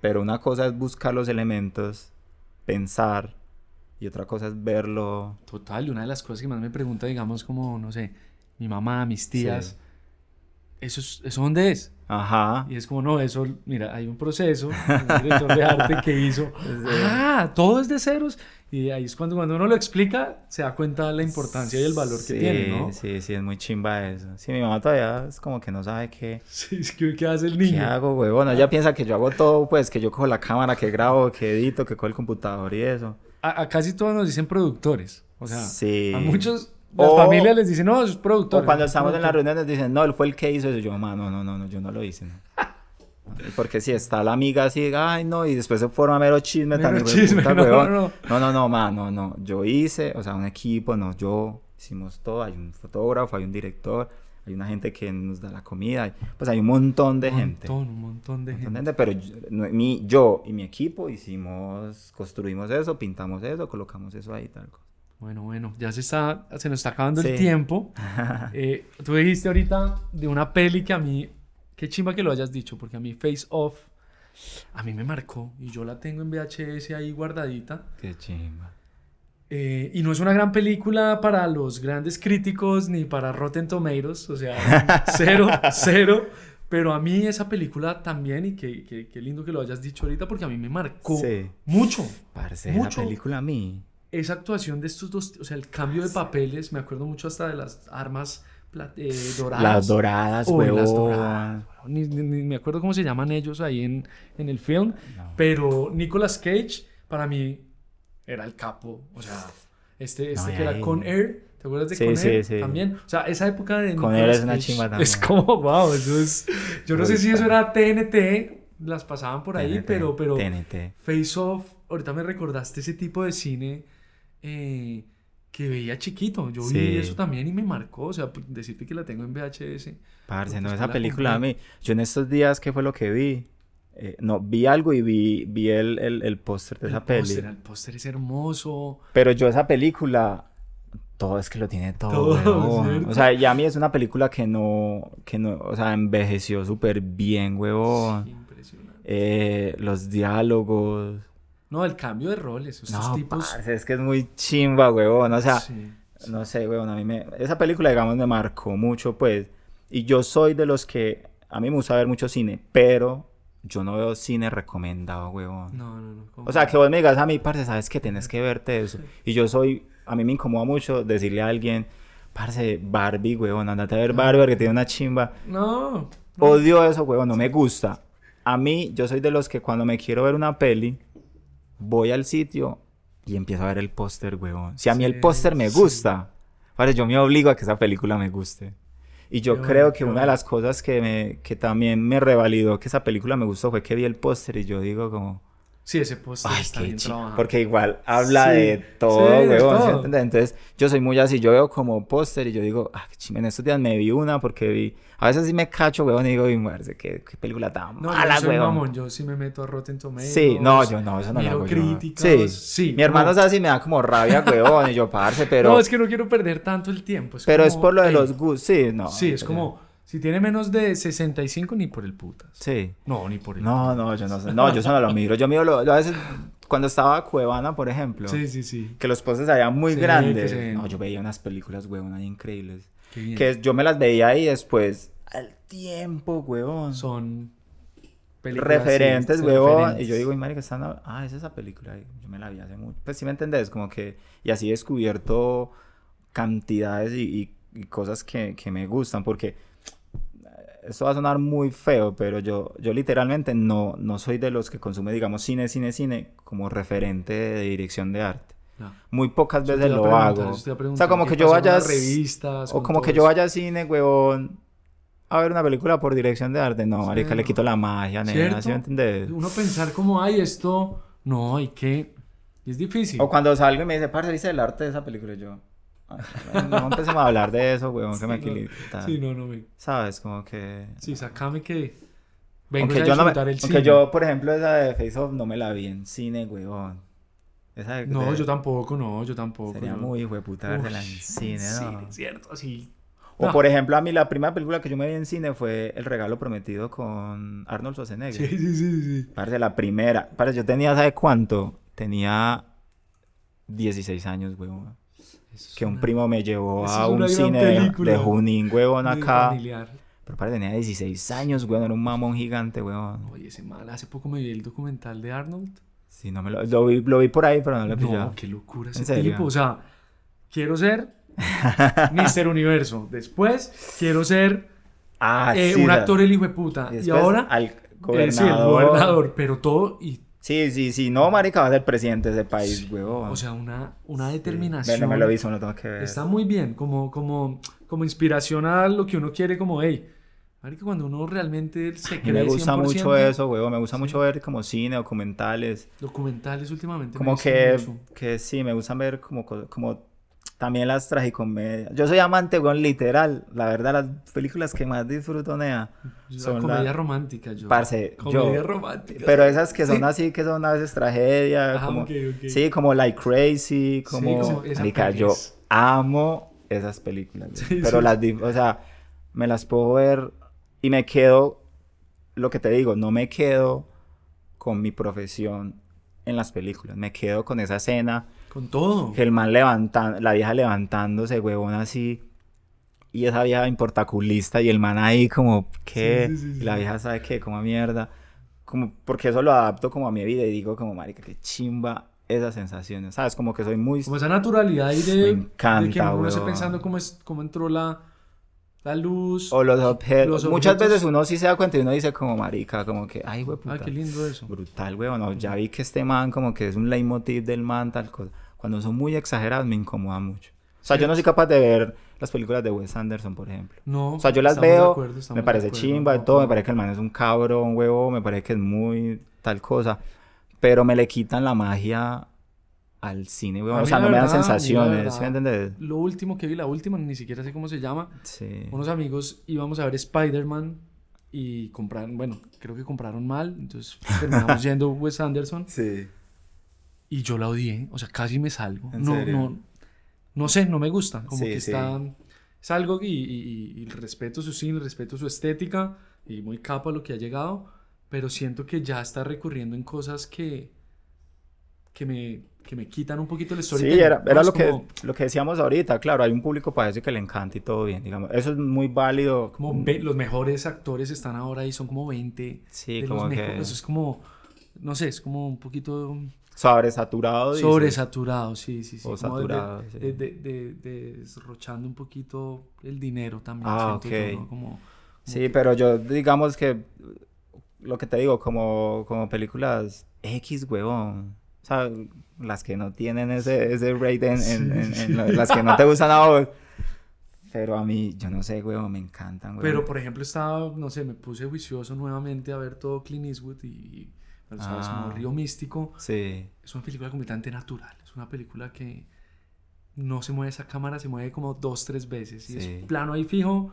Pero una cosa es buscar los elementos, pensar, y otra cosa es verlo. Total, y una de las cosas que más me pregunta, digamos, como, no sé, mi mamá, mis tías, Sí. ¿eso, es- ¿eso dónde es? Ajá. Y es como, no, eso, mira, hay un proceso, un director de arte que hizo, (laughs) ah, todo es de ceros. Y ahí es cuando, cuando uno lo explica, se da cuenta de la importancia y el valor Sí, que tiene, ¿no? Sí, sí, es muy chimba eso. Sí, mi mamá todavía es como que no sabe qué, (laughs) Sí, es que, ¿qué hace el qué niño? hago, huevón. Ella piensa que yo hago todo, pues, que yo cojo la cámara, que grabo, que edito, que cojo el computador y eso. A, a casi todos nos dicen productores. O sea, Sí. a muchos, las O- familias les dicen, no, es productor. O cuando estamos en las reuniones dicen, no, él fue el que hizo eso. Yo, mamá, no, no, no, no, yo no lo hice. no". (laughs) Porque si está la amiga así, ay, no, y después se forma mero chisme Mero también. chisme, (laughs) no, no, no. no, no, no, ma, no, no. Yo hice, o sea, un equipo, no, yo hicimos todo. Hay un fotógrafo, hay un director, hay una gente que nos da la comida, pues hay un montón de un gente. montón, un montón de Un montón de gente. pero yo, mi- yo y mi equipo hicimos, construimos eso, pintamos eso, colocamos eso ahí, tal cosa. Bueno, bueno, ya se está, se nos está acabando el tiempo. (laughs) Eh, tú dijiste ahorita de una peli que a mí, qué chimba que lo hayas dicho, porque a mí Face Off, a mí me marcó y yo la tengo en VHS ahí guardadita. Qué chimba. Eh, y no es una gran película para los grandes críticos ni para Rotten Tomatoes, o sea, (laughs) cero, cero. Pero a mí esa película también, y qué que, qué lindo que lo hayas dicho ahorita, porque a mí me marcó Sí. mucho. Parce, Mucho. la película a mí. Esa actuación de estos dos, o sea, el cambio de papeles, me acuerdo mucho hasta de las armas eh, doradas. Las doradas, Uy, las huevón. doradas. Ni, ni- ni me acuerdo cómo se llaman ellos ahí en, en el film, No. pero Nicolas Cage para mí era el capo, o sea, este, este No, que era Con Air, ¿te acuerdas de Sí, Con sí, Air? sí. También, o sea, esa época de Con Air es una chimba (laughs) Es también. como, wow, eso es, yo no sé si eso era TNT, las pasaban por ahí, TNT, pero, pero TNT. Face Off, ahorita me recordaste ese tipo de cine eh, que veía chiquito. Yo vi eso también y me marcó. O sea, p- decirte que la tengo en VHS. Parce, Pues no, que esa la película a mí. Yo en estos días, ¿qué fue lo que vi? Eh, no, vi algo y vi, vi el, el, el póster de El esa peli. póster, el póster es hermoso. Pero yo esa película, todo es que lo tiene todo, Todo, huevón. ¿cierto? O sea, y a mí es una película que no, que no, o sea, envejeció súper bien, huevón. Sí, impresionante. Eh, los diálogos. No, el cambio de roles. Estos No, tipos. parce, es que es muy chimba, huevón. O sea, sí, no sé, huevón, a mí me... Esa película, digamos, me marcó mucho, pues. Y yo soy de los que... A mí me gusta ver mucho cine, pero yo no veo cine recomendado, huevón. No, no, no. ¿cómo? O sea, que vos me digas a mí, parce, sabes que tienes que verte eso. Y yo soy... A mí me incomoda mucho decirle a alguien, parce, Barbie, huevón, andate a ver Barbie porque tiene una chimba. No. no. Odio eso, huevón, no me gusta. A mí, yo soy de los que cuando me quiero ver una peli, voy al sitio y empiezo a ver el póster, huevón. Si a mí el póster me sí. gusta, yo me obligo a que esa película me guste. Y yo Qué creo bueno, que una de las cosas que, me, que también me revalidó que esa película me gustó fue que vi el póster y yo digo como... Sí, ese póster Ay, está qué bien trabajado. Porque igual habla Sí, de todo, sí, huevón, ¿sí? Entonces, yo soy muy así. Yo veo como póster y yo digo, ah, qué chimba. En estos días me vi una porque vi. A veces sí me cacho, huevón, y digo, y muerce, qué, qué película tan No, mala, yo soy huevón. mamón, yo sí me meto a Rotten Tomatoes. Sí, no, yo no, eso no lo hago yo. críticas, Sí. sí, Mi hermano no. es así, me da como rabia, huevón, y yo, parce, (laughs) pero. No, es que no quiero perder tanto el tiempo. Es pero es como, por lo de ey, los gustos. Sí, no. Sí, es pero- como, si tiene menos de 65, ni por el putas. Sí. No, ni por el No, no, yo no sé. No, yo eso no lo miro. Yo miro lo, a veces, cuando estaba Cuevana, por ejemplo. Sí, sí, sí. Que los postes allá muy Sí, que grandes. No, yo veía unas películas, huevón, ahí increíbles. Qué bien. Que yo me las veía ahí después, al tiempo, huevón. Son películas, referentes, sí, huevón. referentes. Y yo digo, y marica, están... a- Ah, es esa película. Yo me la vi hace mucho. Pues sí me entendés, como que... Y así he descubierto cantidades y, y- y cosas que, que me gustan, porque... Esto va a sonar muy feo, pero yo, yo literalmente no, no soy de los que consume, digamos, cine, cine, cine como referente de dirección de arte. No. Muy pocas veces lo hago. O sea, como ¿qué que yo vaya... revistas, O como que yo vaya a cine, huevón, a ver una película por dirección de arte. No, Sí, marica, le quito la magia, nena. ¿sí me entendés? Uno pensar como, ay, esto, no, hay que... Es difícil. O cuando salgo y me dice, parce, ¿viste el arte de esa película? Yo, "Ay, no empecemos a hablar de eso, que Sí, me no. equilibre. tal". Sí, no, no, me... ¿Sabes? Como que... Sí, sacame que... Vengo Aunque a yo, no me- el aunque cine. yo, por ejemplo, esa de Face Off no me la vi en cine. Esa de, No, yo tampoco, no, yo tampoco. Sería yo- muy hijo de puta Uy, verla en cine, ¿no? Sí, cierto, sí. O No. por ejemplo, a mí la primera película que yo me vi en cine fue El regalo prometido con Arnold Schwarzenegger. Sí, sí, sí, sí. Parece la primera. Parece, yo tenía, ¿sabe cuánto? Tenía 16 años, huevón. Es Que un primo me llevó Eso a un cine de- película. de Junín, huevón, acá. familiar. Pero padre tenía 16 años, weón, era un mamón gigante, weón. Oye, ese mal, hace poco me vi el documental de Arnold. Sí, no me lo, lo vi, lo vi por ahí, pero no lo he pillado. No, qué locura ¿En ese serio? tipo. O sea, quiero ser (laughs) Mr. Universo. Después, quiero ser Ah, eh, sí, un actor el hijo de puta. Y, ahora, al eh, gobernador. sí, el gobernador. Pero todo, y, Sí, sí, sí, no, marica, va a ser presidente de ese país, weón. o sea, una, una Sí. determinación. Bueno, me lo hizo, no tengo que ver. Está muy bien, como, como, como inspiración a lo que uno quiere, como, hey, marica, cuando uno realmente se cree me gusta 100%, mucho eso, weón. Me gusta Sí. mucho ver como cine, documentales. Documentales últimamente. me Como gustan que, mucho. que sí, me gustan ver como, co- como también las tragicomedias. Yo soy amante, weón, literal. La verdad, las películas que más disfruto, nea. La son comedia la- romántica, yo. Parce, comedia yo. romántica. Pero esas que son así, que son a veces tragedia. Ah, como. Sí, como Like Crazy, como... como marica, peli yo amo esas películas. Sí, pero sí. las... O sea, me las puedo ver y me quedo... Lo que te digo, no me quedo con mi profesión en las películas. Me quedo con esa escena Con todo. que el man levantando, la vieja levantándose, huevón, así. Y esa vieja importaculista y el man ahí como, ¿qué? Sí, sí, sí, Y la vieja sabe qué, como mierda. Como, porque eso lo adapto como a mi vida y digo como, marica, qué chimba esas sensaciones, ¿sabes? Como que soy muy... Como esa naturalidad ahí de, Me de encanta, que uno esté pensando cómo, es, cómo entró la, la luz. O los objetos. Los Muchas objetos- veces uno sí se da cuenta y uno dice como, marica, como que, ay, güey, Ah, qué lindo eso. brutal, weón. No, ya vi que este man como que es un leitmotiv del man, tal cosa. Cuando son muy exageradas me incomoda mucho. O sea, yo no soy capaz de ver las películas de Wes Anderson, por ejemplo. No, O sea, yo las veo, acuerdo, me parece acuerdo. chimba y No, todo, me parece que el man es un cabrón, huevo, me parece que es muy tal cosa. Pero me le quitan la magia al cine, weón. O sea, no me dan verdad, mí la sensaciones, verdad, ¿sí me entiendes? Lo último que vi, la última, ni siquiera sé cómo se llama. Sí. Unos amigos íbamos a ver Spider-Man y compraron, bueno, creo que compraron mal, entonces terminamos (laughs) yendo Wes Anderson Sí. y yo la odié, o sea, casi me salgo. ¿En no, serio? no, no sé, no me gusta, como Sí, que sí. está, es algo y, y- y respeto su cine, respeto su estética y muy capa lo que ha llegado, pero siento que ya está recurriendo en cosas que, que me, que me quitan un poquito el Sí, storytelling. era, ¿no? era Es lo, que, como- lo que decíamos ahorita, claro, hay un público para eso que le encanta y todo bien, digamos. Eso es muy válido. como ve- los mejores actores están ahora y son como 20 Sí, de como los que mejores. Es como, no sé, es como un poquito sobresaturado. sobresaturado, sí, sí, sí. O como de- saturado, sí. de, de, de- de- desrochando un poquito el dinero también. Ah, yo, ok. ¿no? Como, como Sí, que- pero yo digamos que lo que te digo, como, como películas X, huevón. O sea, las que no tienen ese, ese rate en, en- en- en la- las que no te gustan a vos. Pero a mí, yo no sé, huevón, me encantan, huevón. Pero, por ejemplo, estaba, no sé, me puse juicioso nuevamente a ver todo Clint Eastwood y, sabes, como Ah. Río Místico. Sí. Es una película completamente natural. Es una película que no se mueve esa cámara, se mueve como dos, tres veces. Y Sí. es plano ahí fijo.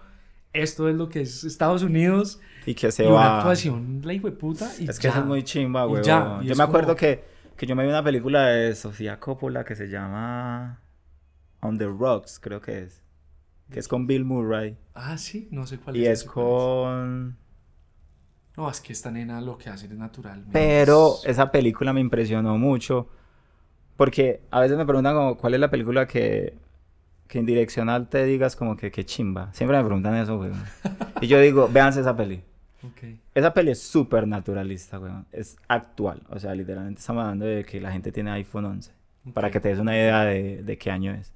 Esto es lo que es Estados Unidos. Y que se y una va. actuación, la hijo de puta. Y Es que ya. eso es muy chimba, Y huevón. ya, y Yo me acuerdo como- que, que yo me vi una película de Sofía Coppola que se llama On the Rocks, creo que es. Que es con Bill Murray. Ah, sí, no sé cuál Y es. cuál es. con... No, es que esta nena lo que hace es natural. Pero es- esa película me impresionó mucho. Porque a veces me preguntan como, ¿cuál es la película que, que en direccional te digas como que qué chimba? Siempre me preguntan eso, weón. Y yo digo, véanse esa peli. Ok. Esa peli es súper naturalista, weón. Es actual. O sea, literalmente estamos hablando de que la gente tiene iPhone 11. Para ok. que te des una idea de, de qué año es.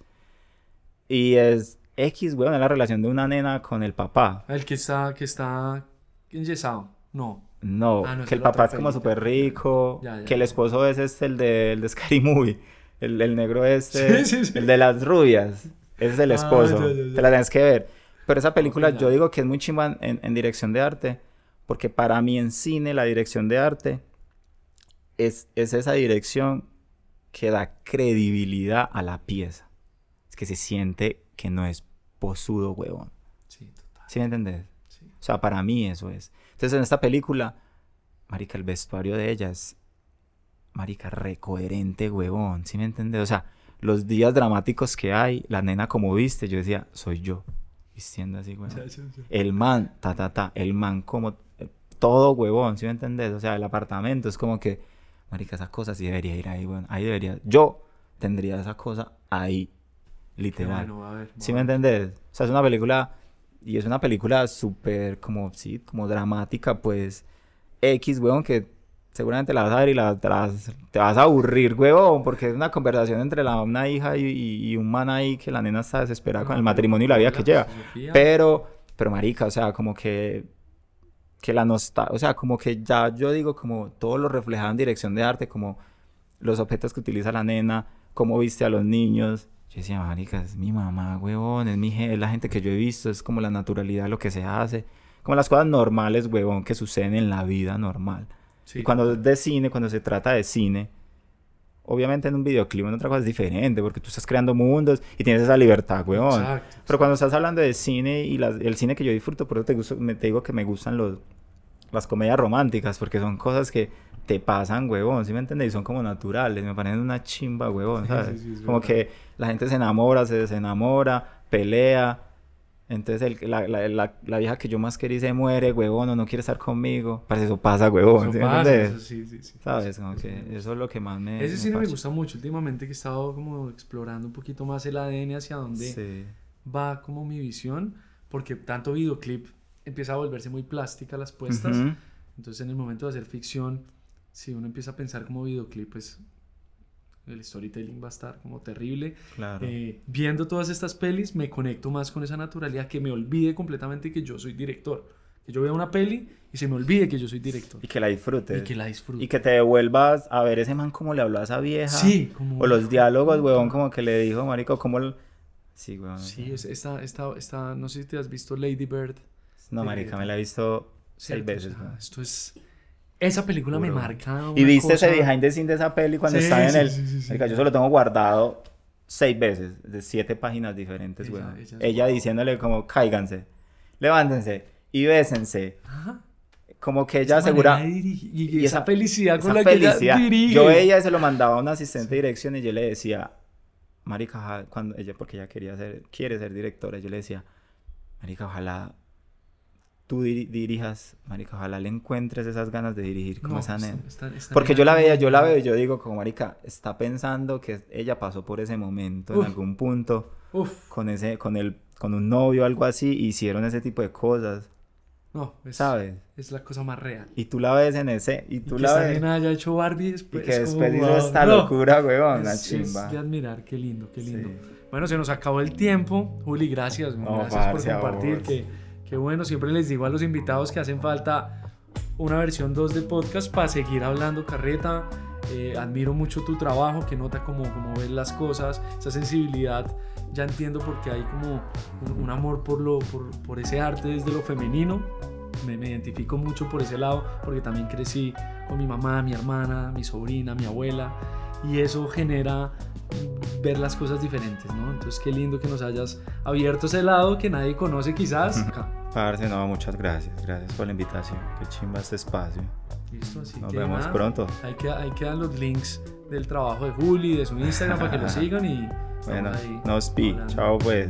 Y es X, weón, es la relación de una nena con el papá. El que está, que está enyesado. No. No, Ah, no, que el papá es como súper rico. Ya, ya, que el esposo es este, el de, el de Scary Movie. El, el negro este. (laughs) Sí, sí, sí. El de las rubias. Ese es el Ah, esposo. ya, ya. Te la tienes que ver. Pero esa película ya. yo digo que es muy chimba en, en dirección de arte. Porque para mí en cine la dirección de arte es, es esa dirección que da credibilidad a la pieza. Es que se siente que no es posudo, huevón. Sí, total. ¿Sí me entendés? Sí. O sea, para mí eso es. Entonces, en esta película, marica, el vestuario de ella es, marica, recoherente, huevón. ¿Sí me entiendes? O sea, los días dramáticos que hay, la nena como viste, yo decía, soy yo, vistiendo así, huevón. Ya, ya. El man, ta, ta, ta, el man como, todo, huevón, ¿sí me entendés? O sea, el apartamento es como que, marica, esa cosa sí debería ir ahí, huevón. Ahí debería, yo tendría esa cosa ahí, literal. bueno, a ver, ¿Sí me a ver. entendés? O sea, es una película y es una película súper como, sí, como dramática, pues X, weón, que seguramente la vas a ver y la, te, vas a aburrir, weón, porque es una conversación entre la, una hija y, y, un man ahí que la nena está desesperada con el matrimonio y la vida que lleva. Pero, pero marica, o sea, como que que la nostalgia, o sea, como que ya yo digo como todo lo reflejado en dirección de arte, como los objetos que utiliza la nena, cómo viste a los niños. Yo decía, marica, es mi mamá, huevón, es, mi, es la gente que yo he visto, es como la naturalidad, lo que se hace, como las cosas normales, huevón, que suceden en la vida normal. y cuando es de cine, cuando se trata de cine, obviamente en un videoclip en otra cosa es diferente, porque tú estás creando mundos y tienes esa libertad. Exacto, Pero cuando estás hablando de cine y el cine que yo disfruto, por eso te, te digo que me gustan los, las comedias románticas, porque son cosas que te pasan, huevón, ¿sí me entiendes? Y son como naturales, me parecen una chimba, huevón, ¿sabes? como que la gente se enamora, se desenamora, pelea. Entonces el, la, la, la, vieja que yo más quería se muere, huevón, o no quiere estar conmigo. Parece eso pasa, huevón. Eso ¿sí pasa, eso sí, sí, sí. ¿Sabes? Como que eso es lo que más me... Ese cine me, me gusta mucho. Últimamente que he estado como explorando un poquito más el ADN hacia dónde va como mi visión. Porque tanto videoclip empieza a volverse muy plástica las puestas. Entonces en el momento de hacer ficción, si uno empieza a pensar como videoclip, pues el storytelling va a estar como terrible. Claro. Eh, viendo todas estas pelis, me conecto más con esa naturalidad que me olvide completamente que yo soy director. Que yo vea una peli y se me olvide que yo soy director. Y que la disfrutes. Y que la disfrutes. Y que te devuelvas a ver ese man como le habló a esa vieja. Sí, como... O los diálogos, huevón, como que le dijo, marico, como... Sí, huevón. Sí, esta, esta, esta, no sé si te has visto Lady Bird. No, marica, me la he visto seis veces. esto es... Esa película me marca ¿Y viste ese behind the scenes de esa peli cuando estaba en el... Marica, yo solo tengo guardado seis veces, de siete páginas diferentes, güey. Ella, diciéndole como, cáiganse, levántense y bésense. Como que ella asegura... Y, esa, felicidad con la que ella dirige. Yo ella se lo mandaba a un asistente de dirección y yo le decía, marica, cuando ella, porque ella quería ser, quiere ser directora, yo le decía, marica, ojalá tú dirijas, marica, ojalá le encuentres esas ganas de dirigir como esa nena. Porque yo la veía, yo la veo y yo digo como, marica, está pensando que ella pasó por ese momento en algún punto con ese, con el, con un novio o algo así, hicieron ese tipo de cosas. No, es, ¿sabes? Es la cosa más real. Y tú la ves en ese, y tú y la que ves. nena haya hecho Barbie después. Y que después hizo esta locura, weón, la chimba. Es de admirar, qué lindo, qué lindo. Bueno, se nos acabó el tiempo. Juli, gracias, gracias por compartir. Que, que bueno, siempre les digo a los invitados que hacen falta una versión 2 del podcast para seguir hablando carreta. Eh, admiro mucho tu trabajo, que nota cómo, cómo ves las cosas, esa sensibilidad. Ya entiendo por qué hay como un, amor por, lo, por, por, ese arte desde lo femenino. Me, me, identifico mucho por ese lado, porque también crecí con mi mamá, mi hermana, mi sobrina, mi abuela, y eso genera ver las cosas diferentes, ¿no? Entonces qué lindo que nos hayas abierto ese lado que nadie conoce quizás. (laughs) Parce, no, muchas gracias, gracias por la invitación, qué chimba este espacio. Listo, así Nos vemos pronto. Hay que, hay que dar los links del trabajo de Juli, de su Instagram para que lo (laughs) sigan y... Bueno, no speak, chao pues.